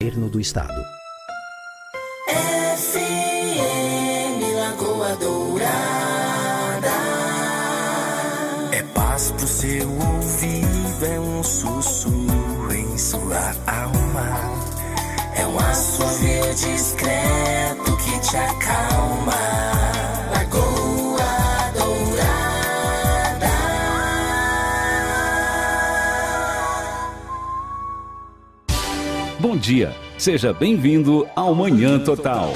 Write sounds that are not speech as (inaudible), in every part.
Governo do Estado. FM Lagoa Dourada. É paz pro seu ouvido, é um sussurro em sua alma. É um assovio discreto que te acalma. Dia, seja bem-vindo ao Manhã Total.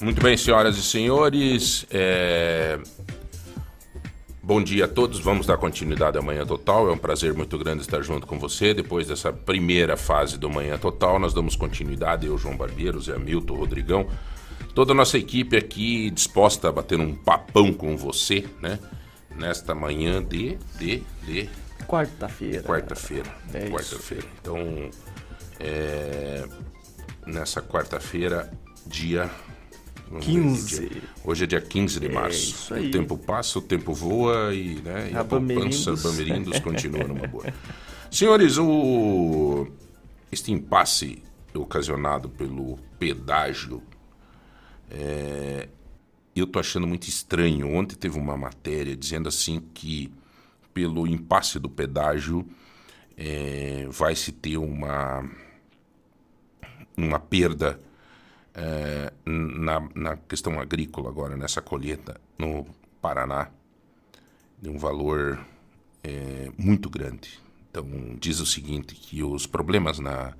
Muito bem, senhoras e senhores. é, Bom dia a todos. Vamos dar continuidade à Manhã Total. É um prazer muito grande estar junto com você. Depois dessa primeira fase do Manhã Total, nós damos continuidade. Eu, João Barbeiro, Zé Milton, Rodrigão. Toda a nossa equipe aqui disposta a bater um papão com você, né? Nesta manhã de. de. de. Quarta-feira. Quarta-feira. É. Quarta-feira. Então, é, nessa quarta-feira, dia. vamos ver, 15. dia- Hoje é dia 15 de É março. isso aí. O tempo passa, o tempo voa e, né, e a Abamerindos. poupança Bamerindos continua numa boa. Senhores, o, este impasse ocasionado pelo pedágio é, eu tô achando muito estranho. Ontem teve uma matéria dizendo assim que pelo impasse do pedágio é, vai se ter uma uma perda é, na, na questão agrícola agora nessa colheita no Paraná de um valor é, muito grande. Então diz o seguinte que os problemas na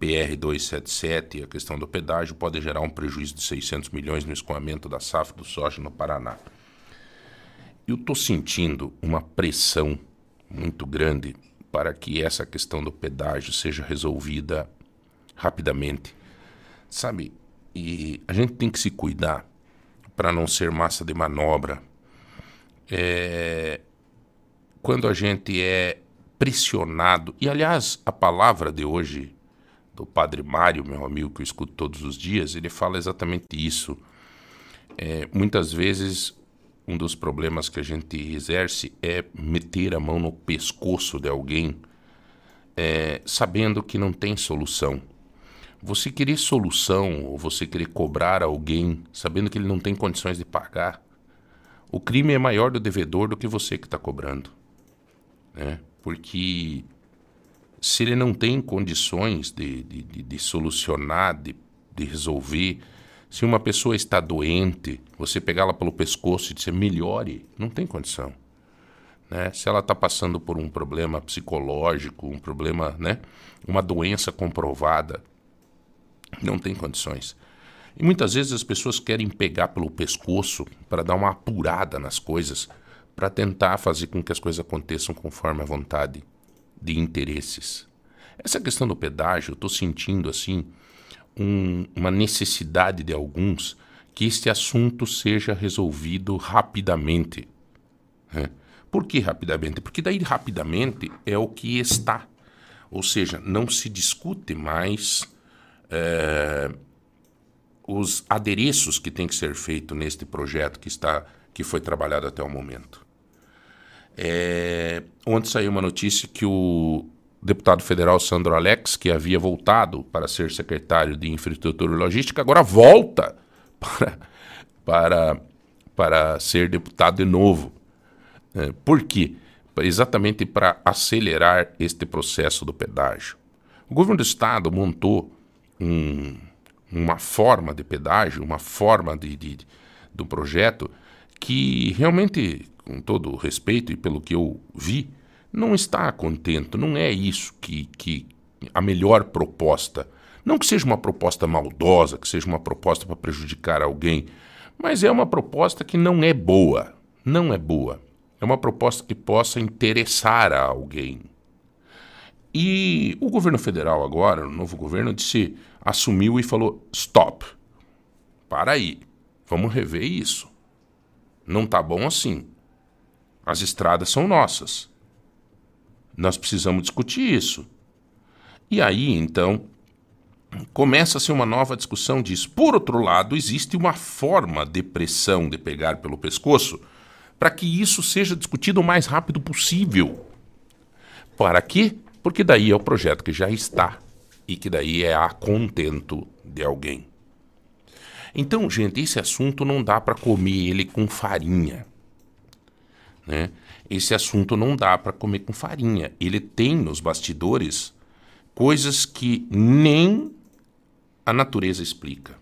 PR 277 e a questão do pedágio pode gerar um prejuízo de 600 milhões no escoamento da safra do soja no Paraná. Eu estou sentindo uma pressão muito grande para que essa questão do pedágio seja resolvida rapidamente. Sabe, e a gente tem que se cuidar para não ser massa de manobra. É, quando a gente é pressionado, e aliás, a palavra de hoje do Padre Mário, meu amigo que eu escuto todos os dias, ele fala exatamente isso. É, muitas vezes, um dos problemas que a gente exerce é meter a mão no pescoço de alguém, é, sabendo que não tem solução. Você querer solução ou você querer cobrar alguém, sabendo que ele não tem condições de pagar, o crime é maior do devedor do que você que está cobrando. Né? Porque se ele não tem condições de, de, de, de solucionar, de, de resolver, se uma pessoa está doente, você pegá-la pelo pescoço e dizer melhore, não tem condição. Né? Se ela está passando por um problema psicológico, um problema, né? uma doença comprovada, não tem condições. E muitas vezes as pessoas querem pegar pelo pescoço para dar uma apurada nas coisas, para tentar fazer com que as coisas aconteçam conforme a vontade de interesses. Essa questão do pedágio, eu estou sentindo assim um- uma necessidade de alguns que este assunto seja resolvido rapidamente. né? Por que rapidamente? Porque daí rapidamente é o que está. Ou seja, não se discute mais eh, os adereços que tem que ser feito neste projeto que está que foi trabalhado até o momento. É, ontem saiu uma notícia que o deputado federal Sandro Alex, que havia voltado para ser secretário de Infraestrutura e Logística, agora volta (laughs) para, para, para ser deputado de novo. É, por quê? Exatamente para acelerar este processo do pedágio. O governo do estado montou um, uma forma de pedágio, uma forma de, de, do projeto que realmente, com todo o respeito e pelo que eu vi, não está contento. Não é isso que, que a melhor proposta. Não que seja uma proposta maldosa, que seja uma proposta para prejudicar alguém, mas é uma proposta que não é boa. Não é boa. É uma proposta que possa interessar a alguém. E o governo federal agora, o novo governo, disse, assumiu e falou: stop. Para aí. Vamos rever isso. Não tá bom assim. As estradas são nossas. Nós precisamos discutir isso. E aí, então, começa-se uma nova discussão disso. Por outro lado, existe uma forma de pressão de pegar pelo pescoço para que isso seja discutido o mais rápido possível. Para quê? Porque daí é o projeto que já está e que daí é a contento de alguém. Então, gente, esse assunto não dá para comer ele com farinha. Né? Esse assunto não dá para comer com farinha. Ele tem nos bastidores coisas que nem a natureza explica.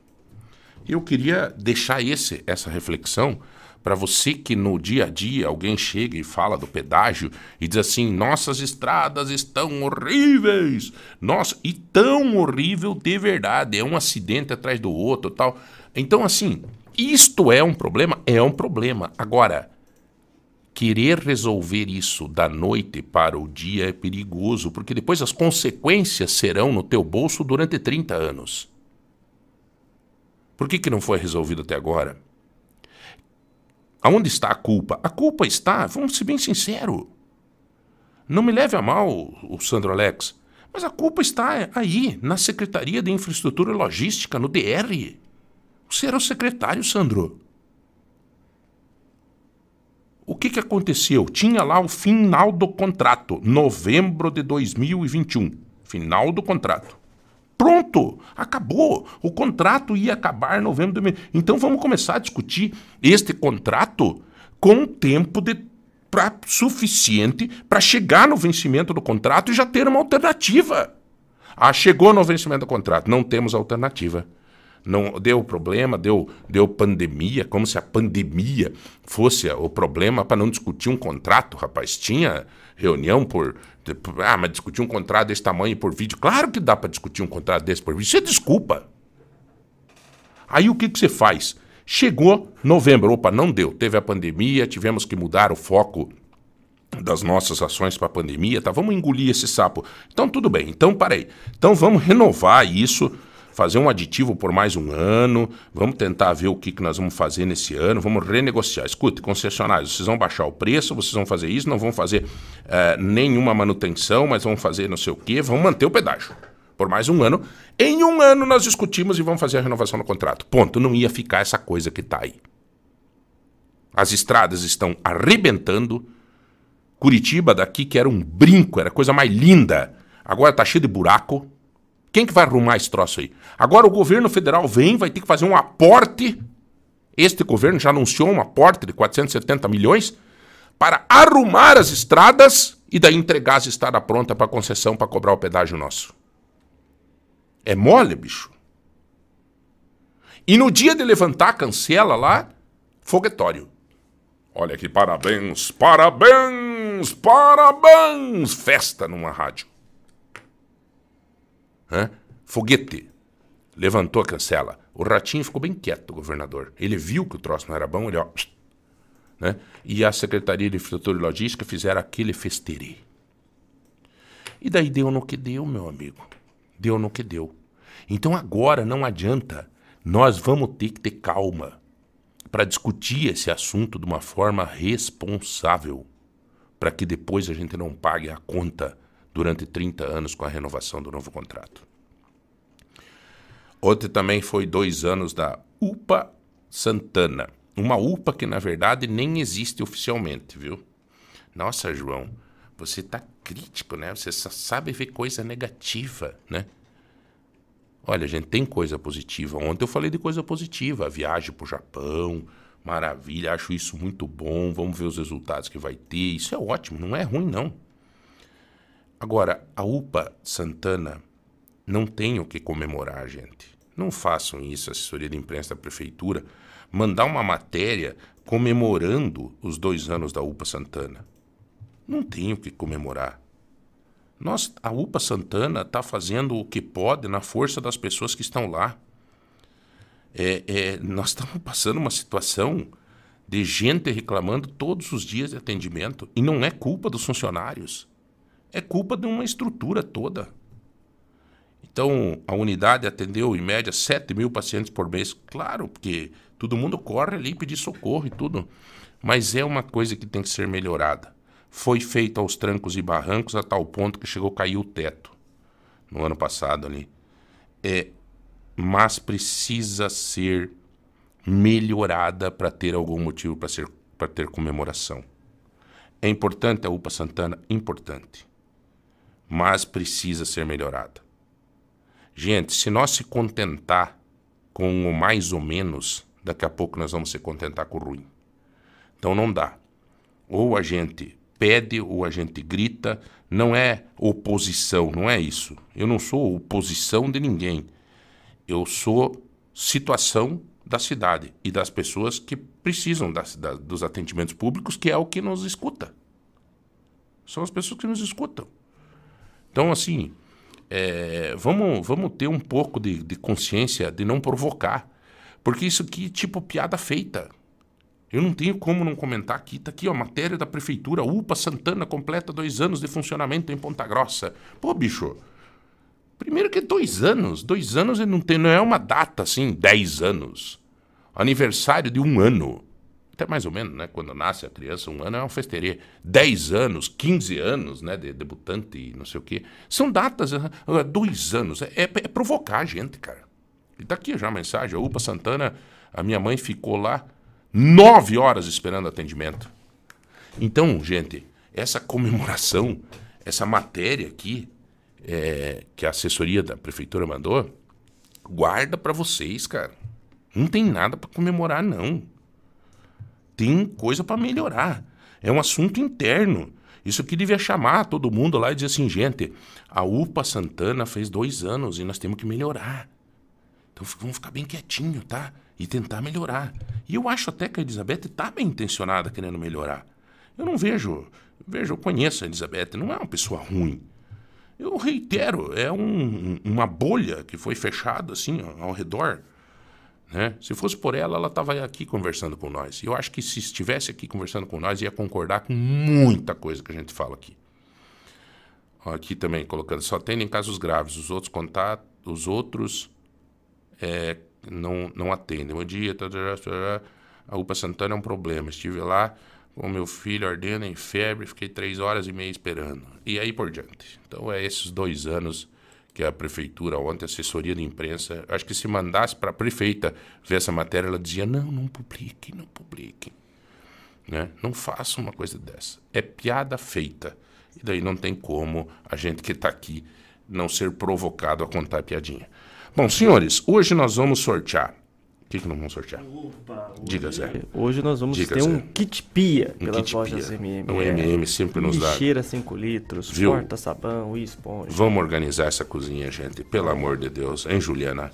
Eu queria deixar esse, essa reflexão para você que no dia a dia alguém chega e fala do pedágio e diz assim: nossas estradas estão horríveis, nossa, e tão horrível de verdade, é um acidente atrás do outro, tal. Então assim, isto é um problema, é um problema. Agora, querer resolver isso da noite para o dia é perigoso, porque depois as consequências serão no teu bolso durante 30 anos. Por que, que não foi resolvido até agora? Aonde está a culpa? A culpa está, vamos ser bem sinceros. Não me leve a mal, o Sandro Alex, mas a culpa está aí, na Secretaria de Infraestrutura e Logística, no DR. Você era o secretário, Sandro. O que, que aconteceu? Tinha lá o final do contrato, novembro de 2021. Final do contrato. Pronto, acabou. O contrato ia acabar em novembro de Então vamos começar a discutir este contrato com tempo de pra, suficiente para chegar no vencimento do contrato e já ter uma alternativa. Ah, chegou no vencimento do contrato, não temos alternativa. Não deu problema, deu, deu pandemia, como se a pandemia fosse o problema para não discutir um contrato, rapaz. Tinha reunião por ah, mas discutir um contrato desse tamanho por vídeo. Claro que dá para discutir um contrato desse por vídeo. Isso é desculpa. Aí o que, que você faz? Chegou novembro, opa, não deu. Teve a pandemia, tivemos que mudar o foco das nossas ações para a pandemia, tá? Vamos engolir esse sapo. Então tudo bem, então parei. Então vamos renovar isso fazer um aditivo por mais um ano, vamos tentar ver o que, que nós vamos fazer nesse ano, vamos renegociar. Escute, concessionários, vocês vão baixar o preço, vocês vão fazer isso, não vão fazer uh, nenhuma manutenção, mas vão fazer não sei o quê, vão manter o pedágio por mais um ano. Em um ano nós discutimos e vamos fazer a renovação do contrato. Ponto. Não ia ficar essa coisa que está aí. As estradas estão arrebentando. Curitiba daqui, que era um brinco, era a coisa mais linda, agora está cheio de buraco. Quem que vai arrumar esse troço aí? Agora o governo federal vem, vai ter que fazer um aporte. Este governo já anunciou um aporte de 470 milhões para arrumar as estradas e daí entregar as estradas prontas para concessão para cobrar o pedágio nosso. É mole, bicho. E no dia de levantar a cancela lá, foguetório. Olha que parabéns, parabéns, parabéns! Festa numa rádio. Hã? Foguete. Levantou a cancela. O ratinho ficou bem quieto, o governador. Ele viu que o troço não era bom, ele ó. Né? E a Secretaria de Infraestrutura e Logística fizeram aquele festerê. E daí deu no que deu, meu amigo. Deu no que deu. Então agora não adianta. Nós vamos ter que ter calma para discutir esse assunto de uma forma responsável, para que depois a gente não pague a conta durante 30 anos com a renovação do novo contrato. Ontem também foi dois anos da UPA Santana. Uma UPA que, na verdade, nem existe oficialmente, viu? Nossa, João, você tá crítico, né? Você só sabe ver coisa negativa, né? Olha, gente, tem coisa positiva. Ontem eu falei de coisa positiva. A viagem pro Japão, maravilha, acho isso muito bom. Vamos ver os resultados que vai ter. Isso é ótimo, não é ruim, não. Agora, a UPA Santana não tem o que comemorar, gente. Não façam isso, assessoria de imprensa da prefeitura, mandar uma matéria comemorando os dois anos da UPA Santana. Não tem o que comemorar. Nós, a UPA Santana está fazendo o que pode na força das pessoas que estão lá. É, é, nós estamos passando uma situação de gente reclamando todos os dias de atendimento e não é culpa dos funcionários é culpa de uma estrutura toda. Então, a unidade atendeu, em média, 7 mil pacientes por mês. Claro, porque todo mundo corre ali pedir socorro e tudo. Mas é uma coisa que tem que ser melhorada. Foi feito aos trancos e barrancos a tal ponto que chegou a cair o teto no ano passado ali. É, mas precisa ser melhorada para ter algum motivo para ser para ter comemoração. É importante a UPA Santana? Importante. Mas precisa ser melhorada. Gente, se nós se contentar com o mais ou menos, daqui a pouco nós vamos se contentar com o ruim. Então não dá. Ou a gente pede ou a gente grita, não é oposição, não é isso. Eu não sou oposição de ninguém. Eu sou situação da cidade e das pessoas que precisam da, da, dos atendimentos públicos, que é o que nos escuta. São as pessoas que nos escutam. Então, assim, é, vamos, vamos ter um pouco de, de consciência de não provocar. Porque isso aqui é tipo piada feita. Eu não tenho como não comentar aqui. Tá aqui, ó, matéria da prefeitura. UPA Santana completa dois anos de funcionamento em Ponta Grossa. Pô, bicho. Primeiro que dois anos. Dois anos não, tem, não é uma data assim, dez anos. Aniversário de um ano. Até mais ou menos, né? Quando nasce a criança, um ano é uma festeria. Dez anos, quinze anos, né? De debutante e não sei o quê. São datas, dois anos. É, é, é provocar a gente, cara. E tá aqui já a mensagem. A UPA Santana, a minha mãe ficou lá nove horas esperando atendimento. Então, gente, essa comemoração, essa matéria aqui, é, que a assessoria da prefeitura mandou, guarda para vocês, cara. Não tem nada para comemorar, não. Tem coisa para melhorar. É um assunto interno. Isso aqui devia chamar todo mundo lá e dizer assim, gente, a UPA Santana fez dois anos e nós temos que melhorar. Então vamos ficar bem quietinho, tá? E tentar melhorar. E eu acho até que a Elizabeth está bem intencionada querendo melhorar. Eu não vejo, vejo, eu conheço a Elizabeth, não é uma pessoa ruim. Eu reitero, é um, uma bolha que foi fechada assim ao redor. Né? Se fosse por ela, ela estava aqui conversando com nós. Eu acho que se estivesse aqui conversando com nós, ia concordar com muita coisa que a gente fala aqui. Aqui também colocando, só tem em casos graves, os outros contatos, os outros é, não, não atendem. Bom dia, a UPA Santana é um problema. Estive lá com meu filho ardendo em febre, fiquei três horas e meia esperando. E aí por diante. Então é esses dois anos que a prefeitura, ontem, assessoria de imprensa, acho que se mandasse para a prefeita ver essa matéria, ela dizia, não, não publique, não publique. Né? Não faça uma coisa dessa. É piada feita. E daí não tem como a gente que está aqui não ser provocado a contar piadinha. Bom, senhores, hoje nós vamos sortear. O que, que nós vamos sortear? Opa, hoje, Diga, Zé. Hoje nós vamos Diga, ter Zé. um kit pia um pelas kit lojas pia. MM. O MM sempre nos dá. Lixeira 5 litros, Viu? porta-sabão e esponja. Vamos organizar essa cozinha, gente. Pelo amor de Deus. Hein, Juliana?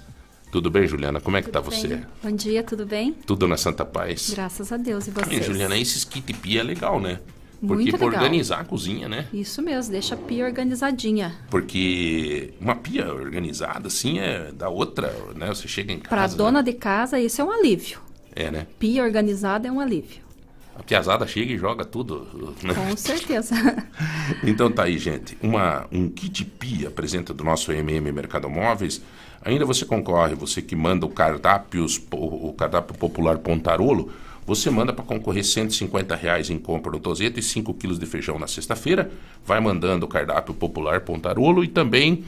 Tudo bem, Juliana? Como é que tudo tá você? Bem. Bom dia, tudo bem? Tudo na Santa Paz. Graças a Deus. E você? Juliana, esses kit pia é legal, né? Porque Muito legal. organizar a cozinha, né? Isso mesmo, deixa a pia organizadinha. Porque uma pia organizada, assim, é da outra, né? Você chega em casa... Para dona né? de casa, isso é um alívio. É, né? Pia organizada é um alívio. A piazada chega e joga tudo. Né? Com (laughs) certeza. então tá aí, gente. Uma, um kit pia apresenta do nosso MM Mercado Móveis. Ainda você concorre, você que manda o cardápio, o cardápio popular Pontarolo você manda para concorrer 150 reais em compra no Tozeto e 5 quilos de feijão na sexta-feira. Vai mandando o cardápio popular Pontarolo e também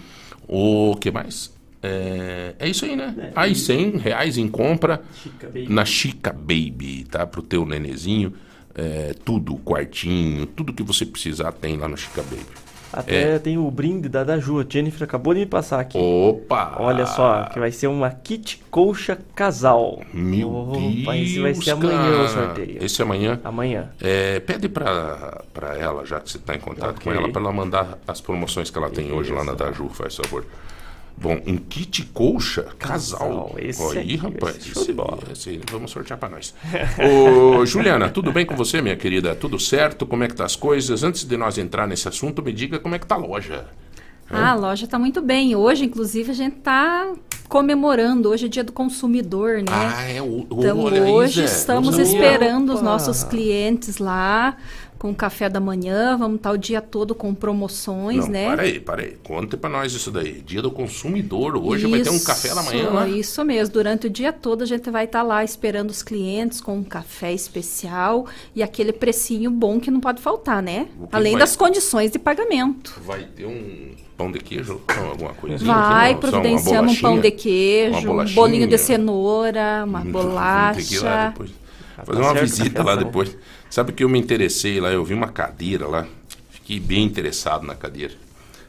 o que mais? É, é isso aí, né? É, aí 100 reais em compra Chica na Chica Baby, tá? Pro teu nenezinho. É, tudo, quartinho, tudo que você precisar tem lá no Chica Baby. Até é. tem o brinde da Daju. A Jennifer acabou de me passar aqui. Opa! Olha só, que vai ser uma kit colcha casal. Meu Opa, Deus, esse vai ser amanhã o sorteio. Esse é amanhã? Amanhã. É, pede pra, pra ela, já que você está em contato okay. com ela, para ela mandar as promoções que ela tem hoje lá na Daju, faz favor. Bom, um kit colcha casal. Esse Aí, aqui, rapaz. Esse, esse, vamos sortear para nós. (laughs) Ô, Juliana, tudo bem com você, minha querida? Tudo certo? Como é que tá as coisas? Antes de nós entrar nesse assunto, me diga como é que tá a loja. Ah, a loja está muito bem. Hoje, inclusive, a gente está comemorando. Hoje é dia do consumidor, né? Ah, é o, então, hoje estamos esperando os nossos clientes lá com café da manhã, vamos estar o dia todo com promoções, Não, né? Peraí, peraí. Conte para nós isso daí. Dia do consumidor. Hoje isso, vai ter um café da manhã, né? Isso mesmo. Durante o dia todo a gente vai estar lá esperando os clientes com um café especial e aquele precinho bom que não pode faltar, né? Além vai... das condições de pagamento. Vai ter um pão de queijo, alguma coisa. Vai, providenciando um (laughs) pão de queijo, um bolinho de cenoura, uma bolacha. Fazer tá uma visita lá depois. Sabe que eu me interessei lá, eu vi uma cadeira lá, fiquei bem interessado na cadeira.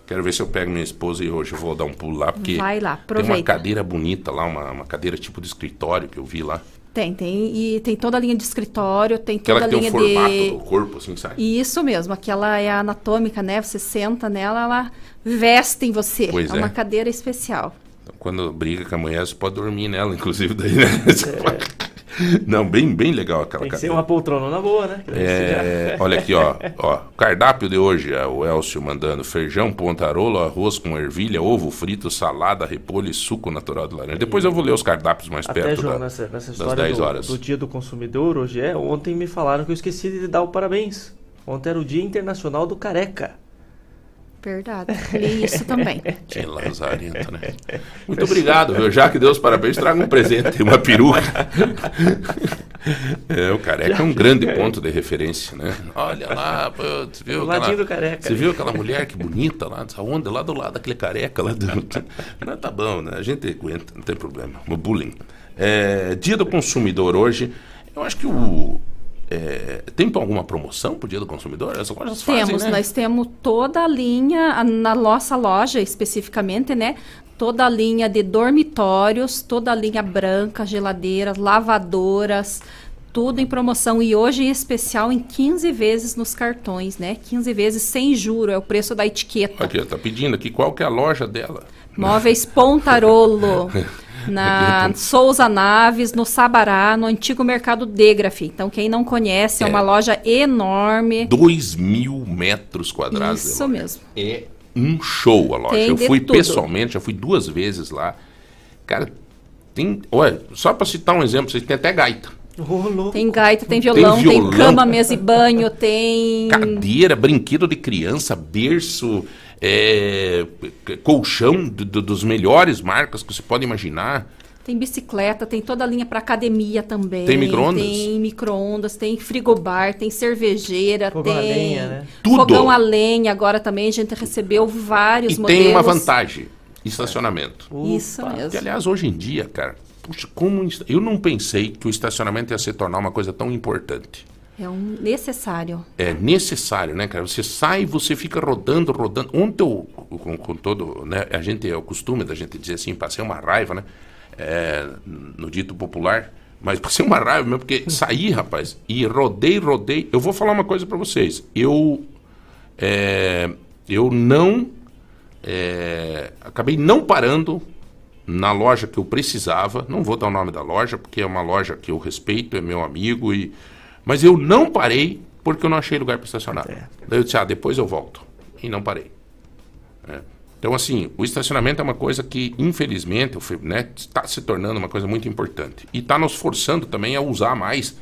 Quero ver se eu pego minha esposa e hoje eu vou dar um pulo lá, porque Vai lá, aproveita. tem uma cadeira bonita lá, uma, uma cadeira tipo de escritório que eu vi lá. Tem, tem. E tem toda a linha de escritório, tem toda Aquela a linha que tem o formato de. do corpo, assim, sabe? Isso mesmo, aquela é anatômica, né? Você senta nela, ela veste em você. Pois é, é. uma cadeira especial. Então, quando briga com a mulher, você pode dormir nela, (laughs) inclusive daí, né? Você pode- (laughs) Não, bem, bem legal aquela Tem que ser uma poltrona na boa, né? É, (laughs) olha aqui, ó, (laughs) ó. Cardápio de hoje, é o Elcio mandando feijão, pontarolo, arroz com ervilha, ovo frito, salada, repolho e suco natural de laranja. Depois eu vou ler os cardápios mais Até, perto João, da- nessa, nessa das história 10 do, horas. do Dia do Consumidor, hoje é, ontem me falaram que eu esqueci de dar o parabéns. Ontem era o Dia Internacional do Careca. Verdade. Li isso também. (laughs) Que lazarento, né? Muito obrigado, viu? Já que Deus parabéns, traga um presente, uma peruca. (laughs) É, o careca é um grande ponto de referência, né? Olha lá, putz, viu? O aquela- do careca. Você viu aquela mulher que bonita lá, dessa onda, lá do lado daquele careca lá do... Não, tá bom, né? A gente aguenta, não tem problema. O bullying. É, dia do consumidor hoje, eu acho que o... é, tem alguma promoção pro dia do consumidor? As lojas fazem, Temos, né? nós temos toda a linha, na nossa loja especificamente, né? Toda a linha de dormitórios, toda a linha branca, geladeiras, lavadoras, tudo em promoção. E hoje em especial em 15 vezes nos cartões, né? 15 vezes sem juro, é o preço da etiqueta. Aqui, ó, tá pedindo aqui qual que é a loja dela. Móveis Pontarolo. (laughs) Na (laughs) Souza Naves, no Sabará, no antigo mercado Degrafe. Então, quem não conhece, é, É. uma loja enorme. 2 mil metros quadrados. Isso mesmo. É um show a loja. Tem eu fui tudo. pessoalmente, já fui duas vezes lá. Cara, tem. Olha, só para citar um exemplo, vocês têm até gaita. Louco. Tem gaita, tem violão, tem, violão. cama, mesa e banho, (laughs) tem. Cadeira, brinquedo de criança, berço, é, colchão do- do- dos melhores marcas que você pode imaginar. Tem bicicleta, tem toda a linha para academia também. Tem micro-ondas? Tem micro-ondas, tem frigobar, tem cervejeira, Fogão a tem. lenha, né? Tudo. Fogão a lenha, agora também a gente recebeu vários E modelos. tem uma vantagem: estacionamento. Isso Opa. mesmo. Que, aliás, hoje em dia, cara, puxa, como. Eu não pensei que o estacionamento ia se tornar uma coisa tão importante. É um necessário. é necessário, né, cara? Você sai, você fica rodando, rodando. Ontem eu, com, com todo, né, a gente é o costume da gente dizer assim, passei uma raiva, né, é, no dito popular, mas (laughs) passei uma raiva mesmo porque saí, rapaz, e rodei, rodei. Eu vou falar uma coisa pra vocês. Eu, é, eu não, é, acabei não parando na loja que eu precisava. Não vou dar o nome da loja porque é uma loja que eu respeito, é meu amigo e mas eu não parei porque eu não achei lugar para estacionar. Daí eu disse, ah, depois eu volto. E não parei. É. Então, assim, o estacionamento é uma coisa que, infelizmente, né, está se tornando uma coisa muito importante. E está nos forçando também a usar mais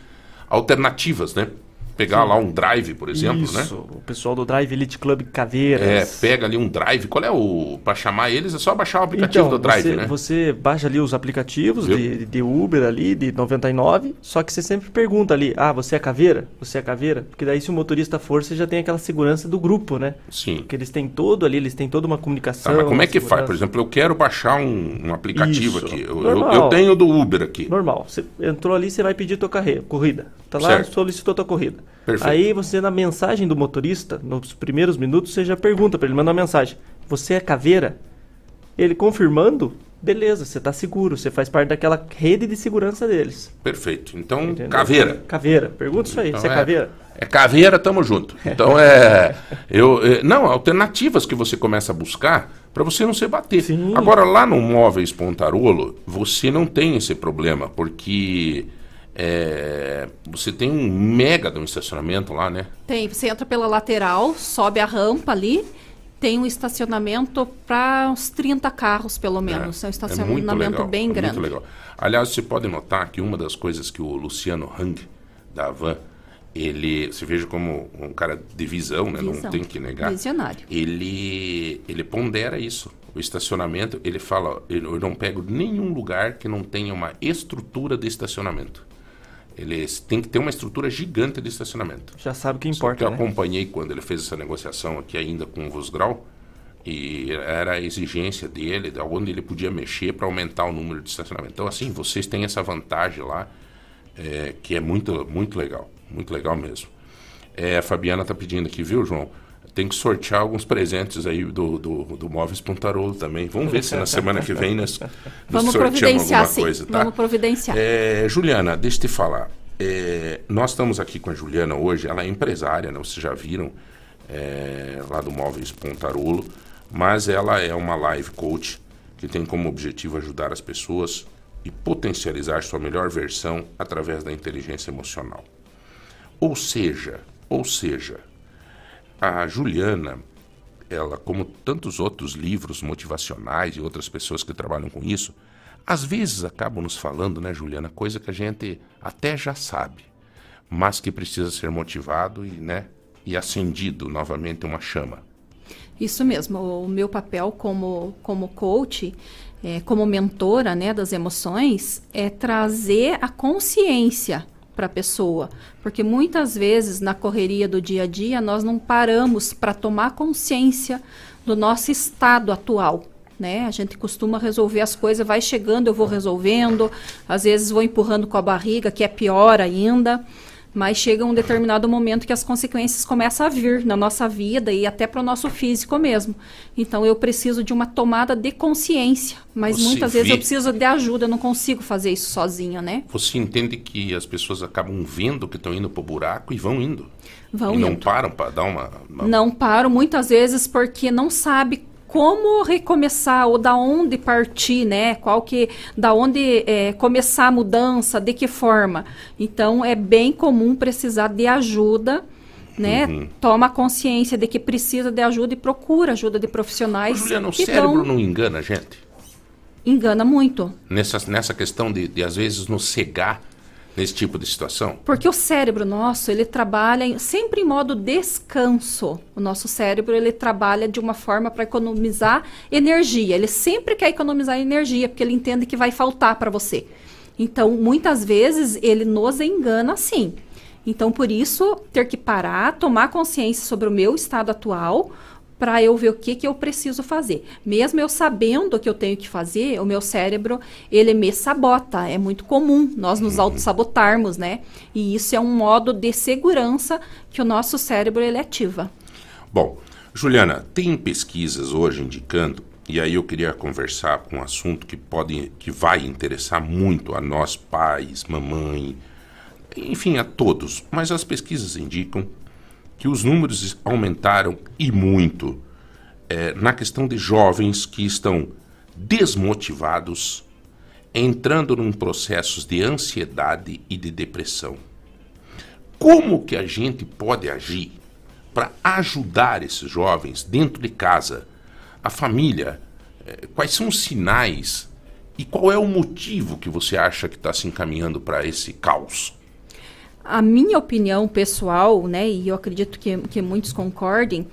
alternativas, né? Pegar lá um drive, por exemplo, Isso, né? o pessoal do Drive Elite Club Caveiras. É, pega ali um drive. Qual é o. Para chamar eles é só baixar o aplicativo Então, do drive, você, né? você baixa ali os aplicativos de, de Uber ali, de 99, só que você sempre pergunta ali, ah, você é caveira? Você é caveira? Porque daí se o motorista for, você já tem aquela segurança do grupo, né? Sim. Porque eles têm todo ali, eles têm toda uma Tá, comunicação. mas como é que faz? segurança. Por exemplo, eu quero baixar um, um aplicativo Isso. aqui. Eu, eu, eu tenho do Uber aqui. Normal. Você entrou ali, você vai pedir tua carreira, corrida. Tá lá, Certo. solicitou tua corrida. Perfeito. Aí você, na mensagem do motorista, nos primeiros minutos, você já pergunta pra ele, manda uma mensagem. Você é caveira? Ele confirmando, beleza, você tá seguro, você faz parte daquela rede de segurança deles. Perfeito. Então, Entendeu? caveira. Caveira. Pergunta isso aí, Então você é caveira? É caveira, tamo junto. (laughs) Então é. Eu, é, não, alternativas que você começa a buscar para você não se bater. Sim. Agora, lá no Móveis Pontarolo, você não tem esse problema, porque é, você tem um mega de um estacionamento lá, né? Tem, você entra pela lateral, sobe a rampa ali, tem um estacionamento para uns 30 carros, pelo menos. É, um muito estacionamento legal, bem é grande. Muito legal. Aliás, você pode notar que uma das coisas que o Luciano Hang, da Van, ele, você veja como um cara de visão, né? Não Visão. tem que negar. Visionário. Ele, ele pondera isso. O estacionamento, ele fala, eu não pego nenhum lugar que não tenha uma estrutura de estacionamento. Eles têm que ter uma estrutura gigante de estacionamento. Já sabe o que Só que importa, eu né? acompanhei quando ele fez essa negociação aqui ainda com o Vosgrau e era a exigência dele, de onde ele podia mexer para aumentar o número de estacionamento. Então, assim, vocês têm essa vantagem lá é, que é muito, muito legal, muito legal mesmo. É, a Fabiana está pedindo aqui, viu, João? Tem que sortear alguns presentes aí do, do, do Móveis Pontarolo também. Vamos ver se na semana que vem nós, Vamos sorteamos alguma sim. coisa, tá? Vamos providenciar. É, Juliana, deixa eu te falar. É, nós estamos aqui com a Juliana hoje, ela é empresária, né? Vocês já viram, é, lá do Móveis Pontarolo, mas ela é uma live coach que tem como objetivo ajudar as pessoas e potencializar sua melhor versão através da inteligência emocional. Ou seja, ou seja, a Juliana, ela, como tantos outros livros motivacionais e outras pessoas que trabalham com isso, às vezes acabam nos falando, né, Juliana, coisa que a gente até já sabe, mas que precisa ser motivado e, né, e acendido novamente uma chama. Isso mesmo. O meu papel como, como coach, é, como mentora né, das emoções, é trazer a consciência para a pessoa. Porque muitas vezes, na correria do dia a dia, nós não paramos para tomar consciência do nosso estado atual. Né? A gente costuma resolver as coisas, vai chegando, eu vou resolvendo, às vezes vou empurrando com a barriga, que é pior ainda. Mas chega um determinado momento que as consequências começam a vir na nossa vida e até para o nosso físico mesmo. Então eu preciso de uma tomada de consciência. Mas Você muitas vezes vê- eu preciso de ajuda, eu não consigo fazer isso sozinha, né? Você entende que as pessoas acabam vendo que estão indo pro buraco e vão indo. Vão e não indo. param para dar uma, uma- Não paro muitas vezes porque não sabe como recomeçar ou da onde partir, né? Qual que, da onde é, começar a mudança, de que forma. Então é bem comum precisar de ajuda, né? Uhum. Toma consciência de que precisa de ajuda e procura ajuda de profissionais Juliana, o cérebro dão, não engana a gente? engana muito. Nessa, nessa questão de, de, às vezes, nos cegar nesse tipo de situação? Porque o cérebro nosso, ele trabalha em- sempre em modo descanso. O nosso cérebro, ele trabalha de uma forma para economizar energia. Ele sempre quer economizar energia, porque ele entende que vai faltar para você. Então, muitas vezes, ele nos engana sim. Então, por isso, ter que parar, tomar consciência sobre o meu estado atual, para eu ver o que, que eu preciso fazer. Mesmo eu sabendo o que eu tenho que fazer, o meu cérebro, ele me sabota. É muito comum nós nos auto-sabotarmos, né? E isso é um modo de segurança que o nosso cérebro, ele ativa. Bom, Juliana, tem pesquisas hoje indicando, e aí eu queria conversar com um assunto que pode, que vai interessar muito a nós pais, mamãe, enfim, a todos. Mas as pesquisas indicam que os números aumentaram e muito eh, na questão de jovens que estão desmotivados, entrando num processos de ansiedade e de depressão. Como que a gente pode agir para ajudar esses jovens dentro de casa, a família? Eh, Quais são os sinais e qual é o motivo que você acha que está se encaminhando para esse caos? A minha opinião pessoal, né, e eu acredito que, que muitos concordem,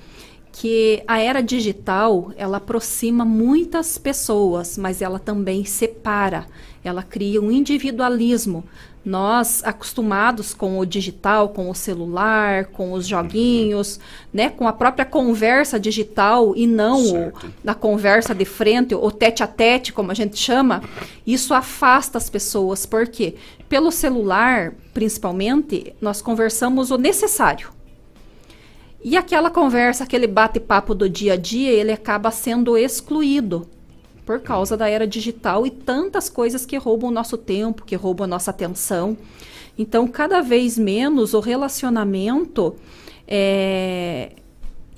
que a era digital ela aproxima muitas pessoas, mas ela também separa. Ela cria um individualismo. Nós acostumados com o digital, com o celular, com os joguinhos, né, com a própria conversa digital e não o, da conversa de frente, o tete a tete, como a gente chama, isso afasta as pessoas. Por quê? Pelo celular, principalmente, nós conversamos o necessário. E aquela conversa, aquele bate-papo do dia a dia, ele acaba sendo excluído por causa da era digital e tantas coisas que roubam o nosso tempo, que roubam a nossa atenção. Então, cada vez menos o relacionamento é,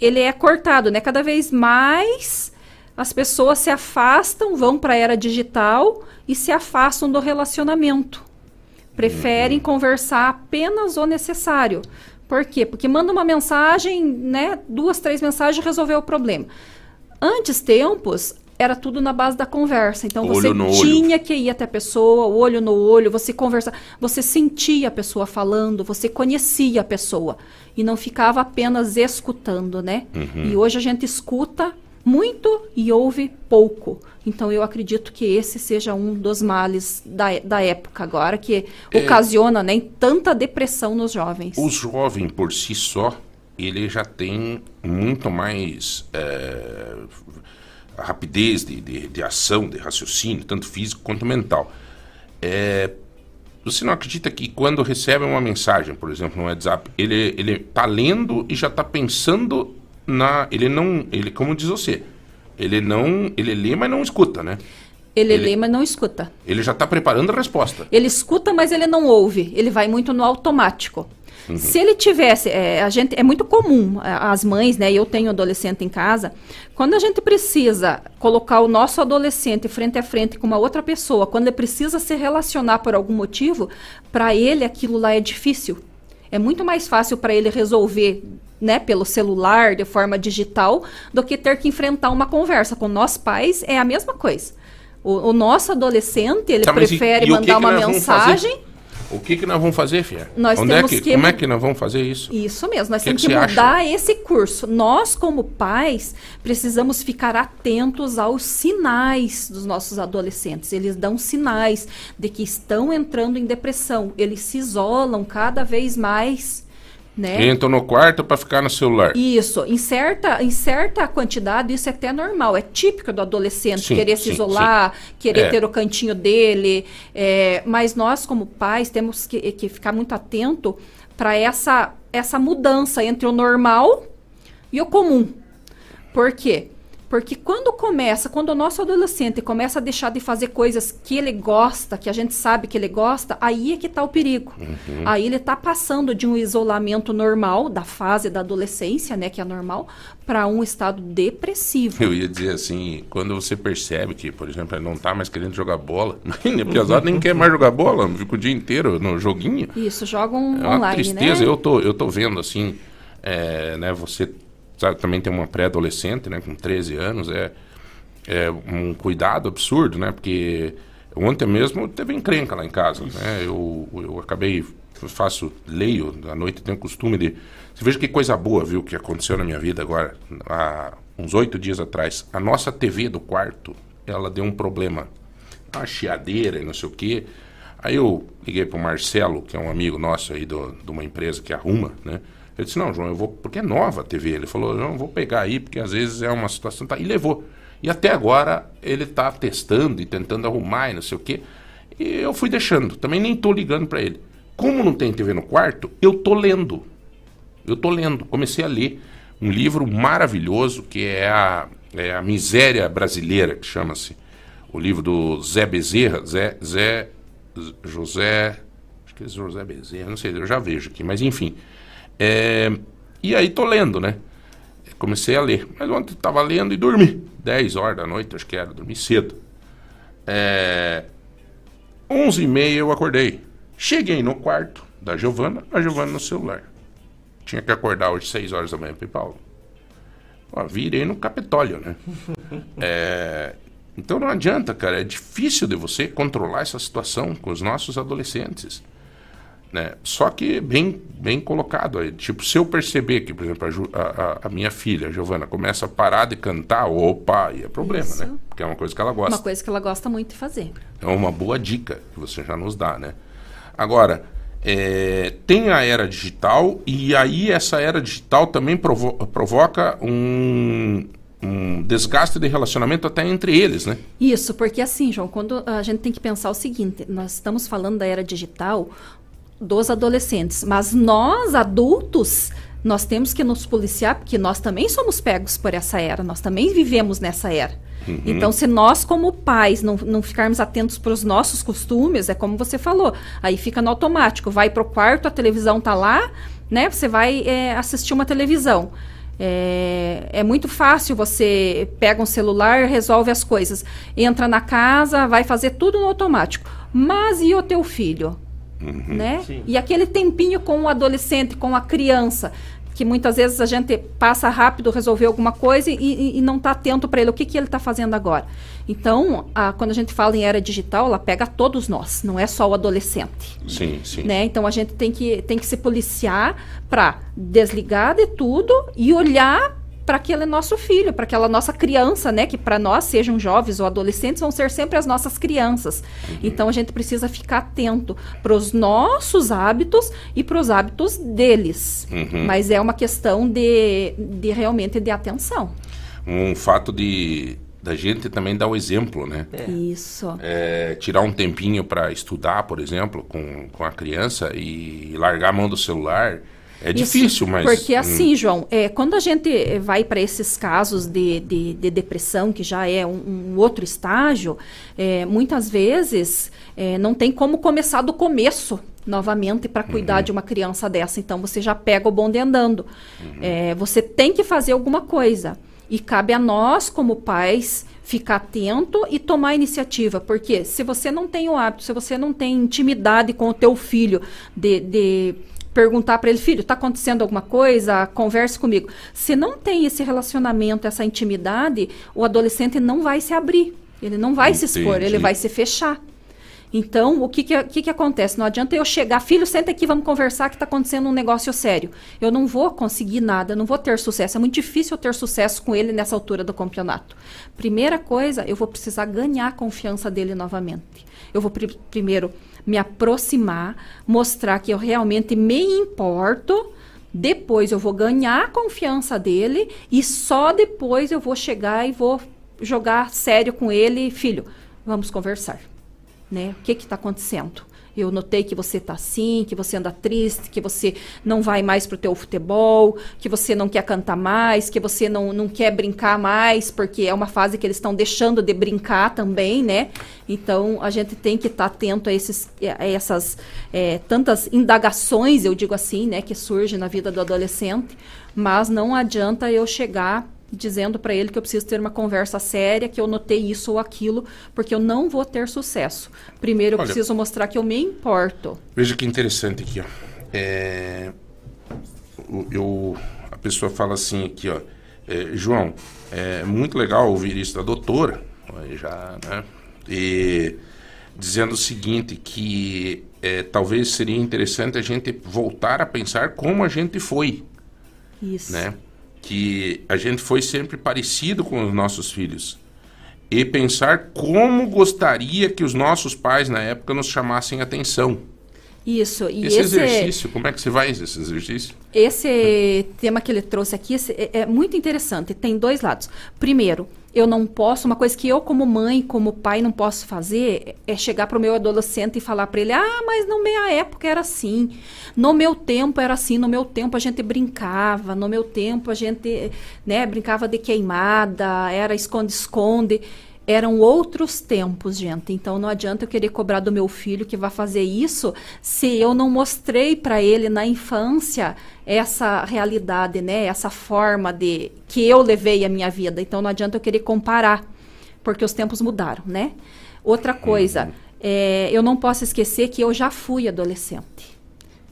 ele é cortado, né? Cada vez mais as pessoas se afastam, vão para a era digital e se afastam do relacionamento. Preferem conversar apenas o necessário. Por quê? Porque manda uma mensagem, né? Duas, três mensagens resolveu o problema. Antes tempos era tudo na base da conversa. Então Olho você no olho. tinha que ir até a pessoa, olho no olho, você conversa, você sentia a pessoa falando, você conhecia a pessoa e não ficava apenas escutando, né? Uhum. E hoje a gente escuta muito e ouve pouco. Então eu acredito que esse seja um dos males da, da época agora que ocasiona né, tanta depressão nos jovens. O jovem por si só, ele já tem muito mais é, rapidez de, de, de ação, de raciocínio, tanto físico quanto mental. É, você não acredita que quando recebe uma mensagem, por exemplo, no WhatsApp, ele ele tá lendo e já está pensando na, ele não, ele como diz você, ele não, ele lê, mas não escuta, né? Ele, Ele- lê, mas não escuta. Ele já está preparando a resposta. Ele escuta, mas ele não ouve. Ele vai muito no automático. Uhum. Se ele tivesse, é, a gente é muito comum a- as mães, né? Eu tenho adolescente em casa. Quando a gente precisa colocar o nosso adolescente frente a frente com uma outra pessoa, quando ele precisa se relacionar por algum motivo, para ele aquilo lá é difícil. É muito mais fácil para ele resolver, né, pelo celular, de forma digital, do que ter que enfrentar uma conversa com nós pais. É a mesma coisa. O, o nosso adolescente ele Tá, e- prefere e que mandar uma mensagem. O que que nós vamos fazer, Fia? Nós Onde temos é que, que como é que nós vamos fazer isso? Isso mesmo, nós Que temos que que, mudar esse curso. Nós, como pais, precisamos ficar atentos aos sinais dos nossos adolescentes. Eles dão sinais de que estão entrando em depressão. Eles se isolam cada vez mais, né? Entram no quarto para ficar no celular. Isso, em certa, em certa quantidade, isso é até normal, é típico do adolescente Sim, querer se sim, isolar, querer É. ter o cantinho dele. é, mas nós, como pais, temos que, que ficar muito atento para essa, essa mudança entre o normal e o comum. Por quê? Porque quando começa, quando o nosso adolescente começa a deixar de fazer coisas que ele gosta, que a gente sabe que ele gosta, aí é que está o perigo. Uhum. Aí ele está passando de um isolamento normal, da fase da adolescência, né, que é normal, para um estado depressivo. Eu ia dizer assim, quando você percebe que, por exemplo, ele não tá mais querendo jogar bola, (laughs) o pesado nem quer mais jogar bola, fica o dia inteiro no joguinho. Isso, jogam É uma online, tristeza. né? Eu tô, eu tô vendo assim, é, né? Você sabe, também tem uma pré-adolescente, né? Com 13 anos, é, é um cuidado absurdo, né? Porque ontem mesmo teve encrenca lá em casa, né? Eu, eu acabei, faço, leio à noite, tenho o costume de... Você veja que coisa boa, viu, que aconteceu na minha vida agora, há uns oito dias atrás. A nossa TV do quarto, ela deu um problema. Uma chiadeira e não sei o quê. Aí eu liguei pro Marcelo, que é um amigo nosso aí do, de uma empresa que arruma, né? Eu disse, não, João, eu vou, porque é nova a TV. Ele falou, não, vou pegar aí, porque às vezes é uma situação. Tá, e levou. E até agora ele tá testando e tentando arrumar e não sei o quê. E eu fui deixando, também nem tô ligando para ele. Como não tem TV no quarto, eu tô lendo. Eu tô lendo, comecei a ler um livro maravilhoso que é a, é a Miséria Brasileira, que chama-se. O livro do Zé Bezerra, Zé, Zé José. Acho que é José Bezerra, não sei, eu já vejo aqui, mas enfim. É, e aí tô lendo, né? Comecei a ler. Mas ontem estava lendo e dormi. 10 horas da noite, acho que era, dormi cedo. É, 11 e meia eu acordei. Cheguei no quarto da Giovana, a Giovana no celular. Tinha que acordar hoje 6 horas da manhã para Paulo. Ó, virei no Capitólio, né? (laughs) É, então não adianta, cara. É difícil de você controlar essa situação com os nossos adolescentes. Né? Só que bem, bem colocado aí. Tipo, se eu perceber que, por exemplo, a, a- a- a minha filha, a Giovana, começa a parar de cantar, opa, aí é problema, Isso. né? Porque é uma coisa que ela gosta. Uma coisa que ela gosta muito de fazer. É uma boa dica que você já nos dá, né? Agora, é, tem a era digital e aí essa era digital também provo- provoca um, um desgaste de relacionamento até entre eles, né? Isso, porque assim, João, quando a gente tem que pensar o seguinte, nós estamos falando da era digital dos adolescentes, mas nós adultos nós temos que nos policiar porque nós também somos pegos por essa era, nós também vivemos nessa era. Então, se nós, como pais, não, não ficarmos atentos para os nossos costumes, é como você falou, aí fica no automático. Vai pro quarto, a televisão tá lá, né? Você vai é, assistir uma televisão. É, é muito fácil, você pega um celular, resolve as coisas. Entra na casa, vai fazer tudo no automático. Mas e o teu filho? Né? Sim. E aquele tempinho com o adolescente, com a criança, que muitas vezes a gente passa rápido resolver alguma coisa e, e- e não está atento para ele, o que, que ele está fazendo agora. Então, a- quando a gente fala em era digital, ela pega todos nós, não é só o adolescente Sim, sim. né? Então a gente tem que, tem que se policiar para desligar de tudo e olhar para aquele nosso filho, para aquela nossa criança, né? Que para nós, sejam jovens ou adolescentes, vão ser sempre as nossas crianças. Então a gente precisa ficar atento para os nossos hábitos e para os hábitos deles. Mas é uma questão de, de realmente de atenção. Um fato de, da gente também dar o exemplo, né? Isso. É, tirar um tempinho para estudar, por exemplo, com, com a criança e largar a mão do celular. É Isso, difícil, mas. Porque hum, assim, João, é, quando a gente vai para esses casos de, de, de depressão, que já é um, um outro estágio, é, muitas vezes é, não tem como começar do começo novamente para cuidar de uma criança dessa. Então você já pega o bonde andando. É, você tem que fazer alguma coisa. E cabe a nós, como pais, ficar atento e tomar iniciativa. Porque se você não tem o hábito, se você não tem intimidade com o teu filho de, de perguntar para ele, filho, está acontecendo alguma coisa? Converse comigo. Se não tem esse relacionamento, essa intimidade, o adolescente não vai se abrir. Ele não vai se expor, ele Entendi. vai se fechar. Então, o que que, que que acontece? Não adianta eu chegar, filho, senta aqui, vamos conversar que está acontecendo um negócio sério. Eu não vou conseguir nada, não vou ter sucesso. É muito difícil eu ter sucesso com ele nessa altura do campeonato. Primeira coisa, eu vou precisar ganhar a confiança dele novamente. Eu vou pri- primeiro me aproximar, mostrar que eu realmente me importo. Depois eu vou ganhar a confiança dele e só depois eu vou chegar e vou jogar sério com ele, filho, vamos conversar né? O que está acontecendo? Eu notei que você está assim, que você anda triste, que você não vai mais para o teu futebol, que você não quer cantar mais, que você não, não quer brincar mais, porque é uma fase que eles estão deixando de brincar também, né? Então a gente tem que estar atento a, esses, a essas é, tantas indagações, eu digo assim, né, que surgem na vida do adolescente, mas não adianta eu chegar dizendo para ele que eu preciso ter uma conversa séria, que eu notei isso ou aquilo, porque eu não vou ter sucesso. Primeiro eu Olha- preciso mostrar que eu me importo. Veja que interessante aqui, ó. É, eu, a pessoa fala assim aqui, ó. é, João, é muito legal ouvir isso da doutora, já, né? E dizendo o seguinte, que é, talvez seria interessante a gente voltar a pensar como a gente foi, Isso. né? Que a gente foi sempre parecido com os nossos filhos. E pensar como gostaria que os nossos pais na época nos chamassem atenção. Isso. E Esse, esse, exercício, como é que você faz esse exercício? esse tema que ele trouxe aqui é, é muito interessante. Tem dois lados. Primeiro, eu não posso, uma coisa que eu como mãe, como pai não posso fazer é chegar para o meu adolescente e falar para ele: "Ah, mas na minha época era assim. No meu tempo era assim, no meu tempo a gente brincava, no meu tempo a gente, né, brincava de queimada, era esconde-esconde". Eram outros tempos, gente. Então não adianta eu querer cobrar do meu filho que vai fazer isso se eu não mostrei para ele na infância essa realidade, né? Essa forma de que eu levei a minha vida. Então não adianta eu querer comparar, porque os tempos mudaram, né? Outra coisa, é, eu não posso esquecer que eu já fui adolescente.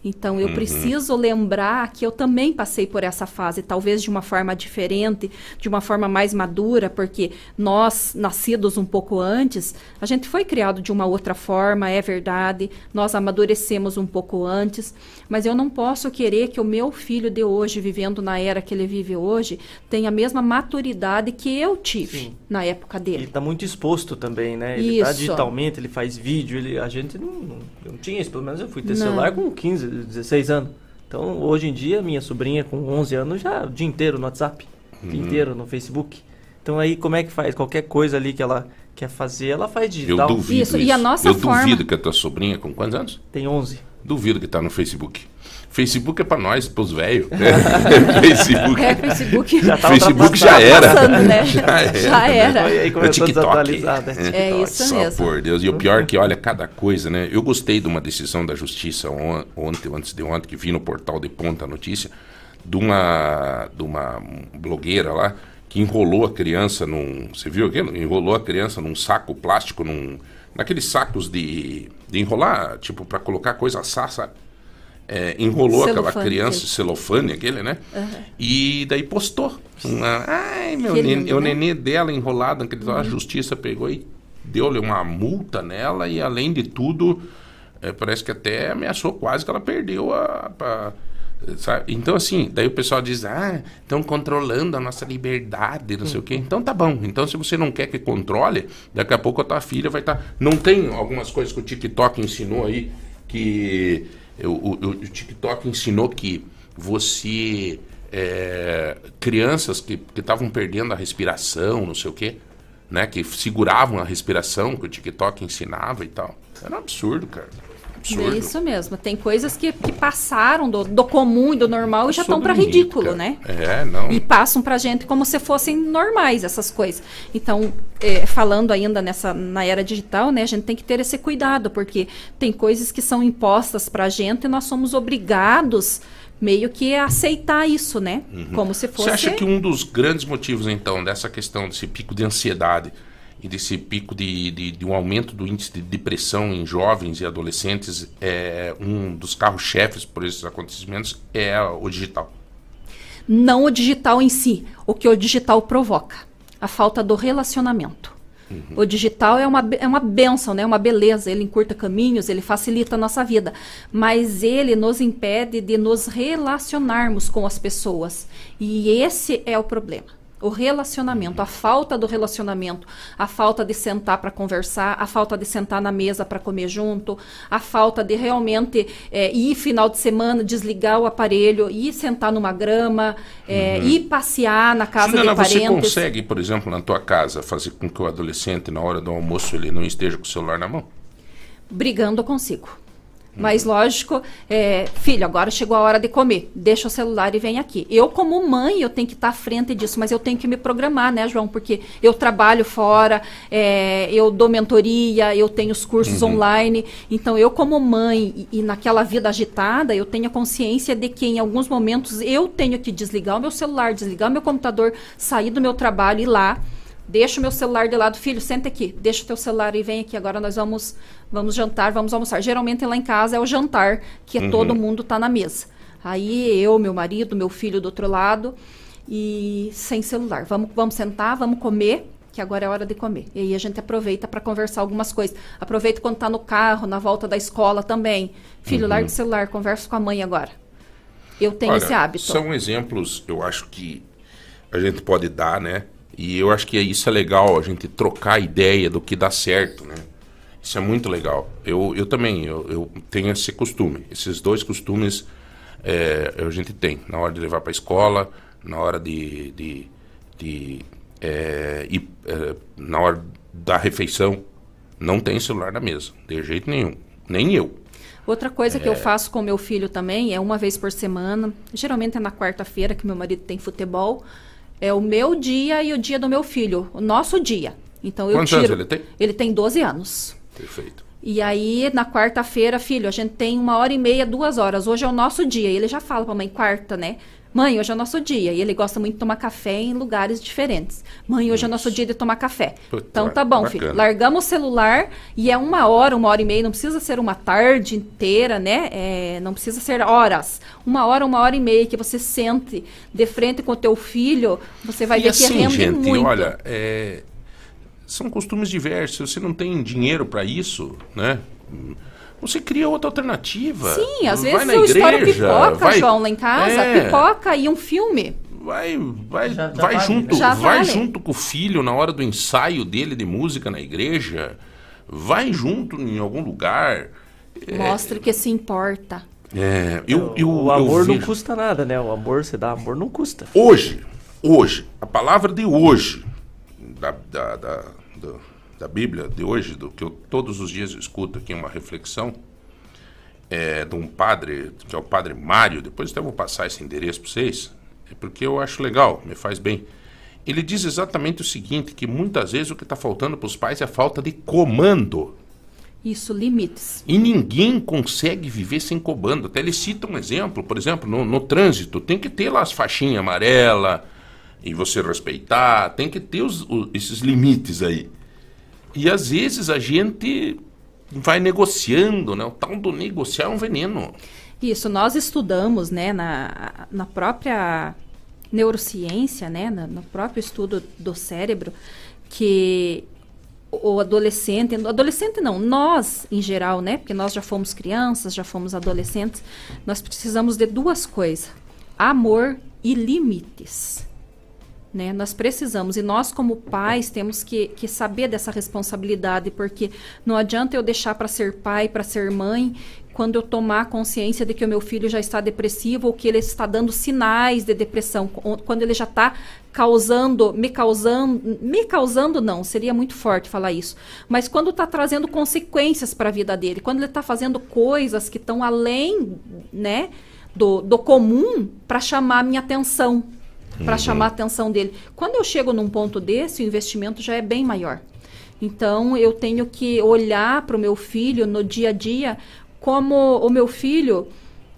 Então eu preciso lembrar que eu também passei por essa fase, talvez de uma forma diferente, de uma forma mais madura, porque nós, nascidos um pouco antes, a gente foi criado de uma outra forma, é verdade, nós amadurecemos um pouco antes, mas eu não posso querer que o meu filho de hoje, vivendo na era que ele vive hoje, tenha a mesma maturidade que eu tive Sim. na época Ele dele. está muito exposto também, né? Ele tá Isso. digitalmente, ele faz vídeo, ele, a gente não, não, não tinha isso, pelo menos eu fui ter Não. celular com 15, 16 anos. Então, hoje em dia, minha sobrinha com 11 anos já o dia inteiro no WhatsApp, o dia inteiro no Facebook. Então, aí, como é que faz? Qualquer coisa ali que ela quer fazer, ela faz Eu digital. duvido Isso, isso. e a nossa Eu forma- duvido que a tua sobrinha, com quantos anos? Tem 11. Duvido que tá no Facebook. Facebook é pra nós, pros velhos. (laughs) Facebook. É, Facebook Já tá Facebook já era. passando, né? Já era. Já era. Aí É começou a TikTok. desatualizar, né? É TikTok. isso Só mesmo. por Deus. E o pior é que, olha, cada coisa, né? Eu gostei de uma decisão da justiça on- ontem, antes de ontem, que vi no portal de Ponta a Notícia, de uma, de uma blogueira lá que enrolou a criança num. Você viu aquilo? Enrolou a criança num saco plástico, num, naqueles sacos de, de enrolar, tipo, para colocar coisa assar, sabe? É, enrolou aquela Celofane, criança, aquele. celofane, aquele, né? E daí postou. Uma, Ai, meu nenê, lindo, o né? nenê dela enrolado, naquele, a justiça pegou e deu-lhe uma multa nela e além de tudo, é, parece que até ameaçou quase que ela perdeu a. a- sabe? Então, assim, daí o pessoal diz: ah, estão controlando a nossa liberdade, não sei o quê. Então tá bom. Então, se você não quer que controle, daqui a pouco a tua filha vai estar. Não tem algumas coisas que o TikTok ensinou aí que. O, o, o TikTok ensinou que você. é, crianças que estavam perdendo a respiração, não sei o quê. né? Que seguravam a respiração, que o TikTok ensinava e tal. Era um absurdo, cara. Absurdo. É isso mesmo. Tem coisas que, que passaram do, do comum e do normal e já estão para ridículo, né? É, não. E passam pra gente como se fossem normais essas coisas. Então, é, falando ainda nessa na era digital, né, a gente tem que ter esse cuidado, porque tem coisas que são impostas pra gente e nós somos obrigados meio que a aceitar isso, né? Como se fosse Uhum. Você acha que um dos grandes motivos, então, dessa questão, desse pico de ansiedade e desse pico de, de, de um aumento do índice de depressão em jovens e adolescentes, é um dos carros-chefes por esses acontecimentos é o digital? não o digital em si, o que o digital provoca, a falta do relacionamento. O digital é uma, é uma benção, né? uma beleza, ele encurta caminhos, ele facilita a nossa vida, mas ele nos impede de nos relacionarmos com as pessoas. E esse é o problema. O relacionamento, a falta do relacionamento, a falta de sentar para conversar, a falta de sentar na mesa para comer junto, a falta de realmente é, ir final de semana, desligar o aparelho, ir sentar numa grama, é, ir passear na casa Juliana, de você parentes. consegue, por exemplo, na tua casa, fazer com que o adolescente, na hora do almoço, ele não esteja com o celular na mão? Brigando eu consigo. Mas lógico, é, filho, agora chegou a hora de comer. Deixa o celular e vem aqui. Eu, como mãe, eu tenho que estar à frente disso, mas eu tenho que me programar, né, João? Porque eu trabalho fora, é, eu dou mentoria, eu tenho os cursos online. Então, eu, como mãe, e, e naquela vida agitada, eu tenho a consciência de que em alguns momentos eu tenho que desligar o meu celular, desligar o meu computador, sair do meu trabalho e ir lá. Deixa o meu celular de lado, filho, senta aqui, deixa o teu celular e vem aqui. Agora nós vamos vamos jantar, vamos almoçar. Geralmente lá em casa é o jantar, que é todo mundo tá na mesa. Aí eu, meu marido, meu filho do outro lado e sem celular. Vamos vamos sentar, vamos comer, que agora é hora de comer. E aí a gente aproveita para conversar algumas coisas. Aproveita quando tá no carro, na volta da escola também. Filho, larga o celular, conversa com a mãe agora. Eu tenho Olha, esse hábito. São exemplos, eu acho que a gente pode dar, né? E eu acho que isso é legal, a gente trocar ideia do que dá certo, né? Isso é muito legal. Eu, eu também, eu, eu tenho esse costume. Esses dois costumes é, a gente tem. Na hora de levar para a escola, na hora de... de, de é, ir, é, na hora da refeição, não tem celular na mesa, de jeito nenhum. Nem eu. Outra coisa É. que eu faço com meu filho também é uma vez por semana, geralmente é na quarta-feira que meu marido tem futebol, é o meu dia e o dia do meu filho, o nosso dia. Então eu Quantos tiro. anos ele tem? Ele tem 12 anos. Perfeito. E aí, na quarta-feira, filho, a gente tem uma hora e meia, duas horas. Hoje é o nosso dia. E ele já fala pra mãe, quarta, né? Mãe, hoje é o nosso dia. E ele gosta muito de tomar café em lugares diferentes. Mãe, hoje é o nosso dia de tomar café. Puta, então tá bom, bacana. filho. Largamos o celular e é uma hora, uma hora e meia. Não precisa ser uma tarde inteira, né? É, não precisa ser horas. Uma hora, uma hora e meia que você sente de frente com o teu filho, você vai e ver assim, que rende gente, muito. olha, é, são costumes diversos. Se você não tem dinheiro para isso, né? Você cria outra alternativa. Sim, às Vai vezes na eu estouro igreja, pipoca, vai- João, lá em casa. É, Pipoca e um filme. Vai, vai, Já- já vai vale, junto, né? Já vai vale. junto com o filho na hora do ensaio dele de música na igreja. Vai junto em algum lugar. Mostre que se importa. É, eu, eu, o eu amor não vejo- custa nada, né? O amor, você dá amor, não custa. Hoje, hoje, a palavra de hoje, da, da, da, do- da Bíblia de hoje, do que eu todos os dias escuto aqui uma reflexão, é de um padre, que é o padre Mário, depois até vou passar esse endereço para vocês, é porque eu acho legal, me faz bem. Ele diz exatamente o seguinte, que muitas vezes o que está faltando para os pais é a falta de comando. Isso, limites. E ninguém consegue viver sem comando. Até ele cita um exemplo, por exemplo, no, no trânsito, tem que ter lá as faixinhas amarelas e você respeitar, tem que ter os- o- esses limites aí. E às vezes a gente vai negociando, né? O tal do negociar é um veneno. Isso, nós estudamos, né, na, na própria neurociência, né, na- no próprio estudo do cérebro, que o adolescente, adolescente não, nós em geral, né, porque nós já fomos crianças, já fomos adolescentes, nós precisamos de duas coisas: amor e limites. Né? Nós precisamos, e nós, como pais, temos que, que saber dessa responsabilidade, porque não adianta eu deixar para ser pai, para ser mãe, quando eu tomar consciência de que o meu filho já está depressivo ou que ele está dando sinais de depressão, quando ele já está causando, me causando, me causando não, seria muito forte falar isso, mas quando está trazendo consequências para a vida dele, quando ele está fazendo coisas que estão além, né, do, do comum para chamar a minha atenção, para uhum. chamar a atenção dele. Quando eu chego num ponto desse, o investimento já é bem maior. Então eu tenho que olhar para o meu filho no dia a dia como o meu filho,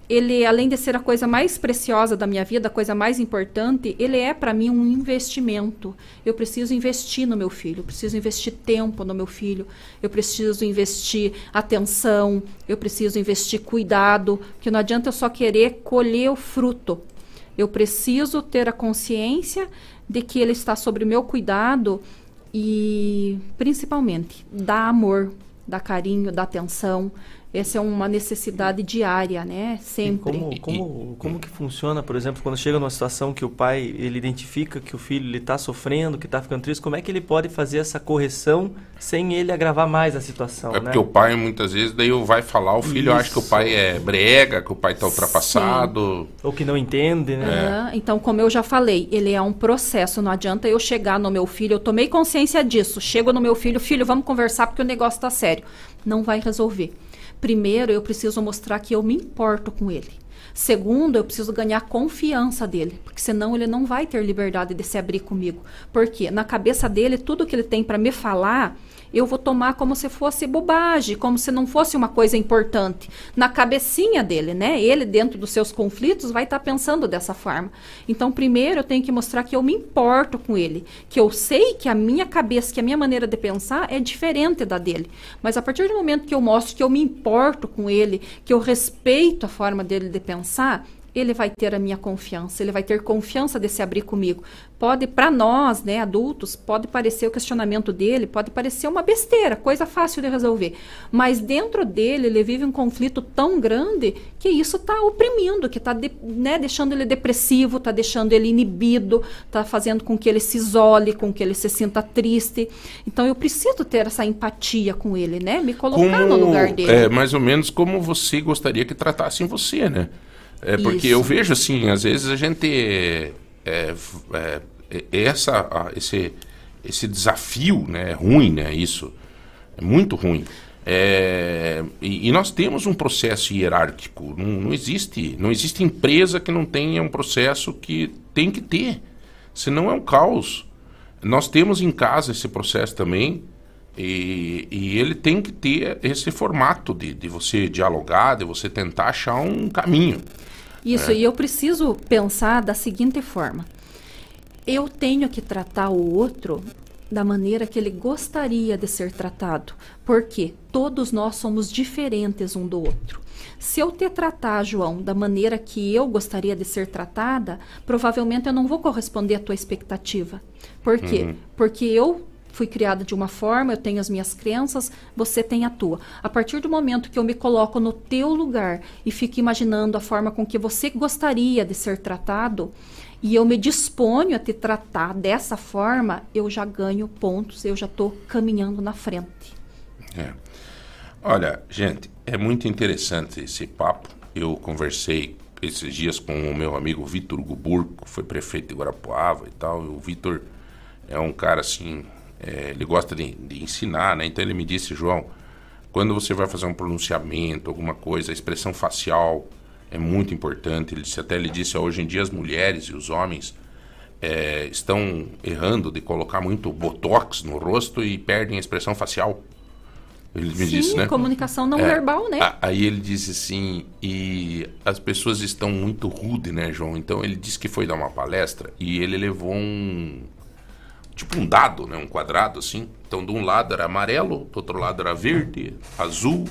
ele além de ser a coisa mais preciosa da minha vida, a coisa mais importante, ele é para mim um investimento. Eu preciso investir no meu filho, eu preciso investir tempo no meu filho, eu preciso investir atenção, eu preciso investir cuidado, porque não adianta eu só querer colher o fruto. Eu preciso ter a consciência de que ele está sob o meu cuidado e principalmente dar amor, dar carinho, dar atenção. Essa é uma necessidade diária, né? Sempre. E como, como, como que funciona, por exemplo, quando chega numa situação que o pai ele identifica que o filho está sofrendo, que está ficando triste, como é que ele pode fazer essa correção sem ele agravar mais a situação? É né? porque o pai muitas vezes daí vai falar, o filho Isso. acha que o pai é brega, que o pai está ultrapassado. Sim. Ou que não entende, né? É. Então, como eu já falei, ele é um processo, não adianta eu chegar no meu filho, eu tomei consciência disso, chego no meu filho, filho, vamos conversar porque o negócio está sério. Não vai resolver. Primeiro, eu preciso mostrar que eu me importo com ele. Segundo, eu preciso ganhar confiança dele, porque senão ele não vai ter liberdade de se abrir comigo. Porque na cabeça dele, tudo que ele tem para me falar eu vou tomar como se fosse bobagem, como se não fosse uma coisa importante. Na cabecinha dele, né? Ele, dentro dos seus conflitos, vai estar tá pensando dessa forma. Então, primeiro, eu tenho que mostrar que eu me importo com ele, que eu sei que a minha cabeça, que a minha maneira de pensar é diferente da dele. Mas a partir do momento que eu mostro que eu me importo com ele, que eu respeito a forma dele de pensar, ele vai ter a minha confiança, ele vai ter confiança de se abrir comigo. Pode, para nós, né, adultos, pode parecer o questionamento dele, pode parecer uma besteira, coisa fácil de resolver. Mas dentro dele, ele vive um conflito tão grande que isso está oprimindo, que está de, né, deixando ele depressivo, está deixando ele inibido, está fazendo com que ele se isole, com que ele se sinta triste. Então eu preciso ter essa empatia com ele, né? Me colocar como, no lugar dele. É mais ou menos como você gostaria que tratassem você, né? É porque Isso. eu vejo assim, às vezes a gente é, é, é, essa esse esse desafio, né, é ruim, né, isso é muito ruim. É, e, e, nós temos um processo hierárquico. Não, não, existe, não existe empresa que não tenha um processo que tem que ter. Senão é um caos. Nós temos em casa esse processo também. E, e ele tem que ter esse formato de, de você dialogar, de você tentar achar um caminho. Isso, é. e eu preciso pensar da seguinte forma: eu tenho que tratar o outro da maneira que ele gostaria de ser tratado, porque todos nós somos diferentes um do outro. Se eu te tratar, João, da maneira que eu gostaria de ser tratada, provavelmente eu não vou corresponder à tua expectativa. Por quê? Uhum. Porque eu fui criada de uma forma, eu tenho as minhas crenças, você tem a tua. A partir do momento que eu me coloco no teu lugar e fico imaginando a forma com que você gostaria de ser tratado, e eu me disponho a te tratar dessa forma, eu já ganho pontos, eu já estou caminhando na frente. É. Olha, gente, é muito interessante esse papo. Eu conversei esses dias com o meu amigo Vitor Guburco, foi prefeito de Guarapuava e tal. E o Vitor é um cara assim é, ele gosta de, de, ensinar, né? Então ele me disse, João, quando você vai fazer um pronunciamento, alguma coisa, a expressão facial é muito importante. Ele disse, até ele disse, hoje em dia as mulheres e os homens é, estão errando de colocar muito botox no rosto e perdem a expressão facial. Ele me Sim, disse, né? comunicação não é, verbal, né? Aí ele disse assim, e as pessoas estão muito rude, né, João? Então ele disse que foi dar uma palestra e ele levou um, tipo um dado, né? Um quadrado assim. Então, de um lado era amarelo, do outro lado era verde, azul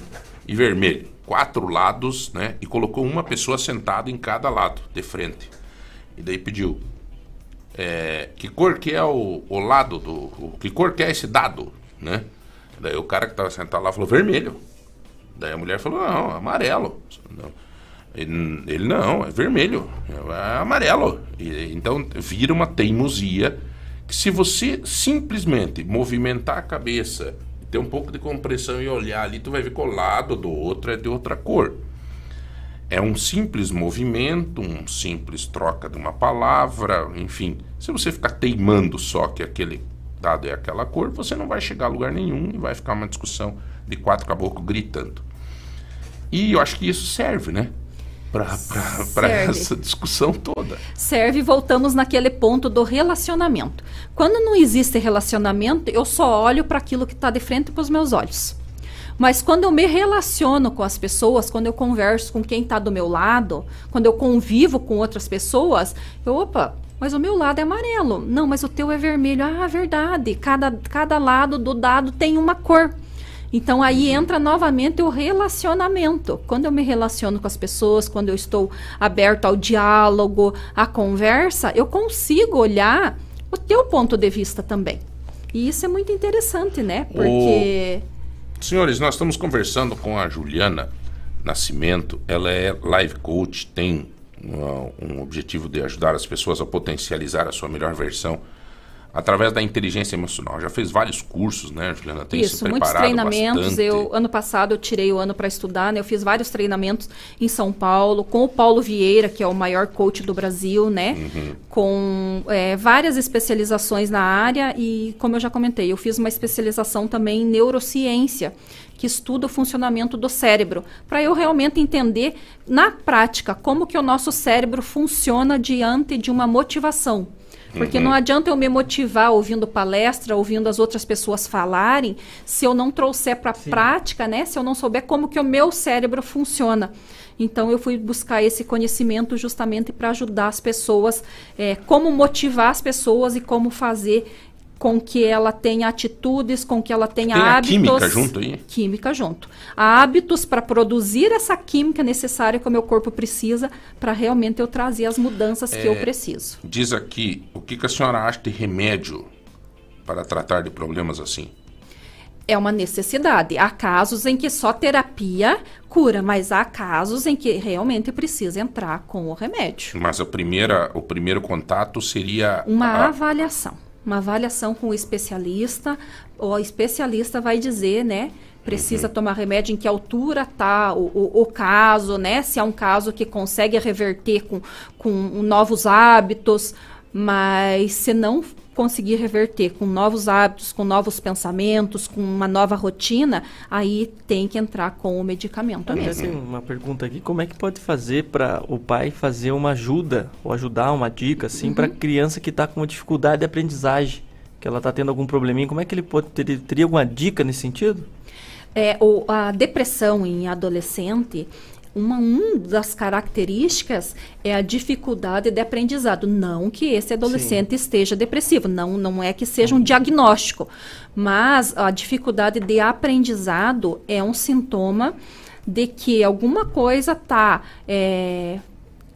e vermelho. Quatro lados, né? E colocou uma pessoa sentada em cada lado, de frente. E daí pediu, é, que cor que é o, o lado do... O, que cor que é esse dado, né? Daí o cara que estava sentado lá falou, vermelho. Daí a mulher falou, não, amarelo. Ele, ele não, é vermelho, é amarelo. E, então vira uma teimosia que se você simplesmente movimentar a cabeça, ter um pouco de compreensão e olhar ali, tu vai ver que o lado do outro é de outra cor. É um simples movimento, um simples troca de uma palavra, enfim. Se você ficar teimando só que aquele dado é aquela cor, você não vai chegar a lugar nenhum e vai ficar uma discussão de quatro caboclos gritando. E eu acho que isso serve, né? Para essa discussão toda. serve, voltamos naquele ponto do relacionamento. Quando não existe relacionamento, eu só olho para aquilo que está de frente para os meus olhos. Mas quando eu me relaciono com as pessoas, quando eu converso com quem está do meu lado, quando eu convivo com outras pessoas, eu, opa, mas o meu lado é amarelo. Não, mas o teu é vermelho. Ah, verdade. Cada, cada lado do dado tem uma cor. Então aí entra novamente o relacionamento. Quando eu me relaciono com as pessoas, quando eu estou aberto ao diálogo, à conversa, eu consigo olhar o teu ponto de vista também. E isso é muito interessante, né? Porque Senhores, nós estamos conversando com a Juliana Nascimento. Ela é live coach, tem uh, um objetivo de ajudar as pessoas a potencializar a sua melhor versão através da inteligência emocional. Já fez vários cursos, né, Juliana? Tem Isso, se muitos treinamentos. bastante. Eu ano passado eu tirei o ano para estudar, né? Eu fiz vários treinamentos em São Paulo com o Paulo Vieira, que é o maior coach do Brasil, né? Uhum. Com é, várias especializações na área e, como eu já comentei, eu fiz uma especialização também em neurociência que estuda o funcionamento do cérebro, para eu realmente entender na prática como que o nosso cérebro funciona diante de uma motivação. Porque não adianta eu me motivar ouvindo palestra, ouvindo as outras pessoas falarem, se eu não trouxer para a prática, né? Se eu não souber como que o meu cérebro funciona. Então eu fui buscar esse conhecimento justamente para ajudar as pessoas, é, como motivar as pessoas e como fazer com que ela tenha atitudes, com que ela tenha Tem hábitos. química junto aí? Química junto. Hábitos para produzir essa química necessária que o meu corpo precisa para realmente eu trazer as mudanças que É. eu preciso. Diz aqui, o que, que a senhora acha de remédio para tratar de problemas assim? É uma necessidade. Há casos em que só terapia cura, mas há casos em que realmente precisa entrar com o remédio. Mas a primeira, o primeiro contato seria Uma a- avaliação. Uma avaliação com o especialista. O especialista vai dizer, né? Precisa tomar remédio em que altura tá o, o, o caso, né? Se é um caso que consegue reverter com, com novos hábitos, mas se não conseguir reverter com novos hábitos, com novos pensamentos, com uma nova rotina, aí tem que entrar com o medicamento Até mesmo. tem uma pergunta aqui, como é que pode fazer para o pai fazer uma ajuda ou ajudar uma dica assim para Uhum. criança que está com uma dificuldade de aprendizagem, que ela está tendo algum probleminha, como é que ele pode ter, teria alguma dica nesse sentido? É, o, a depressão em adolescente, uma, uma das características é a dificuldade de aprendizado. Não que esse adolescente esteja depressivo, não, não é que seja um diagnóstico, mas a dificuldade de aprendizado é um sintoma de que alguma coisa está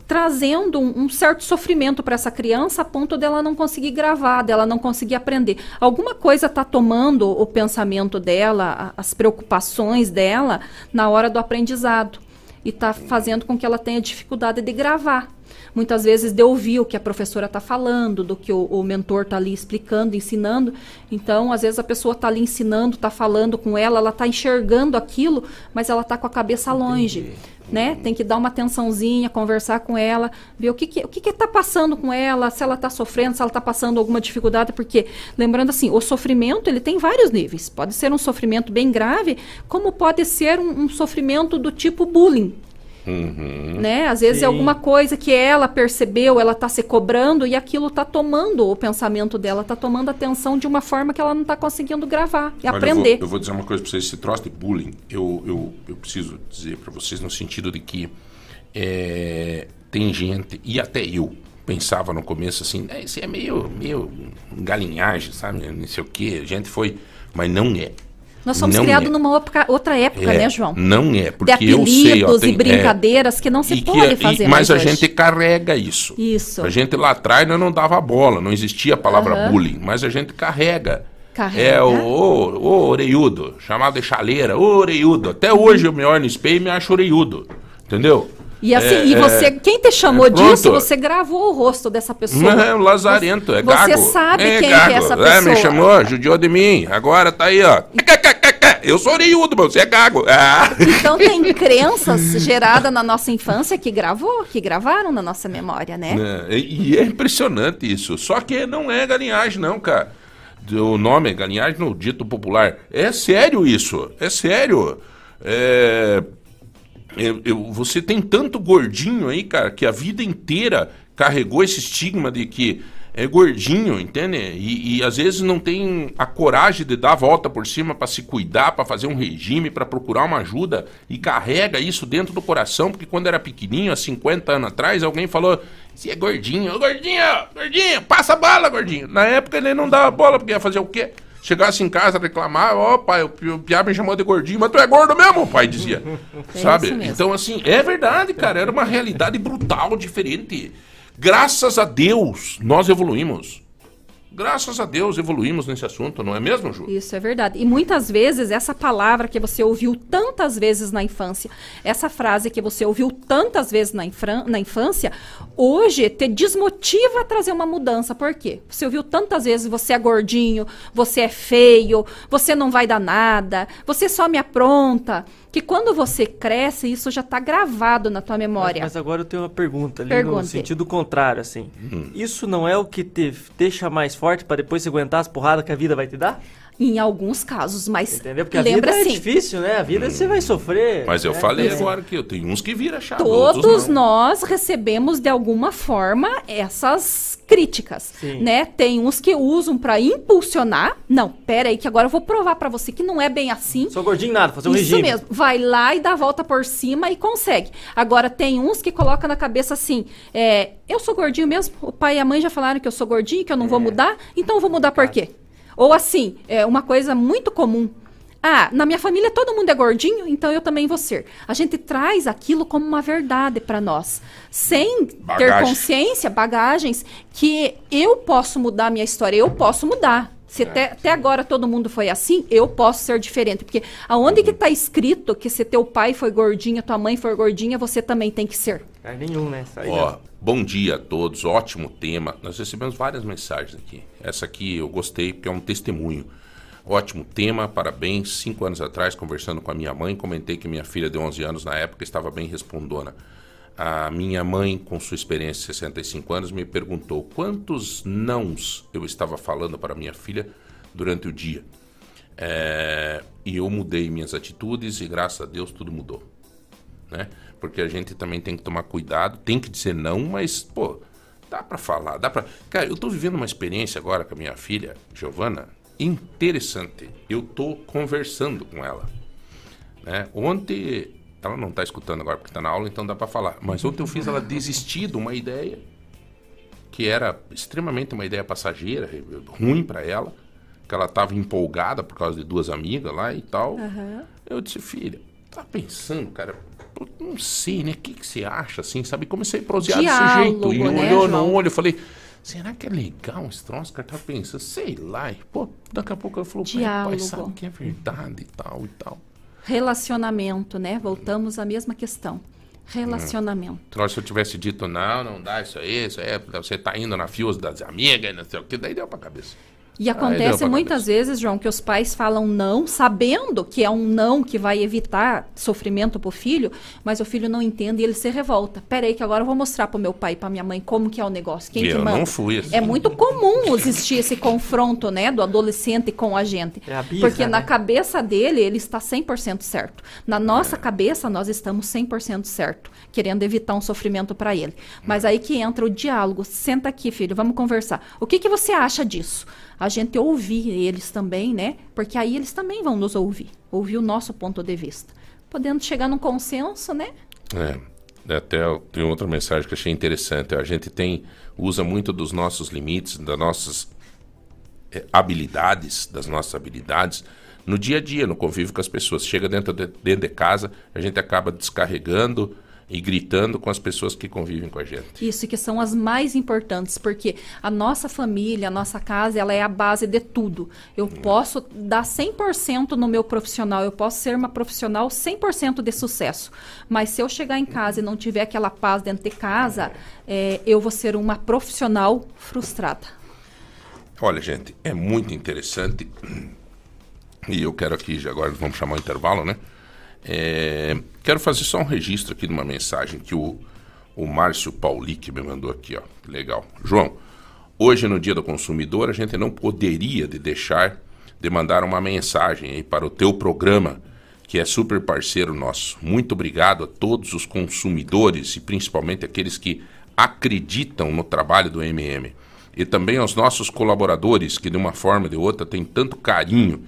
trazendo um, um certo sofrimento para essa criança a ponto dela não conseguir gravar, dela não conseguir aprender. Alguma coisa está tomando o pensamento dela, a- as preocupações dela na hora do aprendizado e está fazendo com que ela tenha dificuldade de gravar. Muitas vezes de ouvir o que a professora está falando, do que o, o mentor está ali explicando, ensinando. Então, às vezes a pessoa está ali ensinando, está falando com ela, ela está enxergando aquilo, mas ela está com a cabeça longe né? Tem que dar uma atençãozinha, conversar com ela, ver o que que, o que que tá passando com ela, se ela está sofrendo, se ela está passando alguma dificuldade, porque lembrando assim, o sofrimento ele tem vários níveis. Pode ser um sofrimento bem grave, como pode ser um, um sofrimento do tipo bullying. Né? Às vezes é Sim. alguma coisa que ela percebeu, ela está se cobrando e aquilo está tomando o pensamento dela, está tomando atenção de uma forma que ela não está conseguindo gravar e Olha, aprender. Eu vou, eu vou dizer uma coisa para vocês: esse troço de bullying, eu, eu, eu preciso dizer para vocês no sentido de que é, tem gente, e até eu, pensava no começo assim, é, isso é meio, meio galinhagem, sabe? Não sei o quê. A gente foi. Mas não é. Nós somos criados é. numa época- outra época, É, né, João? Não é, de porque eu sei. ó, apelidos tem- e brincadeiras que não se e que- pode e- fazer Mas mais a hoje. gente carrega isso. Isso. A gente lá atrás não dava bola, não existia a palavra bullying, mas a gente carrega. Carrega. É o, o, o oreiudo, chamado de chaleira, o oreiudo. Até hoje eu me olho no espelho e me acho oreiudo. Entendeu? E assim, É, e é, você, quem te chamou é, disso, você gravou o rosto dessa pessoa. Não é o lazarento, é Você gago. sabe é quem gago. que é essa É, pessoa. me chamou, judiou de mim. Agora tá aí, ó. É, eu sou orelhudo, mas você é gago. Ah. Então tem crenças geradas na nossa infância que gravou, que gravaram na nossa memória, né? É, e é impressionante isso. Só que não é galinhagem, não, cara. O nome é galinhagem no dito popular. É sério isso. É sério. É, eu- eu- você tem tanto gordinho aí, cara, que a vida inteira carregou esse estigma de que é gordinho, entende? E, e às vezes não tem a coragem de dar a volta por cima para se cuidar, para fazer um regime, para procurar uma ajuda e carrega isso dentro do coração, porque quando era pequenininho, há 50 anos atrás, alguém falou: "Você é gordinho, Ô, gordinho, gordinho, passa a bala, gordinho". Na época ele não dava bola, porque ia fazer o quê? Chegasse em casa, reclamar, ó, pai, o, pi- o Piá me chamou de gordinho, mas tu é gordo mesmo, o pai dizia. (laughs) Sabe? isso mesmo. Então, assim, é verdade, cara, era uma realidade brutal, diferente. Graças a Deus, nós evoluímos. Graças a Deus evoluímos nesse assunto, não é mesmo, Ju? Isso é verdade. E muitas vezes essa palavra que você ouviu tantas vezes na infância, essa frase que você ouviu tantas vezes na, na infância, hoje te desmotiva a trazer uma mudança. Por quê? Você ouviu tantas vezes você é gordinho, você é feio, você não vai dar nada, você só me apronta. Que quando você cresce, isso já está gravado na tua memória. Mas agora eu tenho uma pergunta ali no Pergunte. sentido contrário, assim. Isso não é o que te deixa mais forte pra depois você aguentar as porradas que a vida vai te dar? Em alguns casos, mas Entendeu? Porque a lembra vida é assim, difícil, né? A vida você vai sofrer. Mas eu né? falei Então, agora que eu tenho uns que vira chave, outros Todos não. nós recebemos de alguma forma essas críticas, Sim. né? Tem uns que usam pra impulsionar. Não, pera aí que agora eu vou provar pra você que não é bem assim. Sou gordinho nada, fazer um Isso regime. mesmo. Vai lá e dá a volta por cima e consegue. Agora, tem uns que colocam na cabeça assim: é, eu sou gordinho mesmo, o pai e a mãe já falaram que eu sou gordinho, que eu não É. vou mudar, então eu vou mudar por quê? Ou assim, é uma coisa muito comum. Ah, na minha família todo mundo é gordinho, então eu também vou ser. A gente traz aquilo como uma verdade pra nós, sem ter Bagagem. consciência, bagagens, que eu posso mudar a minha história, eu posso mudar. Se até, até agora todo mundo foi assim, eu posso ser diferente. Porque aonde que tá escrito que se teu pai foi gordinho, tua mãe foi gordinha, você também tem que ser? Cara, nenhum, né? Isso aí Ó, não. Bom dia a todos, ótimo tema. Nós recebemos várias mensagens aqui. Essa aqui eu gostei porque é um testemunho. Ótimo tema, parabéns. Cinco anos atrás, conversando com a minha mãe, comentei que minha filha de 11 anos na época estava bem respondona. A minha mãe, com sua experiência de 65 anos, me perguntou quantos nãos eu estava falando para minha filha durante o dia. É, e eu mudei minhas atitudes e graças a Deus tudo mudou né? Porque a gente também tem que tomar cuidado, tem que dizer não, mas, pô, dá pra falar, dá pra... Cara, eu tô vivendo uma experiência agora com a minha filha, Giovana, interessante. Eu tô conversando com ela, né? Ontem, ela não tá escutando agora porque tá na aula, então dá pra falar. Mas ontem eu fiz ela desistir de uma ideia que era extremamente uma ideia passageira, ruim pra ela, que ela tava empolgada por causa de duas amigas lá e tal. Eu disse, filha, tá pensando, cara? Não sei, né? O que, que você acha, assim, sabe? Comecei a prosear desse Diálogo, jeito. E né, olhou João? no olho, eu falei, será que é legal esse troço? O cara tá pensando, sei lá. E, pô, daqui a pouco ela falou, pai, pai, Diálogo. sabe que é verdade e tal e tal. Relacionamento, né? Voltamos à mesma questão. Relacionamento. Agora, se eu tivesse dito, não, não dá isso aí, isso aí, é você tá indo na fios das amigas, não sei o que, daí deu pra cabeça. E acontece muitas vezes, João, que os pais falam não, sabendo que é um não que vai evitar sofrimento pro filho, mas o filho não entende e ele se revolta. Pera aí que agora eu vou mostrar pro meu pai e pra minha mãe como que é o negócio, quem E que eu manda. não fui assim. É muito comum existir esse confronto, né, do adolescente com a gente. É a birra, porque na né? cabeça dele, ele está 100% certo. Na nossa É. cabeça, nós estamos 100% certo, querendo evitar um sofrimento para ele. Mas É. aí que entra o diálogo. Senta aqui, filho, vamos conversar. O que, que você acha disso? A gente ouvir eles também, né? Porque aí eles também vão nos ouvir. Ouvir o nosso ponto de vista. Podendo chegar num consenso, né? É, até eu- tem outra mensagem que achei interessante. A gente tem usa muito dos nossos limites, das nossas é, habilidades, das nossas habilidades no dia a dia, no convívio com as pessoas. Chega dentro de, dentro de casa, a gente acaba descarregando e gritando com as pessoas que convivem com a gente. Isso, que são as mais importantes, porque a nossa família, a nossa casa, ela é a base de tudo. Eu posso dar 100% no meu profissional, eu posso ser uma profissional 100% de sucesso, mas se eu chegar em casa e não tiver aquela paz dentro de casa, é, eu vou ser uma profissional frustrada. Olha, gente, é muito interessante. e eu quero aqui, agora vamos chamar o intervalo, né? É, quero fazer só um registro aqui de uma mensagem que o, o Márcio Paulic me mandou aqui, ó. Legal. João, hoje no Dia do Consumidor, a gente não poderia de deixar de mandar uma mensagem aí para o teu programa, que é super parceiro nosso. Muito obrigado a todos os consumidores e principalmente aqueles que acreditam no trabalho do MM. E também aos nossos colaboradores, que de uma forma ou de outra têm tanto carinho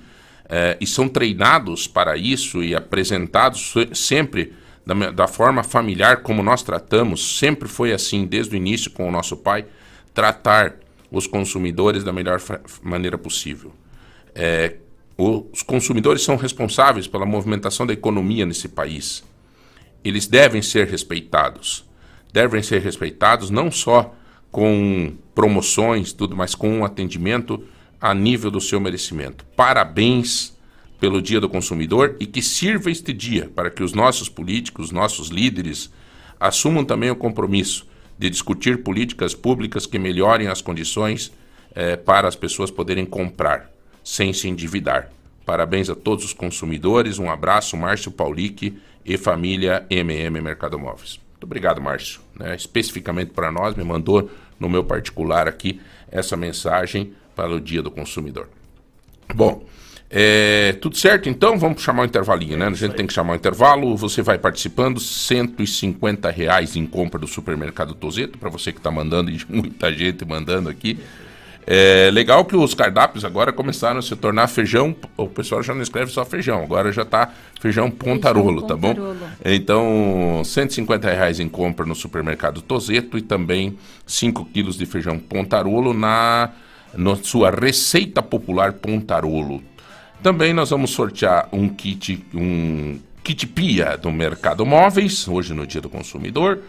eh, e são treinados para isso e apresentados sempre da, da, forma familiar como nós tratamos, sempre foi assim desde o início com o nosso pai, tratar os consumidores da melhor maneira possível. É, os consumidores são responsáveis pela movimentação da economia nesse país. Eles devem ser respeitados. Devem ser respeitados não só com promoções, tudo, mas com um atendimento a nível do seu merecimento. Parabéns pelo Dia do Consumidor e que sirva este dia para que os nossos políticos, nossos líderes, assumam também o compromisso de discutir políticas públicas que melhorem as condições eh, para as pessoas poderem comprar sem se endividar. Parabéns a todos os consumidores, um abraço, Márcio Paulic e família MM Mercado Móveis. Muito obrigado, Márcio. Né? Especificamente para nós, me mandou no meu particular aqui essa mensagem para o Dia do Consumidor. Bom, é, tudo certo então? Vamos chamar o intervalinho, né? A gente tem que chamar o intervalo. Você vai participando, 150 reais em compra do supermercado Tozeto, para você que está mandando, (laughs) e muita gente mandando aqui. É legal que os cardápios agora começaram a se tornar feijão. O pessoal já não escreve só feijão, agora já está feijão pontarolo, tá bom? Então, 150 reais em compra no supermercado Tozeto e também 5 quilos de feijão pontarolo na, na sua receita popular pontarolo. Também nós vamos sortear um kit, um kit pia do Mercado Móveis, hoje no Dia do Consumidor.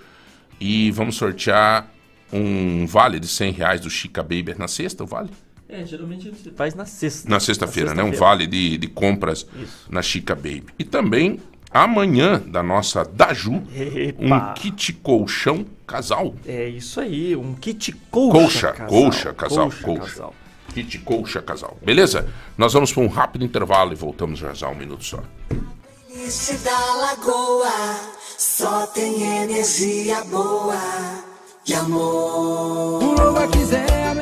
E vamos sortear um vale de 100 reais do Chica Baby na sexta, o vale? É, geralmente faz na sexta. Na sexta-feira, né? Um vale de, de compras Isso. na Chica Baby. E também, amanhã, da nossa Daju, Epa. um kit colchão casal. É isso aí, um kit colcha, colcha casal. Colcha, casal, colcha. colcha. Casal. Kit colcha casal. Beleza? Nós vamos para um rápido intervalo e voltamos já já um minuto só. da Lagoa só tem energia boa de amor.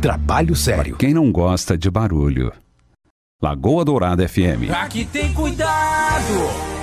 Trabalho sério. Quem não gosta de barulho? Lagoa Dourada FM. Aqui tem cuidado.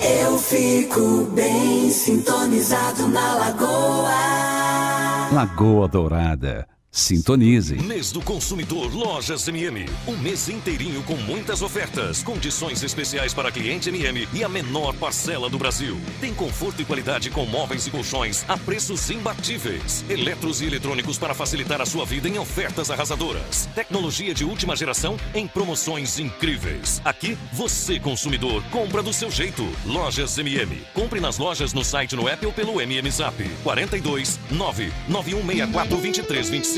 Eu fico bem sintonizado na lagoa. Lagoa Dourada. Sintonize. Mês do Consumidor Lojas MM. Um mês inteirinho com muitas ofertas, condições especiais para cliente MM e a menor parcela do Brasil. Tem conforto e qualidade com móveis e colchões a preços imbatíveis. Eletros e eletrônicos para facilitar a sua vida em ofertas arrasadoras. Tecnologia de última geração em promoções incríveis. Aqui, você consumidor compra do seu jeito. Lojas MM. Compre nas lojas no site, no app ou pelo MM Zap. 42 99164 2325.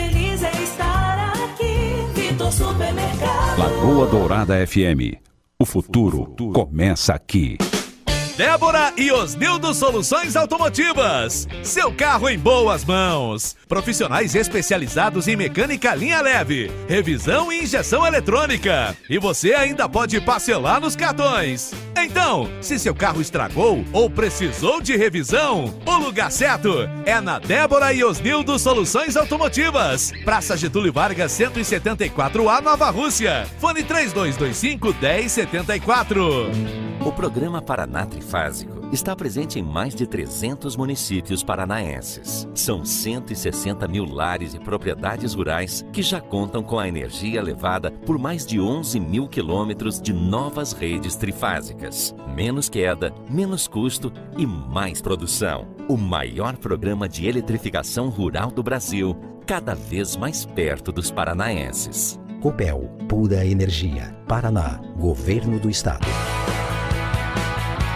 Supermercado. Lagoa Dourada FM. O futuro começa aqui. Débora e Osnildo Soluções Automotivas. Seu carro em boas mãos. Profissionais especializados em mecânica linha leve, revisão e injeção eletrônica. E você ainda pode parcelar nos cartões. Então, se seu carro estragou ou precisou de revisão, o lugar certo é na Débora e Osnildo Soluções Automotivas. Praça Getúlio Vargas 174A Nova Rússia. Fone 3225 1074. O programa Paraná Trifásico está presente em mais de 300 municípios paranaenses. São 160 mil lares e propriedades rurais que já contam com a energia levada por mais de 11 mil quilômetros de novas redes trifásicas. Menos queda, menos custo e mais produção. O maior programa de eletrificação rural do Brasil, cada vez mais perto dos paranaenses. Copel, pura energia. Paraná, Governo do Estado.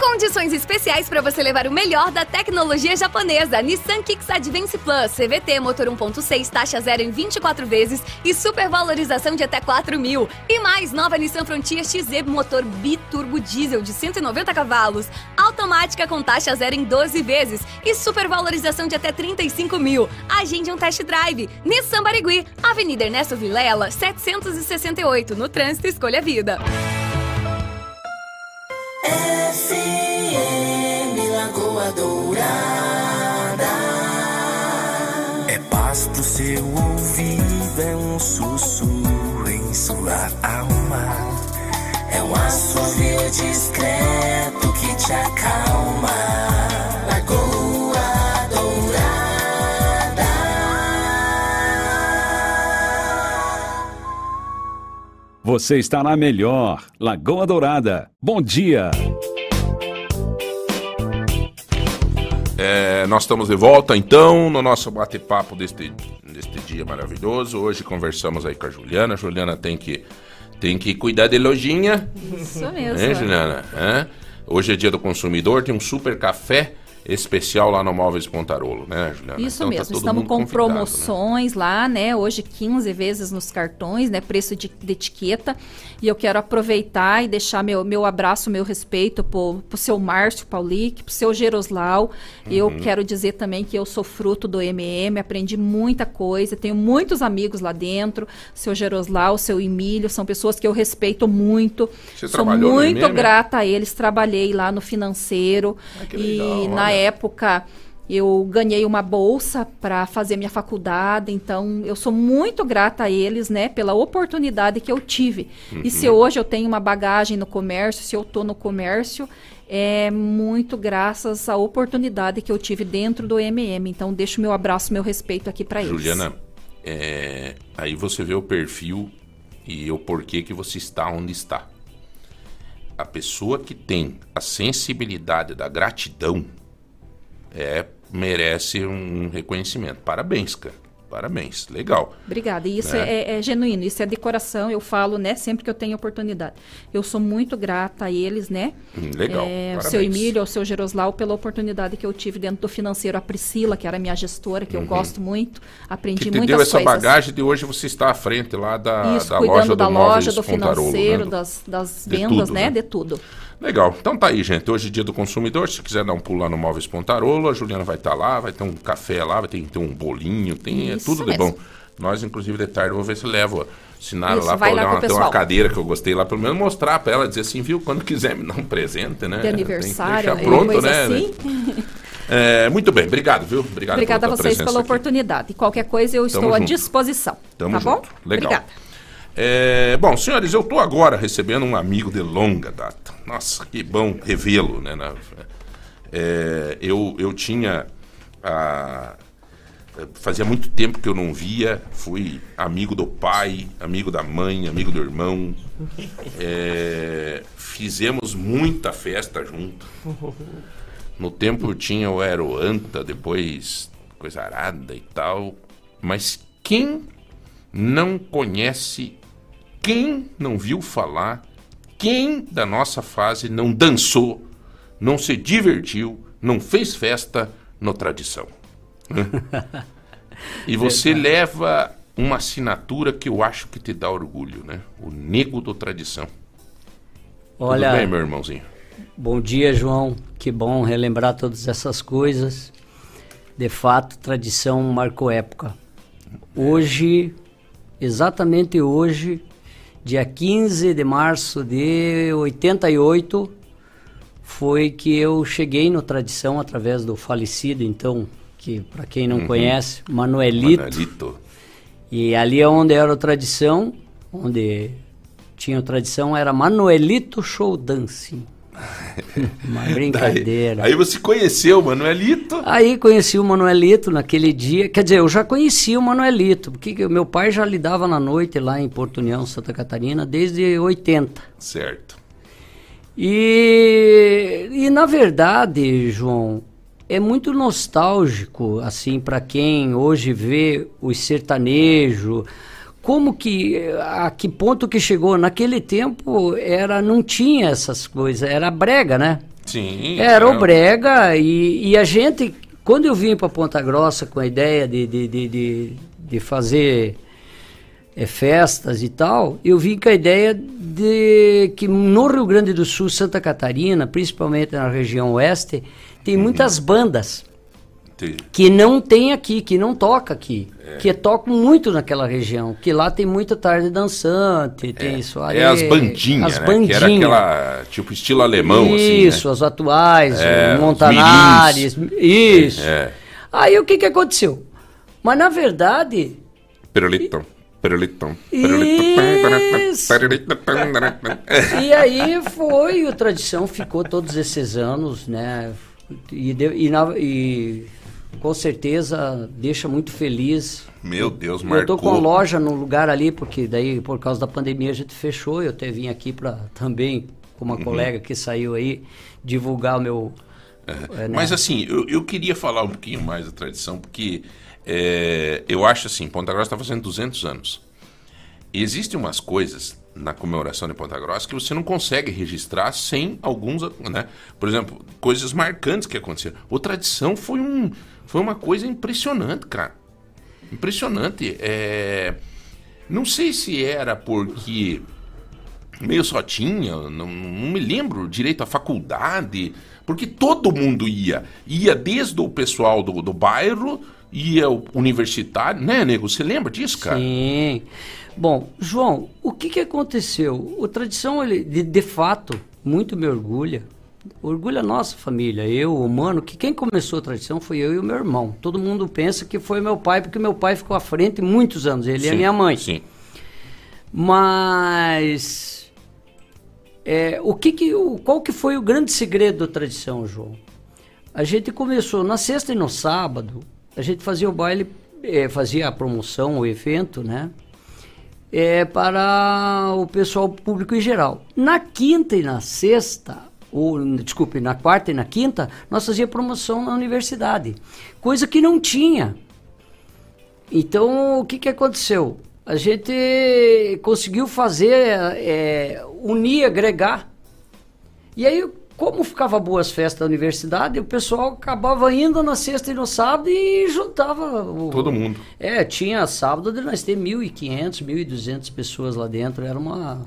Condições especiais para você levar o melhor da tecnologia japonesa. Nissan Kicks Advance Plus, CVT, motor 1.6, taxa zero em 24 vezes e supervalorização de até 4 mil. E mais, nova Nissan Frontier XZ, motor biturbo diesel de 190 cavalos, automática com taxa zero em 12 vezes e supervalorização de até 35 mil. Agende um test drive. Nissan Barigui, Avenida Ernesto Vilela, 768, no trânsito Escolha Vida. FM Dourada. É paz pro seu ouvido, é um sussurro em sua alma. É um assovio discreto que te acalma. Lagoa Dourada. Você está na melhor. Lagoa Dourada. Bom dia. É, nós estamos de volta então no nosso bate-papo deste, deste dia maravilhoso. Hoje conversamos aí com a Juliana. A Juliana tem que, tem que cuidar de lojinha. Isso mesmo. Hein, Juliana? É? Hoje é dia do consumidor, tem um super café especial lá no Móveis Pontarolo, né, Juliana? Isso Então tá mesmo, todo estamos com né? promoções lá, né? Hoje 15 vezes nos cartões, né? Preço de, de etiqueta. E eu quero aproveitar e deixar meu, meu abraço, meu respeito pro, pro seu Márcio Paulic, pro seu Geroslau. Eu Uhum. quero dizer também que eu sou fruto do MM, aprendi muita coisa, tenho muitos amigos lá dentro. Seu Geroslau, seu Emílio, são pessoas que eu respeito muito. Você sou muito grata a eles, trabalhei lá no financeiro. que e na. Época eu ganhei uma bolsa para fazer minha faculdade, então eu sou muito grata a eles, né, pela oportunidade que eu tive. E se Uhum. hoje eu tenho uma bagagem no comércio, se eu tô no comércio, é muito graças à oportunidade que eu tive dentro do MM. Então deixo meu abraço, meu respeito aqui para eles. Juliana, é, aí você vê o perfil e o porquê que você está onde está. A pessoa que tem a sensibilidade da gratidão é, merece um reconhecimento. Parabéns, cara. Parabéns, legal. Obrigada. E isso Né? é, é genuíno, isso é de coração. Eu falo, né, sempre que eu tenho oportunidade. Eu sou muito grata a eles, né? Hum, legal, É, seu Emílio, ao seu Geroslau, pela oportunidade que eu tive dentro do financeiro. A Priscila, que era minha gestora, que eu Uhum. gosto muito. Aprendi Que te muitas deu essa coisas. bagagem de hoje você está à frente lá da, Isso, da loja da do loja, Móveis do financeiro, né? das, das vendas, tudo, né? né? De tudo. Legal. Então tá aí, gente. Hoje é dia do consumidor. Se quiser dar um pulo lá no Móveis Pontarolo, a Juliana vai estar lá, vai ter um café lá, vai ter, ter um bolinho, tem é tudo de mesmo. bom. Nós, inclusive, de tarde, vou ver se levo Sinara Isso, lá lá olhar uma, tem uma cadeira que eu gostei lá, pelo menos mostrar pra ela, dizer assim, viu, quando (laughs) quiser me dar um presente, né? De Tem que aniversário, alguma pronto, coisa né? assim. (laughs) É, muito bem, obrigado, viu? Obrigado Obrigada a vocês pela aqui. oportunidade. Qualquer coisa, eu Tamo estou à junto. disposição. Tamo tá junto. bom? Legal. Obrigada. É, bom, senhores, eu tô agora recebendo um amigo de longa data. Nossa, que bom revê-lo, né? na- é, eu, eu tinha. ah, fazia muito tempo que eu não via. Fui amigo do pai, amigo da mãe, amigo do irmão. É, fizemos muita festa junto. No tempo tinha o Aeroanta, depois coisa arada e tal. Mas quem não conhece, quem não viu falar, quem da nossa fase não dançou, não se divertiu, não fez festa no Tradição? (laughs) E você leva uma assinatura que eu acho que te dá orgulho, né? O Nego do Tradição. Olha, Tudo bem, meu irmãozinho? Bom dia, João. Que bom relembrar todas essas coisas. De fato, tradição marcou época. Hoje, exatamente hoje, dia 15 de março de 88, foi que eu cheguei no Tradição através do falecido, então, que para quem não Uhum. conhece, Manuelito. Manuelito. E ali é onde era o Tradição, onde tinha o Tradição, era Manuelito Show Dancing. (laughs) Uma brincadeira. Daí- aí você conheceu o Manuelito? Aí conheci o Manuelito naquele dia. Quer dizer, eu já conhecia o Manuelito, porque meu pai já lidava na noite lá em Porto União, Santa Catarina, desde 80. Certo. E, e na verdade, João, é muito nostálgico, assim, para quem hoje vê os sertanejo, como que, a que ponto que chegou. Naquele tempo era, não tinha essas coisas, era brega, né? Sim. Era o não. brega e, e a gente, quando eu vim para Ponta Grossa com a ideia de, de, de, de, de fazer eh, festas e tal, eu vim com a ideia de que no Rio Grande do Sul, Santa Catarina, principalmente na região oeste, tem muitas bandas Que não tem aqui, que não toca aqui, que tocam muito naquela região, que lá tem muita tarde dançante, tem soirée, É as bandinhas, as né? bandinhas. Que era aquela, tipo, estilo alemão, Isso, assim, as atuais, É, Montanares, isso. né? É. Aí o que que aconteceu? Mas na verdade, Perolitão, perolitão, Isso. e aí foi, o Tradição ficou todos esses anos, né? E, de- e na- e com certeza deixa muito feliz. Meu Deus, Eu marcou. tô com a loja no lugar ali, porque daí por causa da pandemia a gente fechou. Eu até vim aqui para também, com uma Uhum. colega que saiu aí, divulgar o meu. é, né? Mas assim, eu, eu queria falar um pouquinho mais da tradição, porque é, eu acho assim, Ponta Grossa está fazendo 200 anos. E existem umas coisas na comemoração de Ponta Grossa que você não consegue registrar sem alguns, né? Por exemplo, coisas marcantes que aconteceram. O tradição foi um, foi uma coisa impressionante, cara. Impressionante. É, não sei se era porque meio só tinha, não, não me lembro direito a faculdade, porque todo mundo ia. Ia desde o pessoal do, do bairro, ia o universitário, né, nego? Você lembra disso, cara? Sim. Bom, João, o que, que aconteceu? O Tradição, ele, de, de fato, muito me orgulha. Orgulha a nossa família, eu, o Mano, que quem começou a tradição foi eu e o meu irmão. Todo mundo pensa que foi meu pai, porque meu pai ficou à frente muitos anos, ele e a Sim, minha mãe. Sim. Mas é, o que que, o, qual que foi o grande segredo da tradição, João? A gente começou na sexta e no sábado, a gente fazia o baile, é, fazia a promoção, o evento, né? É, para o pessoal público em geral. Na quinta e na sexta, ou desculpe, na quarta e na quinta, nós fazíamos promoção na universidade, coisa que não tinha. Então, o que, que aconteceu? A gente conseguiu fazer, é, unir, agregar. E aí, como ficava boas festas da universidade, o pessoal acabava indo na sexta e no sábado e juntava. o- Todo mundo. É, tinha sábado de nós ter 1.500, 1.200 pessoas lá dentro. Era uma.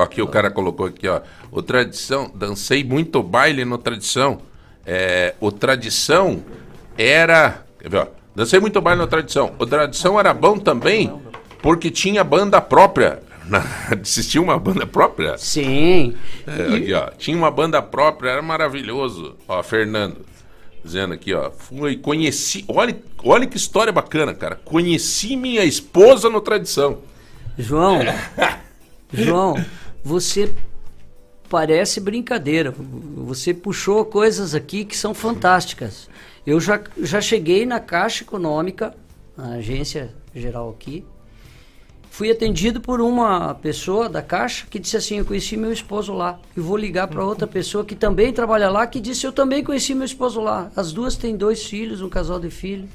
Aqui o cara colocou aqui, ó. O tradição, dancei muito baile no tradição. É, o tradição era. Quer ver, ó? Dancei muito baile no tradição. O tradição era bom também porque tinha banda própria. Existia (laughs) uma banda própria? Sim. É, aqui, ó. Tinha uma banda própria, era maravilhoso. Ó, Fernando. Dizendo aqui, ó. Fui, conheci. Olha, olha que história bacana, cara. Conheci minha esposa no tradição. João, (laughs) João, você parece brincadeira. Você puxou coisas aqui que são fantásticas. Eu já, já cheguei na Caixa Econômica, na agência geral aqui. Fui atendido por uma pessoa da Caixa que disse assim: Eu conheci meu esposo lá. E vou ligar para outra pessoa que também trabalha lá que disse: Eu também conheci meu esposo lá. As duas têm dois filhos, um casal de filhos.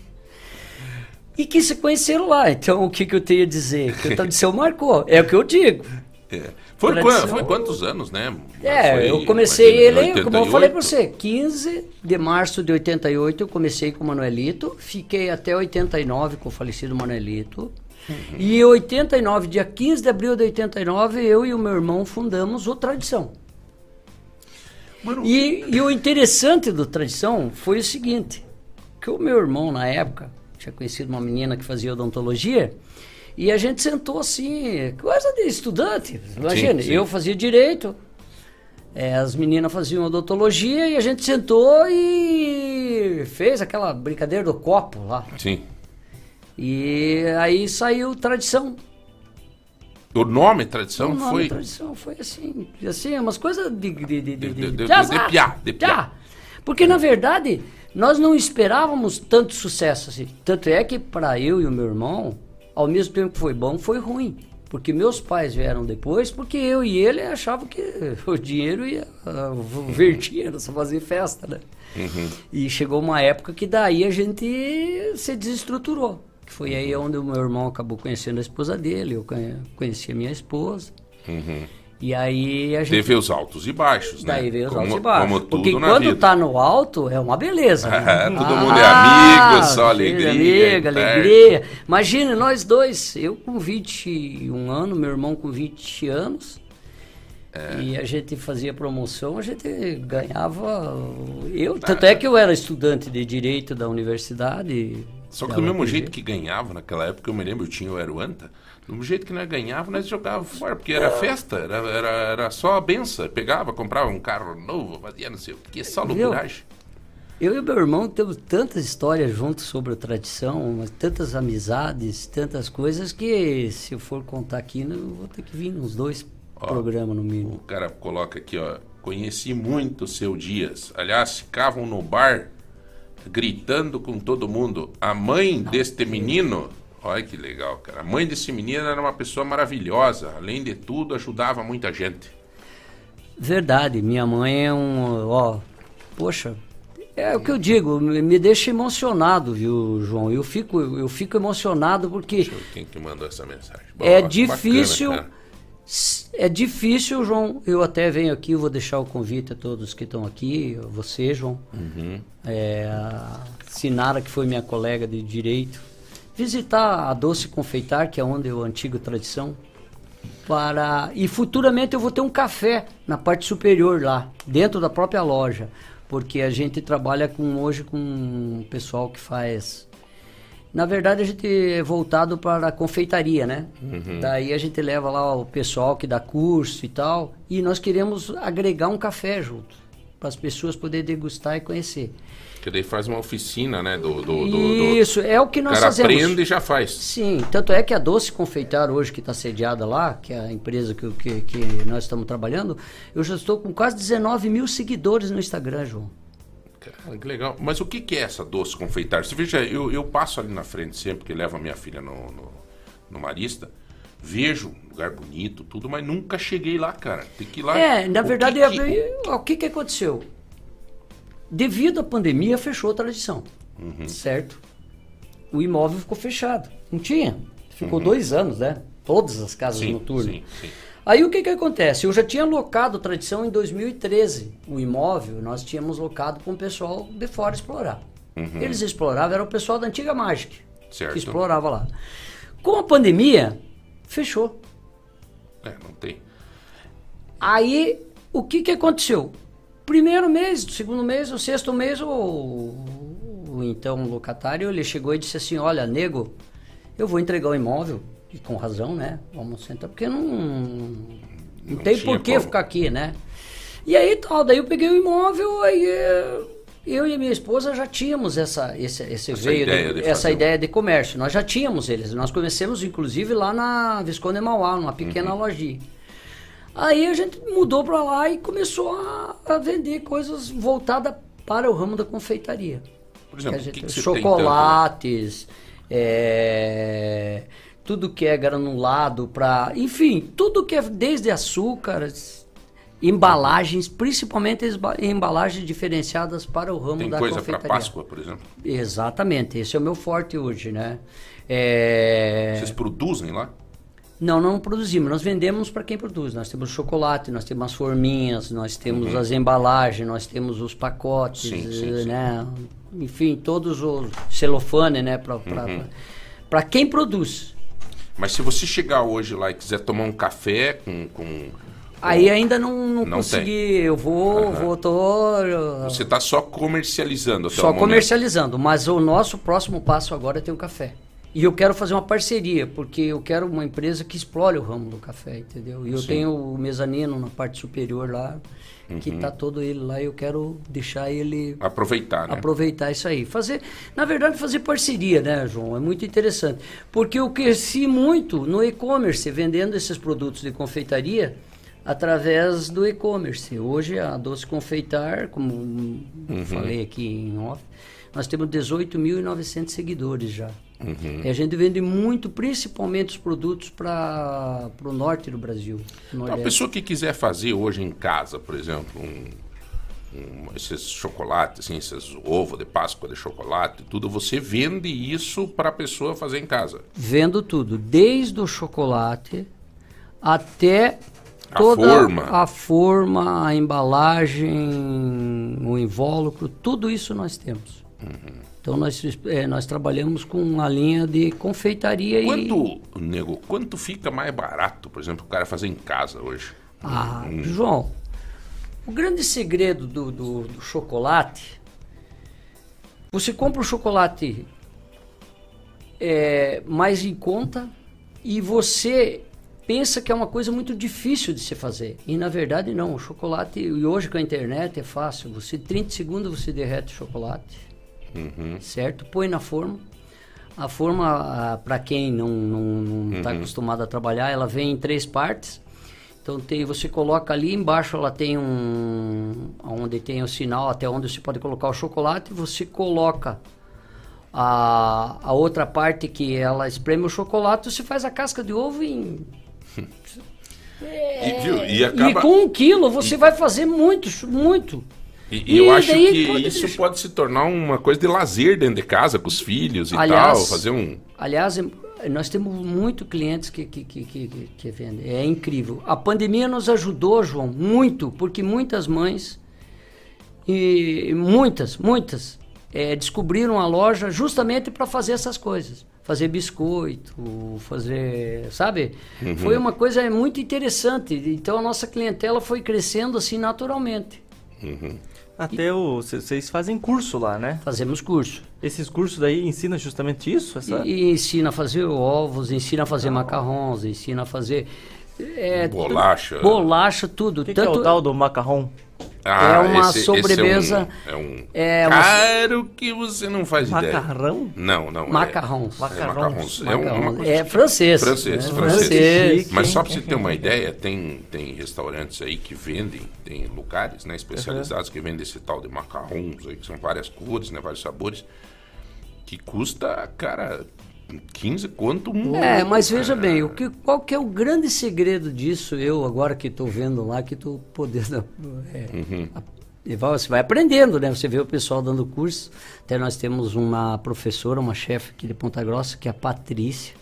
E que se conheceram lá. Então, o que, que eu tenho a dizer? Que a tradição marcou. É o que eu digo. É. Foi, Tradição. quan- foi quantos anos, né? É, Foi, eu comecei ele, como eu falei 88? pra você, 15 de março de 88 eu comecei com o Manuelito, fiquei até 89 com o falecido Manuelito. E em 89, dia 15 de abril de 89, eu e o meu irmão fundamos o Tradição. E, e o interessante do Tradição foi o seguinte, que o meu irmão na época tinha conhecido uma menina que fazia odontologia e a gente sentou assim, coisa de estudante, imagina, sim. eu fazia direito, é, as meninas faziam odontologia e a gente sentou e fez aquela brincadeira do copo lá. Sim. E aí saiu tradição. O nome tradição o nome foi. tradição foi assim, assim, umas coisas de de de, de, De- de, de- de azar. de piá, de. Piá. Porque na verdade nós não esperávamos tanto sucesso assim. Tanto é que para eu e o meu irmão, ao mesmo tempo que foi bom, foi ruim. Porque meus pais vieram depois, porque eu e ele achavam que (laughs) o dinheiro ia (laughs) uh, vertir, só fazer festa, né? Uhum. E chegou uma época que daí a gente se desestruturou. Que foi aí onde o meu irmão acabou conhecendo a esposa dele, eu conhe- conheci a minha esposa. Uhum. E aí a gente. Teve os altos e baixos, né? Daí veio os como, altos e baixos. Como tudo Porque quando vida. tá no alto, é uma beleza. né? (laughs) É, todo mundo é Ah, amigo, só filho, alegria. Amiga, é alegria. Imagina, nós dois, eu com 21 anos, meu irmão com 20 anos. É. E a gente fazia promoção, a gente ganhava. Eu, tanto é que eu era estudante de direito da universidade. Só que do mesmo jeito que ganhava naquela época, eu me lembro, eu tinha o Aruanta, do mesmo jeito que nós ganhava, nós jogava fora, porque era festa, era, era, era só a benção. Pegava, comprava um carro novo, fazia não sei o que, só loucuragem. Eu e o meu irmão temos tantas histórias juntos sobre a tradição, tantas amizades, tantas coisas que se eu for contar aqui, eu vou ter que vir uns dois programas no mínimo. O cara coloca aqui, ó, conheci muito o seu Dias. Aliás, ficavam no bar gritando com todo mundo. A mãe deste menino, olha que legal, cara. A mãe desse menino era uma pessoa maravilhosa. Além de tudo, ajudava muita gente. Verdade, minha mãe é um. Ó, poxa, é o que eu digo, me deixa emocionado, viu, João? Eu fico, eu fico emocionado porque Quem que mandou essa mensagem? é difícil. bacana. É difícil, João. Eu até venho aqui, vou deixar o convite a todos que estão aqui, você, João. Uhum. É, a Sinara, que foi minha colega de direito, visitar a Doce Confeitar, que é onde é a antiga tradição, para e futuramente eu vou ter um café na parte superior lá, dentro da própria loja, porque a gente trabalha com hoje com um pessoal que faz na verdade a gente é voltado para a confeitaria, né? Uhum. Daí a gente leva lá o pessoal que dá curso e tal, e nós queremos agregar um café junto, para as pessoas poderem degustar e conhecer. Que daí faz uma oficina, né? Do, do, do- do- Isso, é o que nós cara fazemos. aprende e já faz. Sim, tanto é que a Doce Confeitar hoje, que está sediada lá, que é a empresa que, que, que nós estamos trabalhando, eu já estou com quase 19 mil seguidores no Instagram, João. Cara, que legal. Mas o que, que é essa doce confeitar? Você veja, eu, eu passo ali na frente sempre que levo a minha filha no, no, no Marista, vejo um lugar bonito, tudo, mas nunca cheguei lá, cara. Tem que ir lá. É, na O verdade, que que- é- ó, o que, que aconteceu? Devido à pandemia, fechou a tradição, Uhum. certo? o imóvel ficou fechado. Não tinha. Ficou Uhum. dois anos, né? Todas as casas Sim, noturnas. sim, sim. Aí o que que acontece? Eu já tinha locado tradição em 2013. O imóvel nós tínhamos locado para um pessoal de fora explorar. Uhum. Eles exploravam, era o pessoal da antiga Magic Certo. que explorava lá. Com a pandemia, fechou. É, não tem. Aí, o que que aconteceu? Primeiro mês, segundo mês, o sexto mês, o, o então locatário, ele chegou e disse assim, olha, nego, eu vou entregar o imóvel, e com razão, né? Vamos sentar, porque não, não, Não tem por que ficar aqui, né? E aí tal, daí eu peguei o imóvel, aí eh, eu e minha esposa já tínhamos essa, esse, esse Essa veio, ideia de essa fazer um- ideia de comércio. Nós já tínhamos eles. Nós começamos, inclusive, lá na Visconde Mauá, numa pequena Uhum. lojinha. Aí a gente mudou para lá e começou a, a vender coisas voltadas para o ramo da confeitaria. Por exemplo, o que gente- que você chocolates, é, tudo que é granulado para, enfim, tudo que é desde açúcares, embalagens, principalmente embalagens diferenciadas para o ramo Tem da coisa para confeitaria. Páscoa, por exemplo. Exatamente, esse é o meu forte hoje, né? É... Vocês produzem lá? Não, não produzimos, nós vendemos para quem produz. Nós temos chocolate, nós temos as forminhas, nós temos Uhum. as embalagens, nós temos os pacotes, Sim, sim, eh, sim. né? Enfim, todos os celofane, né? Para Uhum. quem produz. Mas se você chegar hoje lá e quiser tomar um café com. com Aí ainda não, não, Não consegui, eu vou, Aham. vou, tô... você está só comercializando até o Só comercializando, mas o nosso próximo passo agora é ter um café. E eu quero fazer uma parceria, porque eu quero uma empresa que explore o ramo do café, entendeu? E eu Sim. tenho o mezanino na parte superior lá, que Uhum. tá todo ele lá, e eu quero deixar ele Aproveitar, né? aproveitar isso aí. Fazer, na verdade, fazer parceria, né, João? É muito interessante. Porque eu cresci muito no e-commerce, vendendo esses produtos de confeitaria através do e-commerce. Hoje a Doce Confeitar, como Uhum. falei aqui em off, nós temos 18.900 seguidores já. Uhum. E a gente vende muito, principalmente os produtos para o norte do Brasil. Uma Nordeste. pessoa que quiser fazer hoje em casa, por exemplo, um, um- esses chocolates, assim, esses ovo de Páscoa de chocolate, tudo, você vende isso para a pessoa fazer em casa. Vendo tudo, desde o chocolate até A toda forma. a forma, a embalagem, o invólucro, tudo isso nós temos. Uhum. Então nós, eh, nós trabalhamos com uma linha de confeitaria e Quanto, nego, quanto fica mais barato, por exemplo, o cara fazer em casa hoje? Ah, Um- João, o grande segredo do, do- do chocolate, você compra o chocolate é, mais em conta e você pensa que é uma coisa muito difícil de se fazer. E na verdade não, o chocolate, e hoje com a internet é fácil, você 30 segundos você derrete o chocolate, Uhum. certo? Põe na forma. A forma, para quem não está Uhum. acostumado a trabalhar, ela vem em três partes. Então tem, você coloca ali embaixo, ela tem um, onde tem o sinal até onde você pode colocar o chocolate. Você coloca a, a outra parte que ela espreme o chocolate. Você faz a casca de ovo em (laughs) E, viu, e acaba... e com um quilo você vai fazer muito, muito. E, e eu acho que pode isso deixar- pode se tornar uma coisa de lazer dentro de casa, com os filhos e Aliás- tal, fazer um... Aliás, é- nós temos muito clientes que, que, que, que, que- vendem. É incrível. A pandemia nos ajudou, João, muito, porque muitas mães, e muitas, muitas, eh, descobriram a loja justamente para fazer essas coisas. Fazer biscoito, fazer. Sabe? Uhum. Foi uma coisa muito interessante. Então a nossa clientela foi crescendo assim naturalmente. Uhum. Até o. Vocês fazem curso lá, né? Fazemos curso. Esses cursos daí ensinam justamente isso? Essa... E, e ensina a fazer ovos, ensina a fazer macarrons, ensina a fazer. é, Bolacha. tu- Bolacha, tudo. O que, que é o tal do macarrão? Ah, É uma esse- esse sobremesa- É um, é um é uma- caro que você não faz Macarrão? ideia. Não, não. é- Macarrons. É, macarrons. É, um- Macarrons. uma coisa É francês. Francês, É francês. francês. Mas só para você ter uma (laughs) ideia, tem, tem restaurantes aí que vendem, tem lugares né, especializados que vendem esse tal de macarrons aí, que são várias cores, né, vários sabores, que custa, cara, 15 quanto um. É, mas veja bem, o que, qual que é o grande segredo disso? Eu agora que estou vendo lá, que estou podendo (laughs) é, Uhum. você vai aprendendo, né? Você vê o pessoal dando curso. Até nós temos uma professora, uma chefe aqui de Ponta Grossa, que é a Patrícia.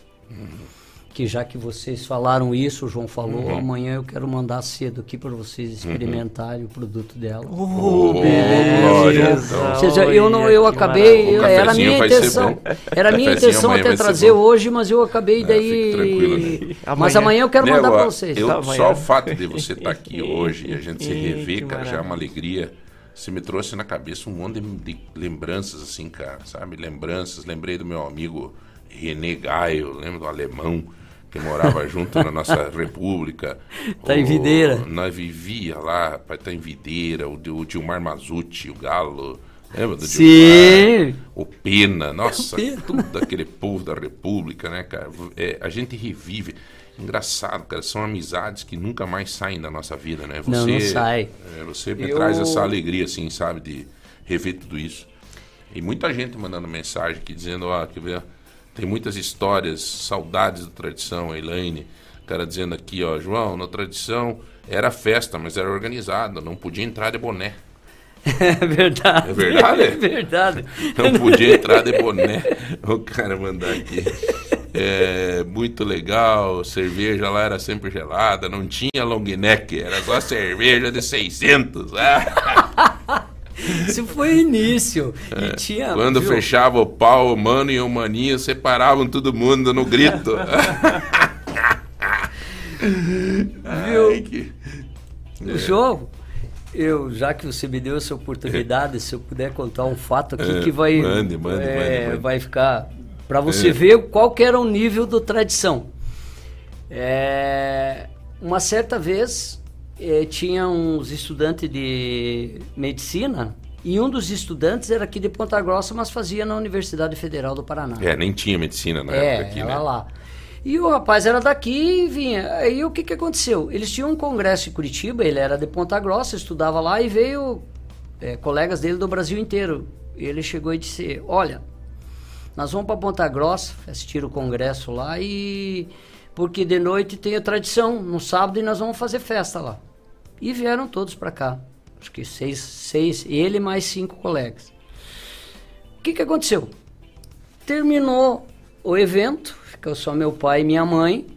Que já que vocês falaram isso, o João falou, Uhum. amanhã eu quero mandar cedo aqui para vocês experimentarem o produto dela. Oh, É, viu? então. Ou seja, eu não, eu acabei. O era a minha intenção, era a minha intenção até trazer hoje, mas eu acabei É, fique tranquilo. daí. Mas amanhã eu quero Né, mandar para vocês. eu- tá? só o fato de você estar aqui (laughs) hoje e a gente se rever, cara, já é uma alegria. Você me trouxe na cabeça um monte de, de lembranças, assim, cara, sabe? Lembranças. Lembrei do meu amigo René Gaio, lembro do alemão que morava (laughs) junto na nossa república. Tá em O- Videira. Nós vivia lá, para estar em Videira, o, o Dilmar Mazucci, o Galo. Lembra do Sim. Dilmar? O Pena, nossa, tudo aquele povo da República, né, cara? É, a gente revive. Engraçado, cara, são amizades que nunca mais saem da nossa vida, né? Não, não sai. é, você me Eu- traz essa alegria, assim, sabe, de rever tudo isso. E muita gente mandando mensagem aqui dizendo, ó, quer ver? Tem muitas histórias, saudades da tradição, a Elaine. O cara dizendo aqui, ó, João, na tradição era festa, mas era organizada, não podia entrar de boné. (laughs) É verdade. É verdade? (laughs) É verdade. (laughs) Não podia entrar de boné. O cara mandar aqui. É, muito legal, cerveja lá era sempre gelada, não tinha long neck, era só cerveja de 600. Ah. Isso foi início. É, E tinha. Quando viu? fechava o pau, o mano e o maninho separavam todo mundo no grito. (laughs) Viu? O João, eu, já que você me deu essa oportunidade, se eu puder contar um fato aqui É, que vai, mande, mande, é, mande, vai ficar para você É. ver qual que era o nível do tradição. É, uma certa vez eh, tinha uns estudantes de medicina e um dos estudantes era aqui de Ponta Grossa, mas fazia na Universidade Federal do Paraná. É, nem tinha medicina na É, época aqui, era né? lá. E o rapaz era daqui e vinha. Aí o que, que aconteceu? Eles tinham um congresso em Curitiba, ele era de Ponta Grossa, estudava lá e veio é, colegas dele do Brasil inteiro. E ele chegou e disse: Olha, nós vamos para Ponta Grossa assistir o congresso lá e. Porque de noite tem a tradição, no sábado, e nós vamos fazer festa lá. E vieram todos para cá. Acho que seis, seis, ele mais cinco colegas. O que, que aconteceu? Terminou o evento, ficou só meu pai e minha mãe.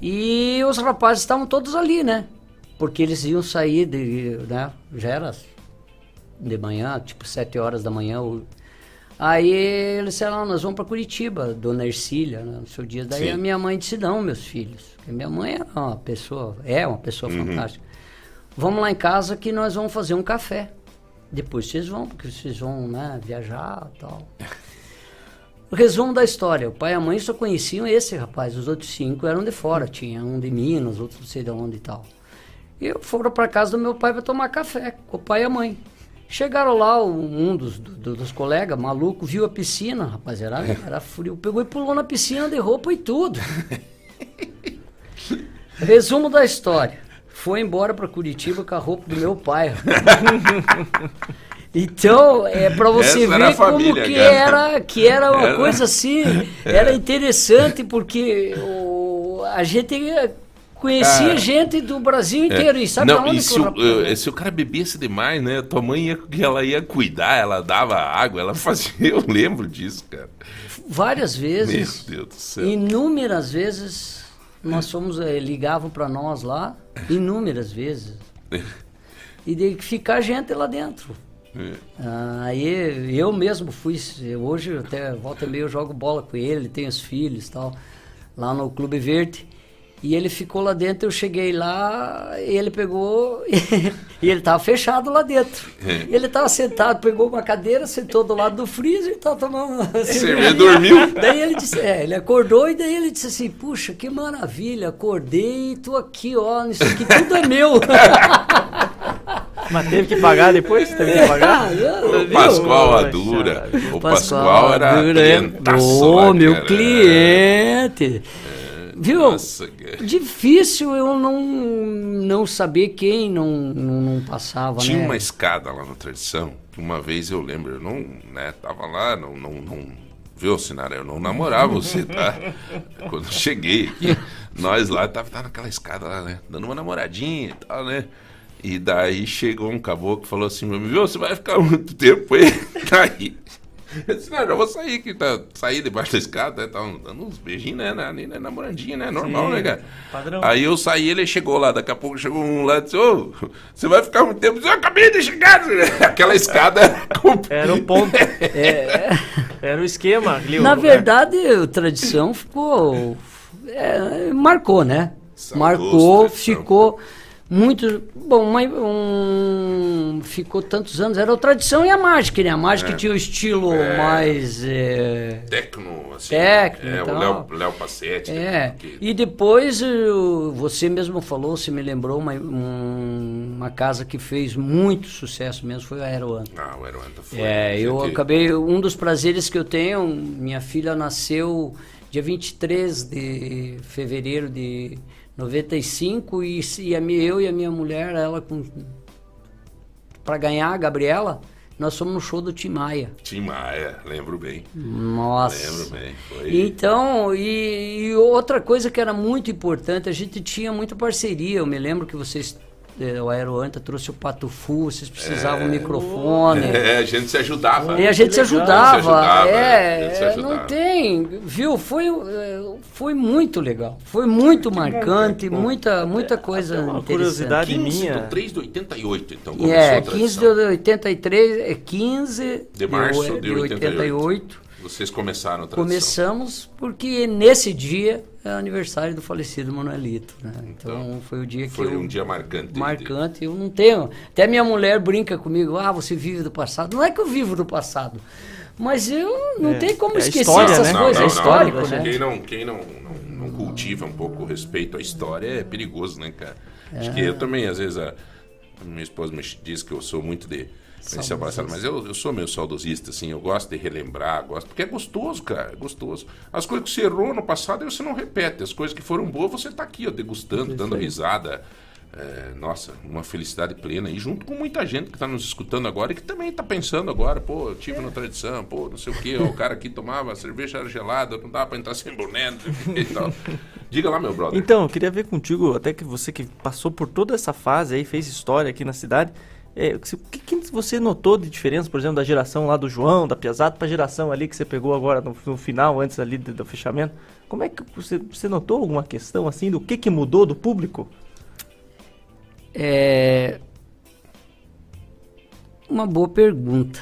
E os rapazes estavam todos ali, né? Porque eles iam sair de, né? Já era de manhã, tipo sete horas da manhã. o- Aí eles disseram, "Ah, nós vamos para Curitiba, Dona Ercília, né, no seu dia. Daí Sim. a minha mãe disse, não, meus filhos. Porque minha mãe é uma pessoa, é uma pessoa Uhum. fantástica. Vamos lá em casa que nós vamos fazer um café. Depois vocês vão, porque vocês vão, né, viajar e tal. O (laughs) resumo da história: o pai e a mãe só conheciam esse rapaz, os outros cinco eram de fora, tinha um de Minas, outro não sei de onde e tal. E foram para casa do meu pai para tomar café com o pai e a mãe. Chegaram lá, um dos, do- dos colegas, maluco, viu a piscina, rapaz, era, (laughs) era frio, pegou e pulou na piscina de roupa e tudo. (laughs) Resumo da história: foi embora para Curitiba com a roupa do meu pai. (laughs) Então, é para você Essa ver família, como que cara. era, que era uma Era- coisa assim, era interessante porque o, a gente conhecia Cara, gente do Brasil inteiro É. e sabe não, aonde e se o o, rapaz- eh, se o cara bebesse demais, né? Tua mãe ia, ela ia cuidar, ela dava água, ela (laughs) fazia. Eu lembro disso, cara. várias vezes, Meu Deus do céu. inúmeras vezes nós fomos eh, ligavam para nós lá, inúmeras vezes. E de ficar gente lá dentro. É. Aí eu mesmo fui, hoje até volta e meia eu jogo bola com ele, tenho os filhos tal, lá no Clube Verde. E ele ficou lá dentro, eu cheguei lá, e ele pegou, (laughs) e ele tava fechado lá dentro. É. Ele tava sentado, pegou uma cadeira, sentou do lado do freezer e tava tomando uma cervejinha. dormiu? Daí ele disse, é, ele acordou e daí ele disse assim, puxa, que maravilha, acordei e tô aqui, ó, isso aqui tudo é meu. (laughs) Mas teve que pagar depois? Teve que pagar? O Pascoal Adura. O Pascoal era Adura, é. Ô, lá, meu cara. cliente. Viu? Nossa. Difícil eu não, não saber quem não, não, não passava, Tinha né? uma escada lá na tradição, que uma vez eu lembro, eu não, né, tava lá, não, não, não viu, Sinara, eu não namorava você, tá? (laughs) Quando eu cheguei aqui, nós lá, tava, tava naquela escada lá, né, dando uma namoradinha e tal, né? E daí chegou um caboclo e falou assim, viu, você vai ficar muito tempo aí. (laughs) Daí. Eu disse, não, já vou sair aqui, tá, sair debaixo da escada, né, tá dando uns beijinhos, né, na, na namorandinha, né, normal, Sim, né, cara? padrão. Aí eu saí, ele chegou lá, daqui a pouco chegou um lá e disse, ô, você vai ficar muito tempo? Eu, acabei de chegar, (laughs) aquela escada... Era o ponto. (laughs) Era o esquema. Na o- verdade, a tradição ficou. é, marcou, né? Saudoso marcou, tradição. ficou muito. Bom, uma- um, ficou tantos anos. Era a tradição e a mágica, né? A mágica É. tinha o estilo É. mais. é, Tecno, assim. Tecno É, o. Léo, Léo Passetti. É, que- e depois eu- você mesmo falou, você me lembrou uma, um- uma casa que fez muito sucesso mesmo, foi a Aeroanta. Ah, o Aeroanta foi. É, eu acabei, um dos prazeres que eu tenho, minha filha nasceu dia 23 de fevereiro de 95 e, e a, eu e a minha mulher, ela com para ganhar a Gabriela, nós fomos no show do Tim Maia. Tim Maia, lembro bem. Nossa. Lembro bem. Foi... Então, e, e outra coisa que era muito importante, a gente tinha muita parceria. Eu me lembro que vocês, o Aeroanta trouxe o Pato Fu, vocês precisavam um microfone. É, a gente se ajudava. E a gente se ajudava. Se ajudava, é, se é, ajudava. não tem, viu? Foi, é, foi muito legal. Foi muito marcante, muita, muita coisa uma interessante. curiosidade 15 minha. do 3 de 88, então, começou É, a 15 tradição. de 83, é 15 De março de, de 88. Vocês começaram a tradição. Começamos porque nesse dia é aniversário do falecido Manuelito, né? Então, foi o dia que Foi eu, um dia marcante. marcante. Eu não tenho. Até minha mulher brinca comigo. Ah, você vive do passado. Não é que eu vivo do passado, mas eu não É, tenho como é esquecer história, essas né? coisas. Não, é não, histórico, não. né? Quem, não, quem não, não, não cultiva um pouco o respeito à história é perigoso, né, cara? Acho É. que eu também, às vezes, a, a minha esposa me diz que eu sou muito de passado, mas eu, eu sou meio saudosista, assim, eu gosto de relembrar, gosto, porque é gostoso, cara, é gostoso. As coisas que você errou no passado, você não repete. As coisas que foram boas, você tá aqui, ó, degustando, dando risada. É, nossa, uma felicidade plena. E junto com muita gente que está nos escutando agora e que também está pensando agora, pô, eu tive na tradição, pô, não sei o quê, ó, o cara aqui tomava cerveja gelada, não dava para entrar sem boné, e tal. Diga lá, meu brother. Então, eu queria ver contigo, até que você que passou por toda essa fase aí, fez história aqui na cidade, é, o que, que você notou de diferença, por exemplo, da geração lá do João, da Piazada, pra geração ali que você pegou agora no, no final, antes ali do, do fechamento? Como é que você, você notou alguma questão assim do que, que mudou do público? É uma boa pergunta.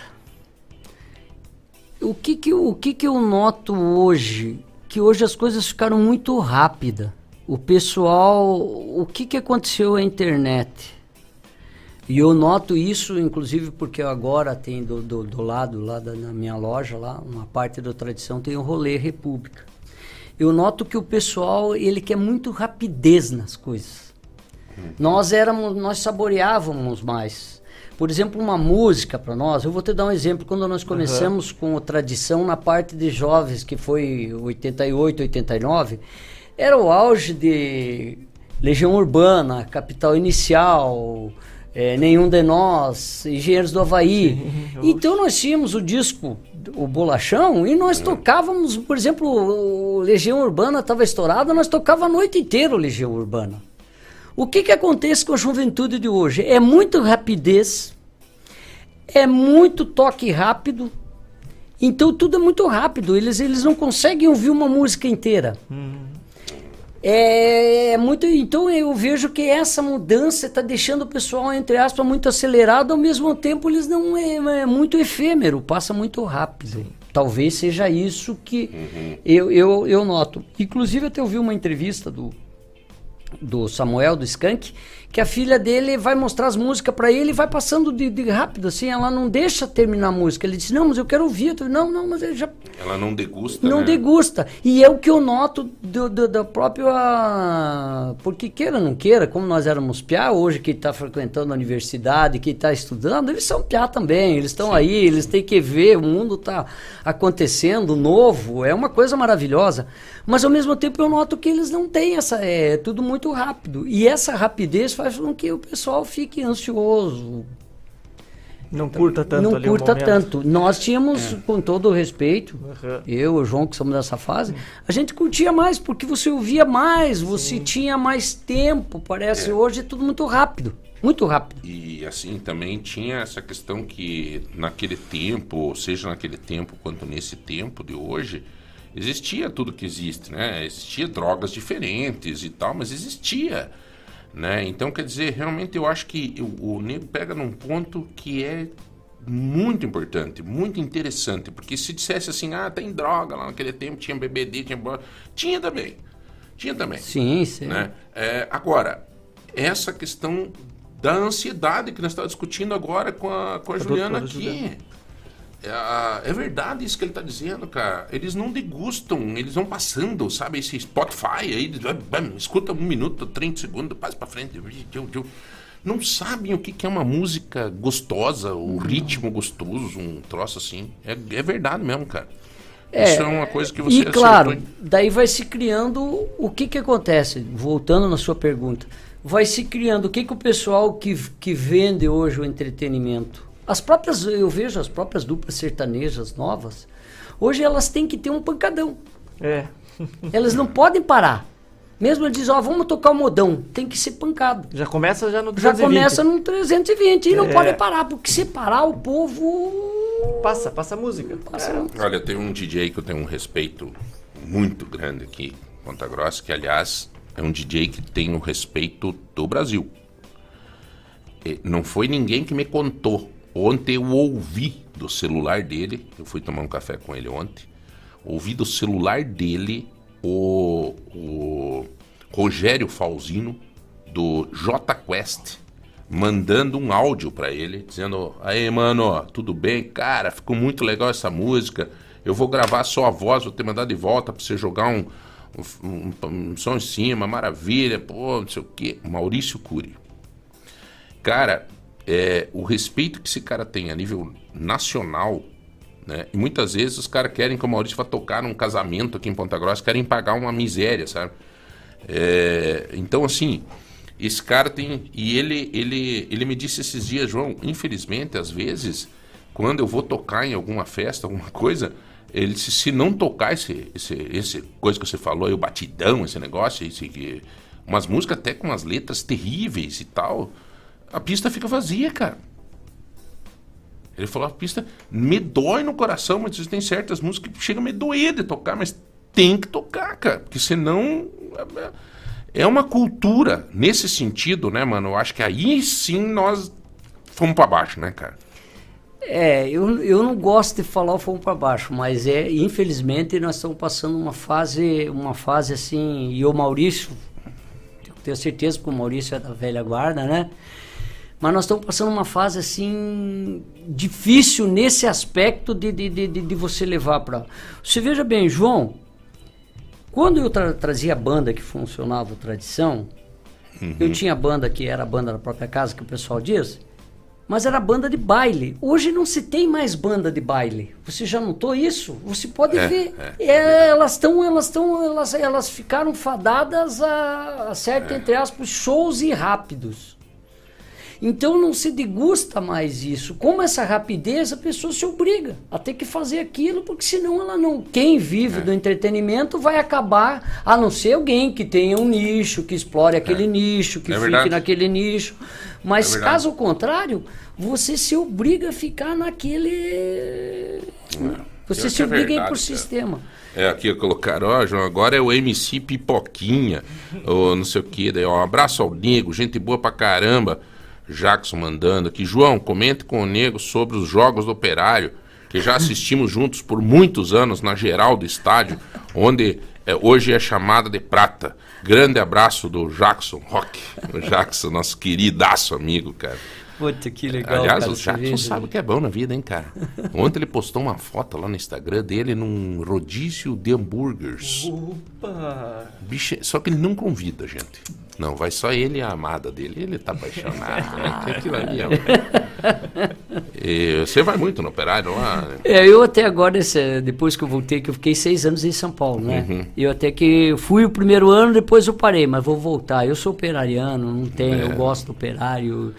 O que que, o que que eu noto hoje? Que hoje as coisas ficaram muito rápidas. O pessoal, o que que aconteceu à internet? E eu noto isso, inclusive, porque agora tem do, do, do lado lá da, na minha loja, lá, uma parte da tradição, tem o rolê República. Eu noto que o pessoal, ele quer muito rapidez nas coisas. Nós éramos, nós saboreávamos mais. Por exemplo, uma música para nós, eu vou te dar um exemplo, quando nós começamos com a tradição na parte de jovens, que foi 88, 89, era o auge de Legião Urbana, Capital Inicial, eh, Nenhum de Nós, Engenheiros do Havaí. então nós tínhamos o disco, o Bolachão, e nós tocávamos, por exemplo, o Legião Urbana estava estourado, nós tocava a noite inteira o Legião Urbana. O que, que acontece com a juventude de hoje? É muito rapidez, é muito toque rápido, então tudo é muito rápido, eles, eles não conseguem ouvir uma música inteira. É, é muito. Então eu vejo que essa mudança está deixando o pessoal, entre aspas, muito acelerado, ao mesmo tempo eles não é, é muito efêmero, passa muito rápido. Talvez seja isso que eu, eu, eu noto. Inclusive, até ouvi uma entrevista do, do Samuel, do Skank, que a filha dele vai mostrar as músicas para ele e vai passando de, de rápido, assim, ela não deixa terminar a música. Ele disse, não, mas eu quero ouvir. Eu não, não, mas ele já Ela não degusta, não né? degusta. E é o que eu noto do, do, da própria. Porque queira ou não queira, como nós éramos piá, hoje que está frequentando a universidade, que está estudando, eles são piá também. Eles estão aí, eles têm que ver, o mundo está acontecendo, novo, é uma coisa maravilhosa. Mas ao mesmo tempo eu noto que eles não têm essa. É tudo muito rápido. E essa rapidez faz com que o pessoal fique ansioso, Não curta tanto não ali curta tanto. Nós tínhamos, É. com todo o respeito, Uhum. eu e o João, que somos dessa fase, a gente curtia mais, porque você ouvia mais, você tinha mais tempo, parece. Hoje é tudo muito rápido. Muito rápido. E assim, também tinha essa questão que naquele tempo, seja naquele tempo quanto nesse tempo de hoje, existia tudo que existe, né? Existia drogas diferentes e tal, mas existia, né? Então, quer dizer, realmente eu acho que o, o nego pega num ponto que é muito importante, muito interessante, porque se dissesse assim, ah, tem droga lá naquele tempo, tinha BBD, tinha... Tinha também, tinha também. Sim, sim. Né? É, agora, essa questão da ansiedade que nós estamos discutindo agora com a, com a, A Juliana aqui. Juliana. É, é verdade isso que ele está dizendo, cara. Eles não degustam, eles vão passando, sabe? Esse Spotify aí, eles vai- vai, escuta um minuto, 30 segundos, passa para frente. Não sabem o que, é uma música gostosa, o ritmo gostoso, um troço assim. É, é verdade mesmo, cara. isso é uma coisa que você E claro, acertou, daí vai se criando o que que acontece, voltando na sua pergunta, vai se criando o que que o pessoal que, que vende hoje o entretenimento, as próprias, eu vejo as próprias duplas sertanejas novas, hoje elas têm que ter um pancadão. É. (laughs) Elas não podem parar. Mesmo eles dizem, ó, vamos tocar o modão, tem que ser pancado. Já começa já no Já 220. começa no 320 e não É. podem parar, porque se parar o povo... Passa, passa a música. É. Olha, tem um DJ que eu tenho um respeito muito grande aqui, em Ponta Grossa, que aliás é um DJ que tem o respeito do Brasil. E não foi ninguém que me contou. Ontem eu ouvi do celular dele, eu fui tomar um café com ele ontem, ouvi do celular dele o, o Rogério Falzino do J Quest mandando um áudio pra ele dizendo: "Aí, mano, tudo bem? Cara, ficou muito legal essa música. Eu vou gravar só a voz, vou te mandar de volta pra você jogar um, um, um- um som em cima, maravilha, pô, não sei o quê. Maurício Cury. Cara, é, o respeito que esse cara tem a nível nacional, né? E muitas vezes os caras querem que o Maurício vá tocar num casamento aqui em Ponta Grossa, querem pagar uma miséria, sabe? É, então, assim, esse cara tem. E ele, ele, ele me disse esses dias, João, infelizmente, às vezes, quando eu vou tocar em alguma festa, alguma coisa, ele disse, se não tocar esse, esse, esse coisa que você falou aí, o batidão, esse negócio, esse, umas músicas até com umas letras terríveis e tal, a pista fica vazia, cara. Ele falou, a pista me dói no coração, mas tem certas músicas que chega a me doer de tocar, mas tem que tocar, cara, porque senão é- é uma cultura nesse sentido, né, mano? Eu acho que aí sim nós fomos pra baixo, né, cara? É, eu, eu não gosto de falar fogo para baixo, mas é, infelizmente nós estamos passando uma fase, uma fase assim, e o Maurício, tenho certeza que o Maurício é da velha guarda, né? Mas nós estamos passando uma fase assim difícil nesse aspecto de, de, de, de- você levar para. Você veja bem, João, quando eu tra- trazia a banda que funcionava tradição, eu tinha banda que era a banda da própria casa, que o pessoal diz, mas era banda de baile. Hoje não se tem mais banda de baile. Você já notou isso? Você pode É, ver. é, É, elas estão, elas estão, elas, elas ficaram fadadas a, a certo entre aspas shows e rápidos. Então não se degusta mais isso. Como essa rapidez, a pessoa se obriga a ter que fazer aquilo, porque senão ela não. Quem vive do entretenimento vai acabar, a não ser alguém que tenha um nicho, que explore aquele nicho, que É fique verdade. naquele nicho. Mas É caso contrário, você se obriga a ficar naquele. Você Pior se é obriga a ir verdade, cara. sistema. É, aqui colocaram, ó, João, agora é o MC Pipoquinha, ou não sei o que, daí, ó, um abraço ao Nego, gente boa pra caramba. Jackson mandando aqui. João, comente com o Nego sobre os Jogos do Operário, que já assistimos juntos por muitos anos na geral do estádio, onde é, hoje é chamada de prata. Grande abraço do Jackson Rock. O Jackson, nosso queridaço amigo, cara. Puta, que legal. Aliás, cara, o Jackson vê, sabe o que é bom na vida, hein, cara? Ontem ele postou uma foto lá no Instagram dele num rodízio de hambúrgueres. Opa! Bicho, só que ele não convida, gente. Não, vai só ele e a amada dele. Ele tá apaixonado, né? (laughs) Aquilo ali é... E você vai muito no operário lá? É, eu até agora, depois que eu voltei, que eu fiquei seis anos em São Paulo, né? Uhum. Eu até que fui o primeiro ano, depois eu parei, mas vou voltar. Eu sou operariano, não tenho, É. eu gosto do operário.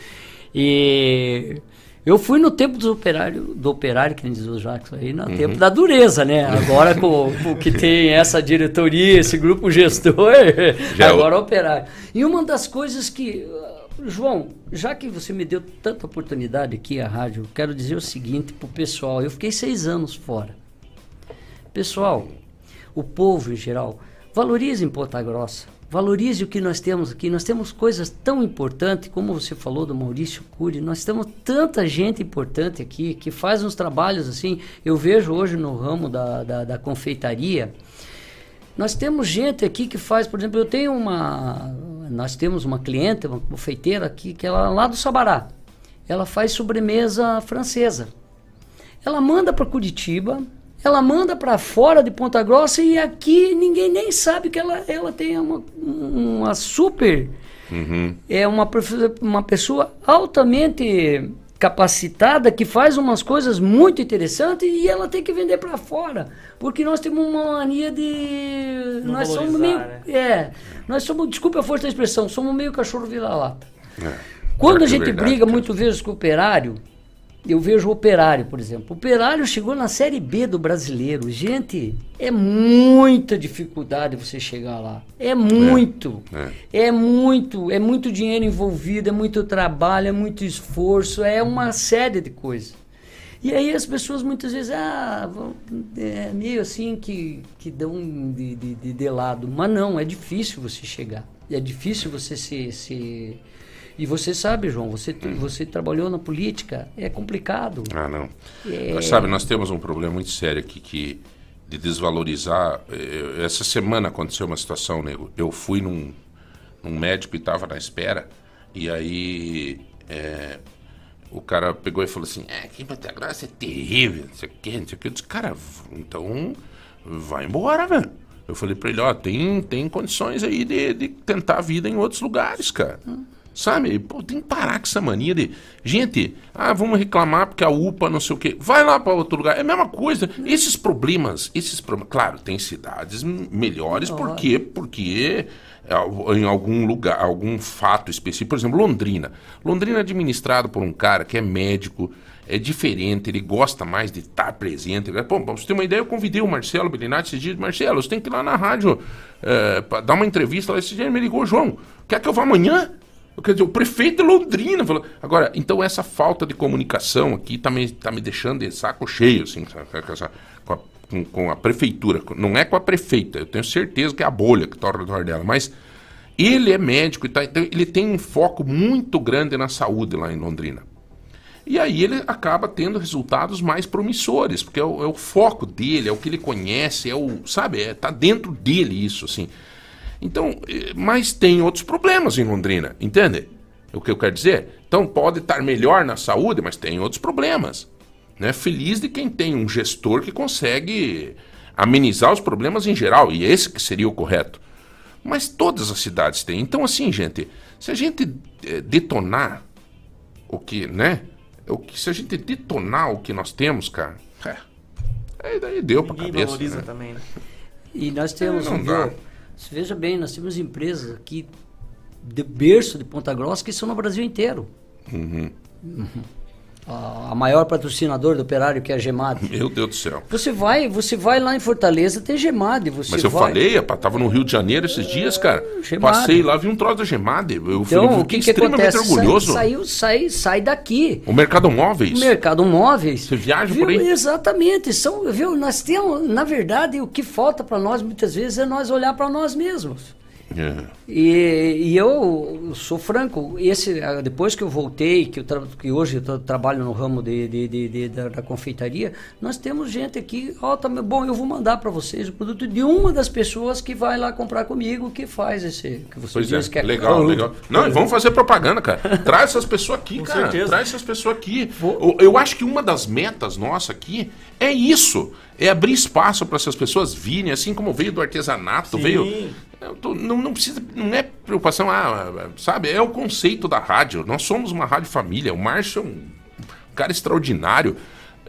E eu fui no tempo do operário, do operário, que nem diz o Jacques aí, no Uhum. tempo da dureza, né? Agora com, com que tem essa diretoria, esse grupo gestor, Já é o- agora é operário. E uma das coisas que João, já que você me deu tanta oportunidade aqui à rádio, eu quero dizer o seguinte pro pessoal. Eu fiquei seis anos fora. Pessoal, o povo em geral, valorize em Ponta Grossa. Valorize o que nós temos aqui. Nós temos coisas tão importantes, como você falou do Maurício Cury. Nós temos tanta gente importante aqui que faz uns trabalhos assim. Eu vejo hoje no ramo da, da, da confeitaria. Nós temos gente aqui que faz, por exemplo, eu tenho uma. Nós temos uma cliente, uma confeiteira aqui, que ela é lá do Sabará. Ela faz sobremesa francesa. Ela manda para Curitiba, ela manda para fora de Ponta Grossa e aqui ninguém nem sabe que ela, ela tem uma, uma super. Uhum. É uma, uma pessoa altamente capacitada que faz umas coisas muito interessantes e ela tem que vender para fora. Porque nós temos uma mania de. Não nós somos meio. né? É. Nós somos, desculpa a força da expressão, somos meio cachorro vira-lata. É. Quando Pior a é gente verdade, briga cara. muito vezes com o operário, eu vejo o operário, por exemplo. O operário chegou na Série B do brasileiro. Gente, é muita dificuldade você chegar lá. É muito. É. É muito. É muito dinheiro envolvido, é muito trabalho, é muito esforço, é uma série de coisas. E aí as pessoas muitas vezes, ah, é meio assim que, que dão de, de, de, de lado. Mas não, é difícil você chegar. É difícil você se. se... E você sabe, João, você, você trabalhou na política, é complicado. Ah, não. É. Mas sabe, nós temos um problema muito sério aqui que de desvalorizar. eh, Essa semana aconteceu uma situação, nego. Eu fui num, num médico e estava na espera, e aí eh, o cara pegou e falou assim: É, aqui em Ponta Grossa é terrível, não sei o quê, não sei o quê. Eu disse, cara, então vai embora, velho. Eu falei pra ele: Ó, tem, tem condições aí de, de tentar a vida em outros lugares, cara. Sabe? Pô, tem que parar com essa mania de. Gente, ah, vamos reclamar porque a UPA não sei o quê. Vai lá para outro lugar. É a mesma coisa. Esses problemas, esses problemas. Claro, tem cidades melhores, por quê? Porque é, em algum lugar, algum fato específico. Por exemplo, Londrina. Londrina é administrado por um cara que é médico, é diferente, ele gosta mais de estar presente. Pô, pra você ter uma ideia, eu convidei o Marcelo Belinati esses dias. Marcelo, você tem que ir lá na rádio é, para dar uma entrevista lá. Esse dia ele me ligou, João, quer que eu vá amanhã? Quer dizer, o prefeito de Londrina falou. Agora, então essa falta de comunicação aqui tá me, tá me deixando de saco cheio, assim, com a, com- com a prefeitura. Não é com a prefeita, eu tenho certeza que é a bolha que está ao redor dela, mas ele é médico e tá, então ele tem um foco muito grande na saúde lá em Londrina. E aí ele acaba tendo resultados mais promissores, porque é o, é o foco dele, é o que ele conhece, é o, sabe, é, tá dentro dele isso, assim. Então, eh, mas tem outros problemas em Londrina, entende? O que eu quero dizer? Então pode estar melhor na saúde, mas tem outros problemas. Né? Feliz de quem tem um gestor que consegue amenizar os problemas em geral, e esse que seria o correto. Mas todas as cidades têm. Então, assim, gente, se a gente eh, detonar o que, né? O que, se a gente detonar o que nós temos, cara, é, aí daí deu pra Ninguém cabeça. valoriza né? também, né? E nós temos, É, viu? Você Veja bem, nós temos empresas aqui de berço de Ponta Grossa que são no Brasil inteiro. Uhum. A, a maior patrocinador do operário que é a Gemad. (laughs) Meu Deus do céu. Você vai, você vai lá em Fortaleza, tem Gemad. Você Mas eu vai... falei, rapaz, tava no Rio de Janeiro esses dias, cara. Gemade. Passei lá, vi um troço da Gemade. Eu Então, o que, que extremamente acontece? orgulhoso. Sai, saiu, sai, sai daqui. O Mercado Móveis. Mercado Móveis. Você viaja Viu? por aí? Exatamente. São, viu? Nós temos, na verdade, o que falta para nós muitas vezes é nós olhar para nós mesmos. É. E, e eu sou franco, esse, ah, depois que eu voltei, que, eu tra- que hoje eu tra- trabalho no ramo de, de- de- de- da, da confeitaria, nós temos gente aqui, ó, tá, bom, eu vou mandar para vocês o produto de uma das pessoas que vai lá comprar comigo, que faz esse, que você Pois diz é, que é legal, caro. legal. Não, e vamos fazer propaganda, cara. (laughs) Traz essas pessoas aqui, Com cara. certeza. Traz essas pessoas aqui. Eu, eu acho que uma das metas nossa aqui é isso. É abrir espaço para essas pessoas virem, assim como veio do artesanato, Sim. veio. Tô- não, não precisa, não é preocupação, ah, sabe? É o conceito da rádio. Nós somos uma rádio família. O Márcio é um cara extraordinário.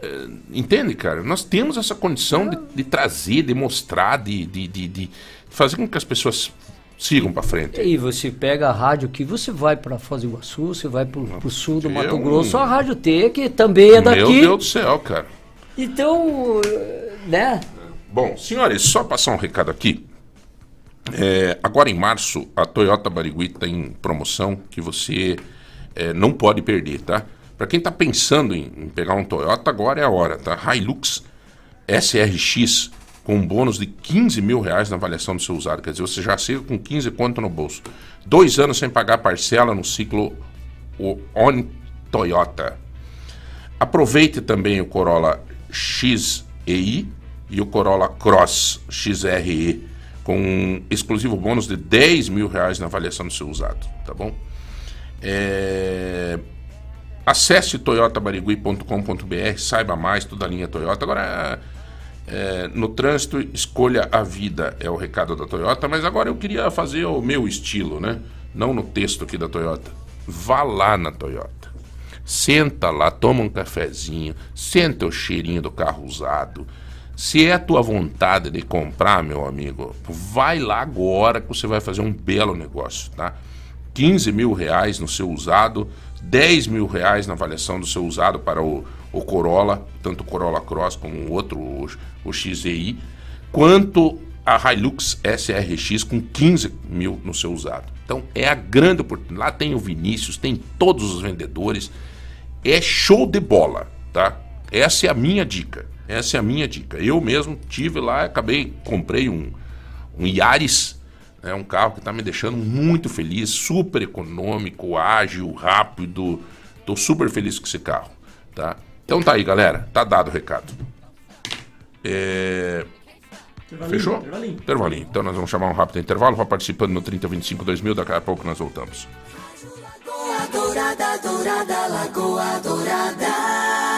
É, entende, cara? Nós temos essa condição de, de trazer, de mostrar, de, de, de, fazer com que as pessoas sigam para frente. E aí você pega a rádio aqui, você vai para Foz do Iguaçu, você vai para o sul do é Mato um- Grosso, a Rádio T, que também é daqui. Meu Deus do céu, cara. Então, né? Bom, senhores, só passar um recado aqui. É, agora em março, a Toyota Barigui está em promoção que você é, não pode perder, tá? Para quem está pensando em, em pegar um Toyota, agora é a hora, tá? Hilux SRX com um bônus de 15 mil reais na avaliação do seu usado. Quer dizer, você já chega com 15 conto no bolso. Dois anos sem pagar parcela no ciclo On Toyota. Aproveite também o Corolla XEI e o Corolla Cross XRE com um exclusivo bônus de 10 mil reais na avaliação do seu usado, tá bom? É... Acesse toyotabarigui.com.br, saiba mais, toda a linha Toyota. Agora, é, no trânsito, escolha a vida, é o recado da Toyota, mas agora eu queria fazer o meu estilo, né? Não no texto aqui da Toyota. Vá lá na Toyota. Senta lá, toma um cafezinho, senta o cheirinho do carro usado. Se é a tua vontade de comprar, meu amigo, vai lá agora que você vai fazer um belo negócio, tá? 15 mil reais no seu usado, 10 mil reais na avaliação do seu usado para o, o Corolla, tanto o Corolla Cross como o outro, o, o XEI, quanto a Hilux SRX com 15 mil no seu usado. Então é a grande oportunidade. Lá tem o Vinícius, tem todos os vendedores. É show de bola, tá? Essa é a minha dica. Essa é a minha dica. Eu mesmo tive lá, acabei, comprei um, um Yaris, é um carro que está me deixando muito feliz, super econômico, ágil, rápido. Estou super feliz com esse carro, tá? Então tá aí, galera. Tá dado o recado. É... Intervalinho, Fechou? intervalinho. Intervalinho. Então nós vamos chamar um rápido intervalo. Vá participando no 3025 2000. Daqui a pouco nós voltamos. Dourada, dourada, lagoa dourada.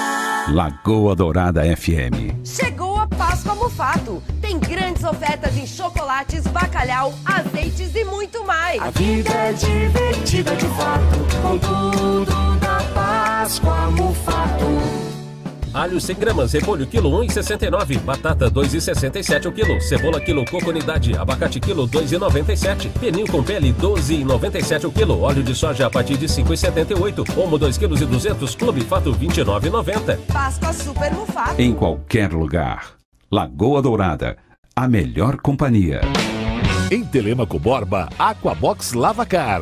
Lagoa Dourada FM. Chegou a Páscoa Mufato. Tem grandes ofertas em chocolates, bacalhau, azeites e muito mais. A vida é divertida de fato, com tudo da Páscoa Mufato. Alho 100 gramas, repolho quilo 1,69, batata 2,67 o quilo, cebola quilo coco unidade, abacate quilo 2,97, pernil com pele 12,97 o quilo, óleo de soja a partir de 5,78, omo 2 quilos e 200, clube fato 29,90. Páscoa Super Mufato. Em qualquer lugar. Lagoa Dourada. A melhor companhia. Em Telemaco Borba, Aquabox Lavacar.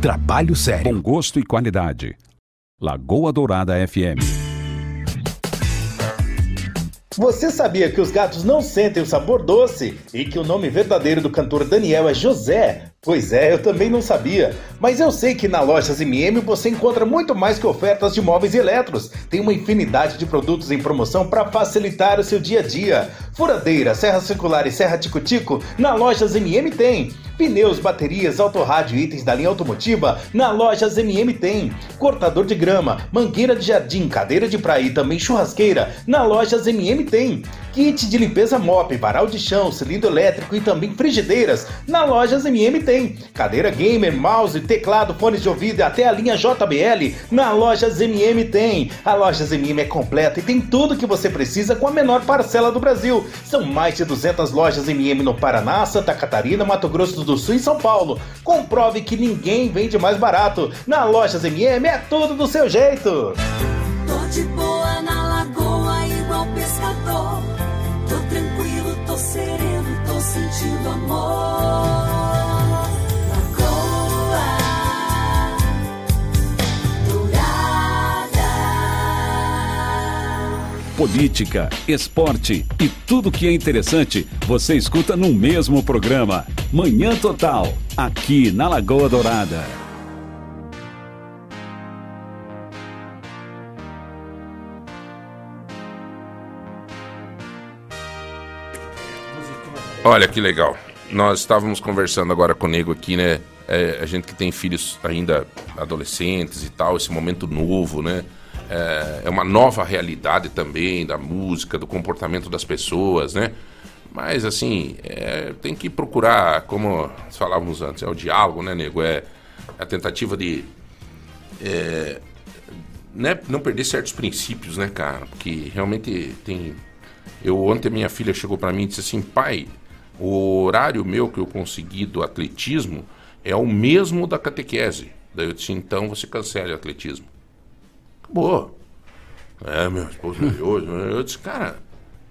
Trabalho sério. Com gosto e qualidade. Lagoa Dourada FM. Você sabia que os gatos não sentem o sabor doce e que o nome verdadeiro do cantor Daniel é José? Pois é, eu também não sabia. Mas eu sei que na Lojas MM você encontra muito mais que ofertas de móveis e eletros. Tem uma infinidade de produtos em promoção para facilitar o seu dia a dia. Furadeira, serra circular e serra tico-tico, na Lojas MM tem. Pneus, baterias, autorrádio e itens da linha automotiva, na Lojas MM tem. Cortador de grama, mangueira de jardim, cadeira de praia e também churrasqueira, na Lojas MM tem. Kit de limpeza mop, varal de chão, cilindro elétrico e também frigideiras, na Lojas MM tem. Cadeira gamer, mouse, teclado, fones de ouvido e até a linha JBL, na Lojas MM tem. A Lojas MM é completa e tem tudo que você precisa com a menor parcela do Brasil. São mais de 200 lojas MM no Paraná, Santa Catarina, Mato Grosso do Sul e São Paulo. Comprove que ninguém vende mais barato. Na Lojas MM é tudo do seu jeito. Tô de boa na lagoa, igual pescador. Tô tranquilo, tô sereno, tô sentindo amor. política, esporte e tudo que é interessante você escuta no mesmo programa. Manhã Total, aqui na Lagoa Dourada. Olha que legal. Nós estávamos conversando agora comigo aqui, né? É, a gente que tem filhos ainda adolescentes e tal, esse momento novo, né? É, é uma nova realidade também da música, do comportamento das pessoas, né? Mas, assim, é, tem que procurar, como falávamos antes, é o diálogo, né, Nego? É a tentativa de é, né, não perder certos princípios, né, cara? Porque realmente tem. Eu ontem minha filha chegou para mim e disse assim, pai, o horário meu que eu consegui do atletismo é o mesmo da catequese. Daí eu disse, então você cancela o atletismo. Acabou. É, meu esposo hoje. Eu disse, cara,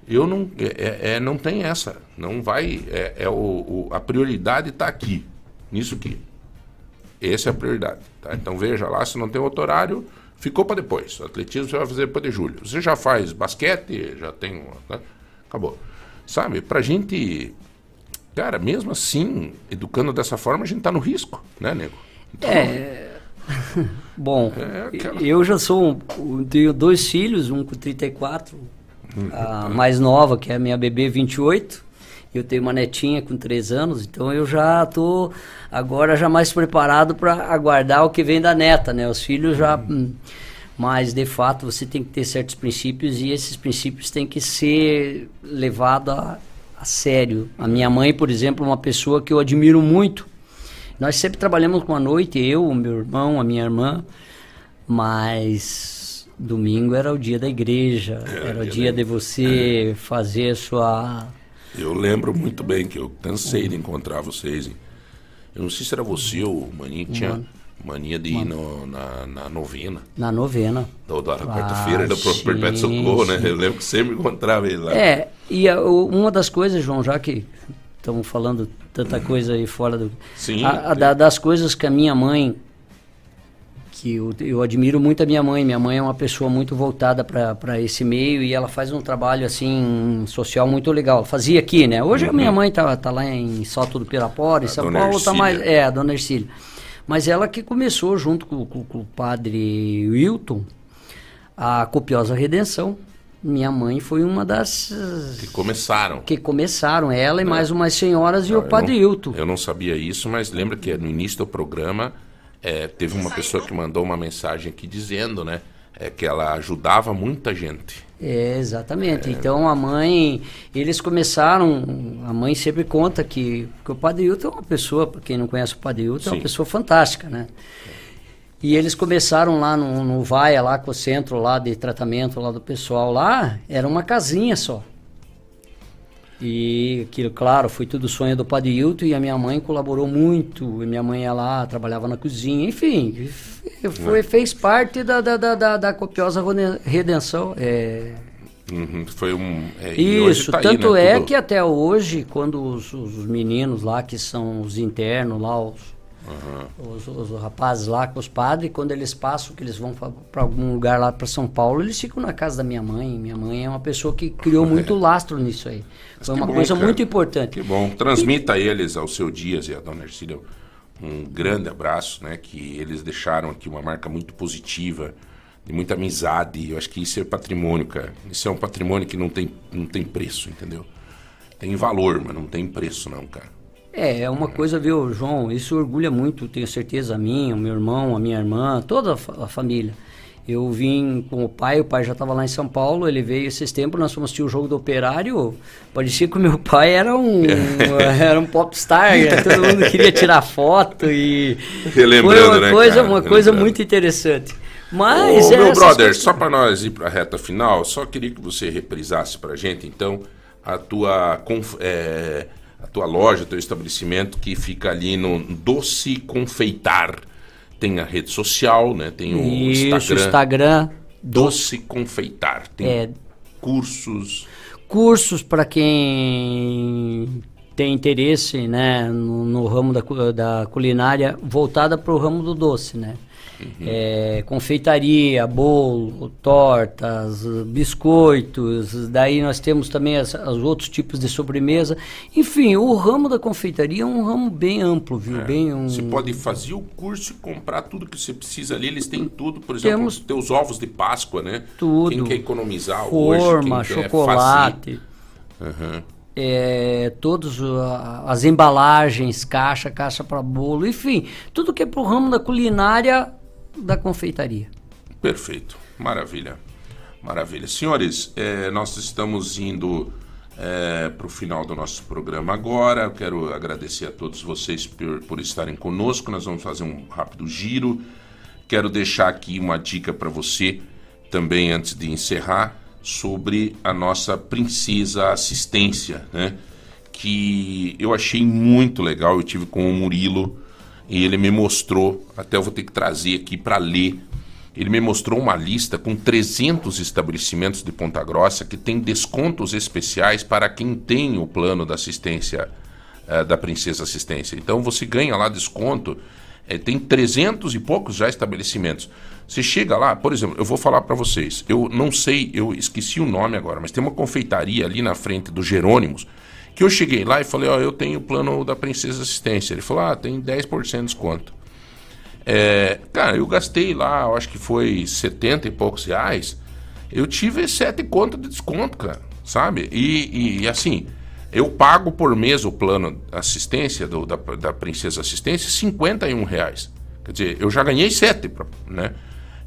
eu não. É, é, não tem essa. Não vai. É, é o, o, a prioridade está aqui. Nisso aqui. Essa é a prioridade. Tá? Então veja lá, se não tem outro horário, ficou para depois. O atletismo você vai fazer depois de julho. Você já faz basquete, já tem. Né? Acabou. Sabe, pra gente. Cara, mesmo assim, educando dessa forma, a gente tá no risco, né, nego? Então, É. (laughs) Bom, É aquela- eu já sou. um- tenho dois filhos, um com 34, Hum, a mais nova, que é a minha bebê, 28. Eu tenho uma netinha com 3 anos, então eu já tô agora já mais preparado para aguardar o que vem da neta, né? Os filhos já. hum, Mas, de fato, você tem que ter certos princípios e esses princípios têm que ser levados a, a sério. A minha mãe, por exemplo, é uma pessoa que eu admiro muito. Nós sempre trabalhamos com a noite, eu, o meu irmão, a minha irmã, mas domingo era o dia da igreja, era o dia de você fazer a sua. Eu lembro muito bem que eu cansei de encontrar vocês. hein? Eu não sei se era você ou o Maninho que tinha Mano. mania de ir no- na, na novena. Na novena. Da, da Ah, quarta-feira da sim, Perpétuo Socorro, né? Eu lembro que sempre encontrava ele lá. É, e a- uma das coisas, João, já que estamos falando tanta coisa aí fora do. Sim. A- a da- das coisas que a minha mãe, que eu, eu admiro muito a minha mãe, minha mãe é uma pessoa muito voltada para esse meio e ela faz um trabalho assim social muito legal. Fazia aqui, né? Hoje a minha mãe tá, tá lá em Salto do Pirapora, em A São dona Paulo tá mais. É, a dona Ercília. Mas ela que começou junto com, com- com o padre Wilton a copiosa redenção. Minha mãe foi uma das Que começaram. que começaram, ela e mais umas senhoras e o padre não- Hilton. Eu não sabia isso, mas lembra que no início do programa é, teve uma pessoa que mandou uma mensagem aqui dizendo, né? É, que ela ajudava muita gente. É, exatamente. Então a mãe, eles começaram, a mãe sempre conta que, que o Padre Hilton é uma pessoa, para quem não conhece o Padre Hilton, é uma pessoa fantástica, né? E eles começaram lá no, no Vaia, lá com o centro lá de tratamento lá do pessoal lá, era uma casinha só. E aquilo, claro, foi tudo sonho do Padre Hilton e a minha mãe colaborou muito. E minha mãe ia lá, trabalhava na cozinha, enfim, foi, fez parte da, da, da, da, da copiosa redenção. É, Uhum, foi um. é, isso, tá aí, tanto né, é tudo- que até hoje, quando os, os meninos lá, que são os internos lá, os, os, os rapazes lá com os padres, quando eles passam, que eles vão para algum lugar lá para São Paulo, eles ficam na casa da minha mãe. Minha mãe é uma pessoa que criou (laughs) muito lastro nisso aí. Foi que uma bom, coisa cara. muito importante. Que bom. Transmita a eles, ao seu Dias e à dona Ercília, um grande abraço, né? Que eles deixaram aqui uma marca muito positiva, de muita amizade. Eu acho que isso é patrimônio, cara. Isso é um patrimônio que não tem, não tem preço, entendeu? Tem valor, mas não tem preço, não, cara. É, é uma coisa, viu, João? Isso orgulha muito, tenho certeza, a mim, o meu irmão, a minha irmã, toda a, fa- a família. Eu vim com o pai, o pai já estava lá em São Paulo, ele veio esses tempos, nós fomos assistir o jogo do Operário, parecia que o meu pai era um, (laughs) era um popstar, né? todo mundo queria tirar foto e (laughs) Relembrando, foi uma né, coisa, cara? uma coisa Relembrando. muito interessante. Mas Ô, é meu brother, coisas- só para nós ir para a reta final, só queria que você reprisasse para gente, então, a tua, conf- é, tua loja, teu estabelecimento que fica ali no Doce Confeitar. Tem a rede social, né? Tem o Isso, Instagram. Instagram. Doce Confeitar. Tem É. cursos. cursos para quem tem interesse né, no, no ramo da, da culinária voltada para o ramo do doce, né? É, confeitaria, bolo, tortas, biscoitos, daí nós temos também as- os outros tipos de sobremesa. Enfim, o ramo da confeitaria é um ramo bem amplo, viu? Bem um... Você pode fazer o curso e comprar tudo que você precisa ali. Eles têm tudo, por exemplo, Temos- os teus ovos de Páscoa, né? Tudo. Quem quer economizar hoje, Forma, quer chocolate. é, todas as embalagens, caixa, caixa para bolo, enfim, tudo que é pro ramo da culinária da confeitaria. Perfeito, maravilha, maravilha. Senhores, eh, nós estamos indo para o final do nosso programa agora. Eu quero agradecer a todos vocês por, por estarem conosco. Nós vamos fazer um rápido giro. Quero deixar aqui uma dica para você também antes de encerrar sobre a nossa princesa assistência, né? Que eu achei muito legal. Eu tive com o Murilo e ele me mostrou. Até eu vou ter que trazer aqui para ler. Ele me mostrou uma lista com 300 estabelecimentos de Ponta Grossa que tem descontos especiais para quem tem o plano da assistência eh, da Princesa Assistência. Então você ganha lá desconto. eh, tem 300 e poucos já estabelecimentos. Você chega lá, por exemplo, eu vou falar para vocês. Eu não sei, eu esqueci o nome agora, mas tem uma confeitaria ali na frente do Jerônimos que eu cheguei lá e falei, ó, eu tenho o plano da Princesa Assistência. Ele falou, ah, tem 10% de desconto. É, cara, eu gastei lá, eu acho que foi 70 e poucos reais. Eu tive 7 contas de desconto, cara, sabe? E, e, assim, eu pago por mês o plano assistência do, da, da Princesa Assistência 51 reais. Quer dizer, eu já ganhei 7, né?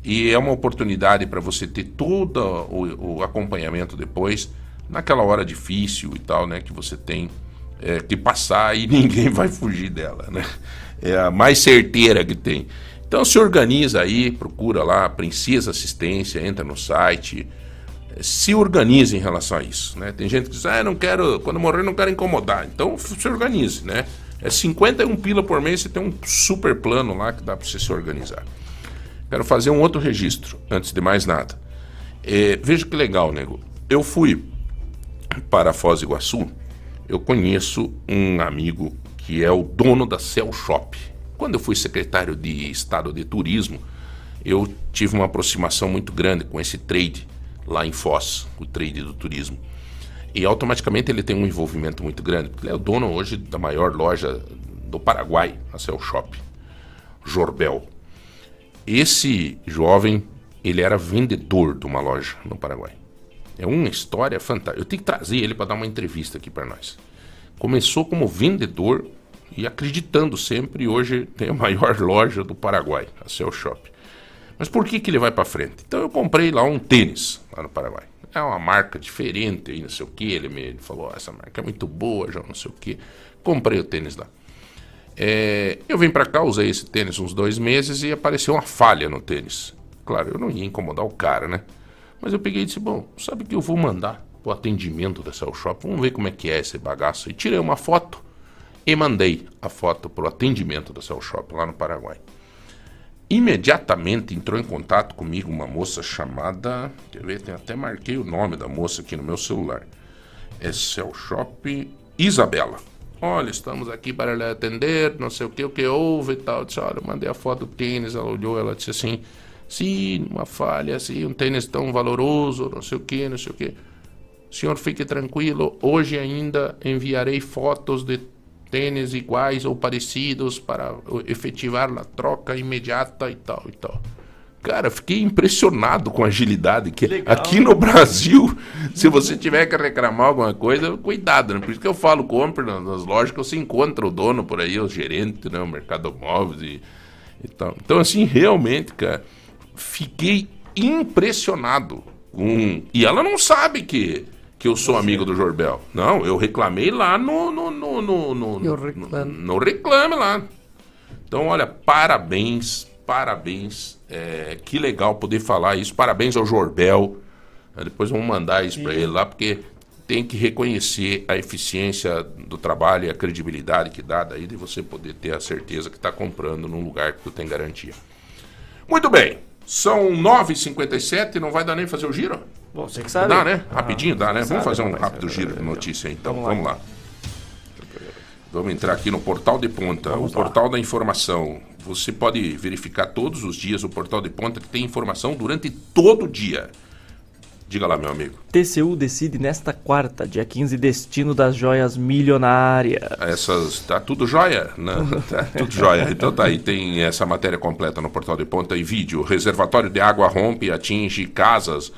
E é uma oportunidade para você ter todo o, o acompanhamento depois, naquela hora difícil e tal, né? Que você tem é, que passar e (laughs) ninguém vai fugir dela, né? É a mais certeira que tem. Então se organiza aí, procura lá Princesa Assistência, entra no site, se organize em relação a isso, né? Tem gente que diz, ah, não quero, quando morrer não quero incomodar. Então se organize, né? É 51 pila por mês, você tem um super plano lá que dá para você se organizar. Quero fazer um outro registro, antes de mais nada. É, veja que legal, nego. Eu fui para Foz do Iguaçu, eu conheço um amigo que é o dono da Cell Shop. Quando eu fui secretário de Estado de Turismo, eu tive uma aproximação muito grande com esse trade lá em Foz, o trade do turismo. E automaticamente ele tem um envolvimento muito grande, porque ele é o dono hoje da maior loja do Paraguai, a Cell Shop, Jorbel. Esse jovem, ele era vendedor de uma loja no Paraguai. É uma história fantástica. Eu tenho que trazer ele para dar uma entrevista aqui para nós. Começou como vendedor e acreditando sempre, e hoje tem a maior (laughs) loja do Paraguai, a Cell Shop. Mas por que, que ele vai para frente? Então eu comprei lá um tênis lá no Paraguai. É uma marca diferente aí, não sei o que. Ele me falou: "Ó, essa marca é muito boa, já não sei o que. Comprei o tênis lá. É, eu vim para cá, usei esse tênis uns dois meses e apareceu uma falha no tênis. Claro, eu não ia incomodar o cara, né? Mas eu peguei e disse: Bom, sabe que eu vou mandar o atendimento da Cell Shop? Vamos ver como é que é esse bagaço. E tirei uma foto e mandei a foto para o atendimento da Cell Shop lá no Paraguai. Imediatamente entrou em contato comigo uma moça chamada. Quer ver? Tem, até marquei o nome da moça aqui no meu celular. É Cell Shop Isabela. Olha, estamos aqui para lhe atender, não sei o que, o que houve e tal. Eu disse, olha, eu mandei a foto do tênis, ela olhou, ela disse assim, sim, uma falha, assim, um tênis tão valoroso, não sei o que, não sei o que. Senhor, fique tranquilo, hoje ainda enviarei fotos de tênis iguais ou parecidos para efetivar a troca imediata e tal e tal. Cara, fiquei impressionado com a agilidade que Legal. aqui no Brasil, (laughs) se você tiver que reclamar alguma coisa, cuidado, né? Por isso que eu falo, compre nas nas lojas que você encontra o dono por aí, o gerente, né? O mercado móveis e, e tal. Então, assim, realmente, cara, fiquei impressionado com... E ela não sabe que, que eu sou amigo do Jorbel. Não, eu reclamei lá no... no, no, no, no, Eu no- reclamo. no reclame lá. Então, olha, parabéns, parabéns. É, que legal poder falar isso. Parabéns ao Jorbel. É, Depois vamos mandar isso para ele lá, porque tem que reconhecer a eficiência do trabalho e a credibilidade que dá daí de você poder ter a certeza que está comprando num lugar que tu tem garantia. Muito bem. São 9h57, não vai dar nem fazer o giro? Bom, você que sabe. Dá, né? Ah, Rapidinho dá, né? Vamos sabe, fazer um rapaz. rápido giro de notícia aí, então. Vamos lá. Vamos lá. Vamos entrar aqui no Portal de Ponta, o Portal da Informação. Você pode verificar todos os dias o Portal de Ponta que tem informação durante todo o dia. Diga lá, meu amigo. TCU decide nesta quarta, dia 15, destino das joias milionárias. Essas. Tá tudo jóia? Não, (laughs) tá tudo jóia. Então tá aí, tem essa matéria completa no Portal de Ponta e vídeo. Reservatório de água rompe e atinge casas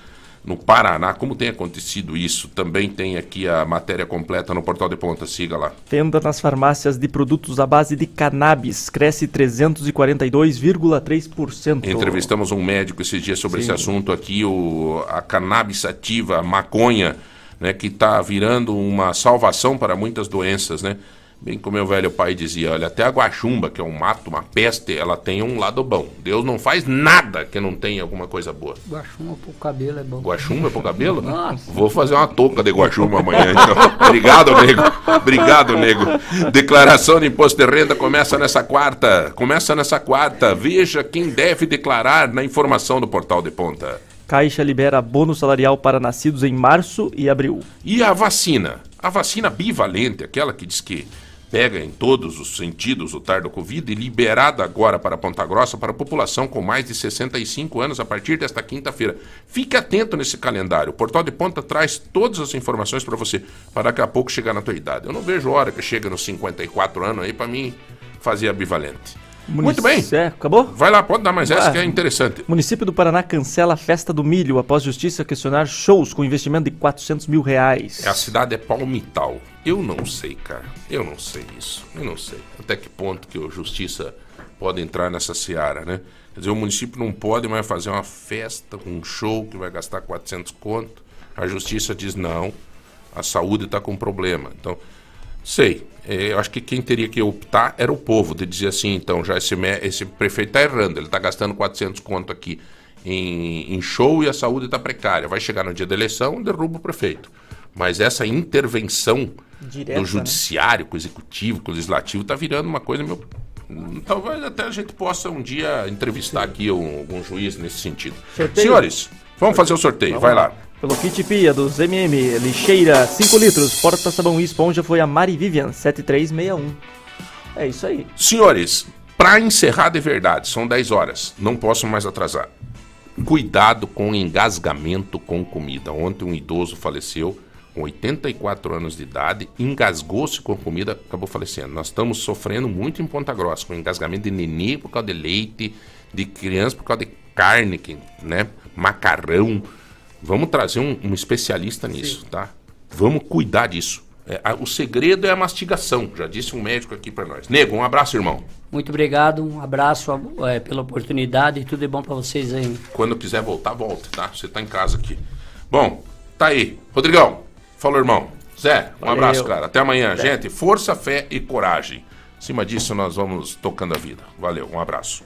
no Paraná. Como tem acontecido isso? Também tem aqui a matéria completa no portal de ponta. Siga lá. Venda nas farmácias de produtos à base de cannabis cresce 342,3%. Entrevistamos um médico esses dias sobre Sim. esse assunto aqui, o, a cannabis ativa, a maconha, né, que está virando uma salvação para muitas doenças, né? Bem como meu velho pai dizia, olha, até a guaxumba, que é um mato, uma peste, ela tem um lado bom. Deus não faz nada que não tenha alguma coisa boa. Guaxuma pro cabelo é bom. Guaxumba pro cabelo? Nossa. Vou fazer uma touca de guaxumba amanhã, então. (laughs) Obrigado, nego. Obrigado, nego. Declaração de imposto de renda começa nessa quarta. Começa nessa quarta. Veja quem deve declarar na informação do portal de ponta. Caixa libera bônus salarial para nascidos em março e abril. E a vacina? A vacina bivalente, aquela que diz que pega em todos os sentidos o tardo Covid, e liberada agora para Ponta Grossa para a população com mais de 65 anos a partir desta quinta-feira. Fique atento nesse calendário. O Portal de Ponta traz todas as informações para você, para daqui a pouco chegar na tua idade. Eu não vejo hora que chega nos 54 anos aí para mim fazer a bivalente. Muito bem. É, acabou? Vai lá, pode dar mais essa Ah. que é interessante. Município do Paraná cancela a festa do milho após justiça questionar shows com investimento de 400 mil reais. A cidade é Palmital. Eu não sei, cara. Eu não sei isso. Eu não sei. Até que ponto que a justiça pode entrar nessa seara, né? Quer dizer, o município não pode mais fazer uma festa, um show que vai gastar 400 conto. A justiça diz não, a saúde está com problema. Então, sei. É, eu acho que quem teria que optar era o povo, de dizer assim, então, já esse, esse prefeito está errando, ele está gastando 400 conto aqui em, em show e a saúde está precária. Vai chegar no dia da eleição, derruba o prefeito. Mas essa intervenção Direta, do né? judiciário, com o executivo, com o legislativo, está virando uma coisa meio... Talvez até a gente possa um dia entrevistar aqui um- algum juiz nesse sentido. Sorteio? Senhores, vamos fazer o sorteio, Vamos vai lá. Pelo kit Pia dos MM, lixeira 5 litros, porta sabão e esponja foi a Mari Vivian 7361. É isso aí. Senhores, para encerrar de verdade, são 10 horas, não posso mais atrasar. Cuidado com engasgamento com comida. Ontem um idoso faleceu com 84 anos de idade, engasgou-se com comida, acabou falecendo. Nós estamos sofrendo muito em Ponta Grossa com engasgamento de nenê por causa de leite, de criança por causa de carne, né, macarrão. Vamos trazer um, um especialista nisso, tá? Vamos cuidar disso. É, a- o segredo é a mastigação, já disse um médico aqui para nós. Nego, um abraço, irmão. Muito obrigado, um abraço eh, pela oportunidade e tudo de bom para vocês aí. Quando quiser voltar, volte, tá? Você tá em casa aqui. Bom, tá aí. Rodrigão, falou, irmão. Zé, um Valeu. abraço, cara. Até amanhã, Até. gente. Força, fé e coragem. Acima disso, nós vamos tocando a vida. Valeu, um abraço.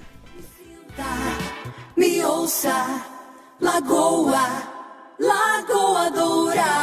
Me ouça, Lagoa, Lagoa Dourada.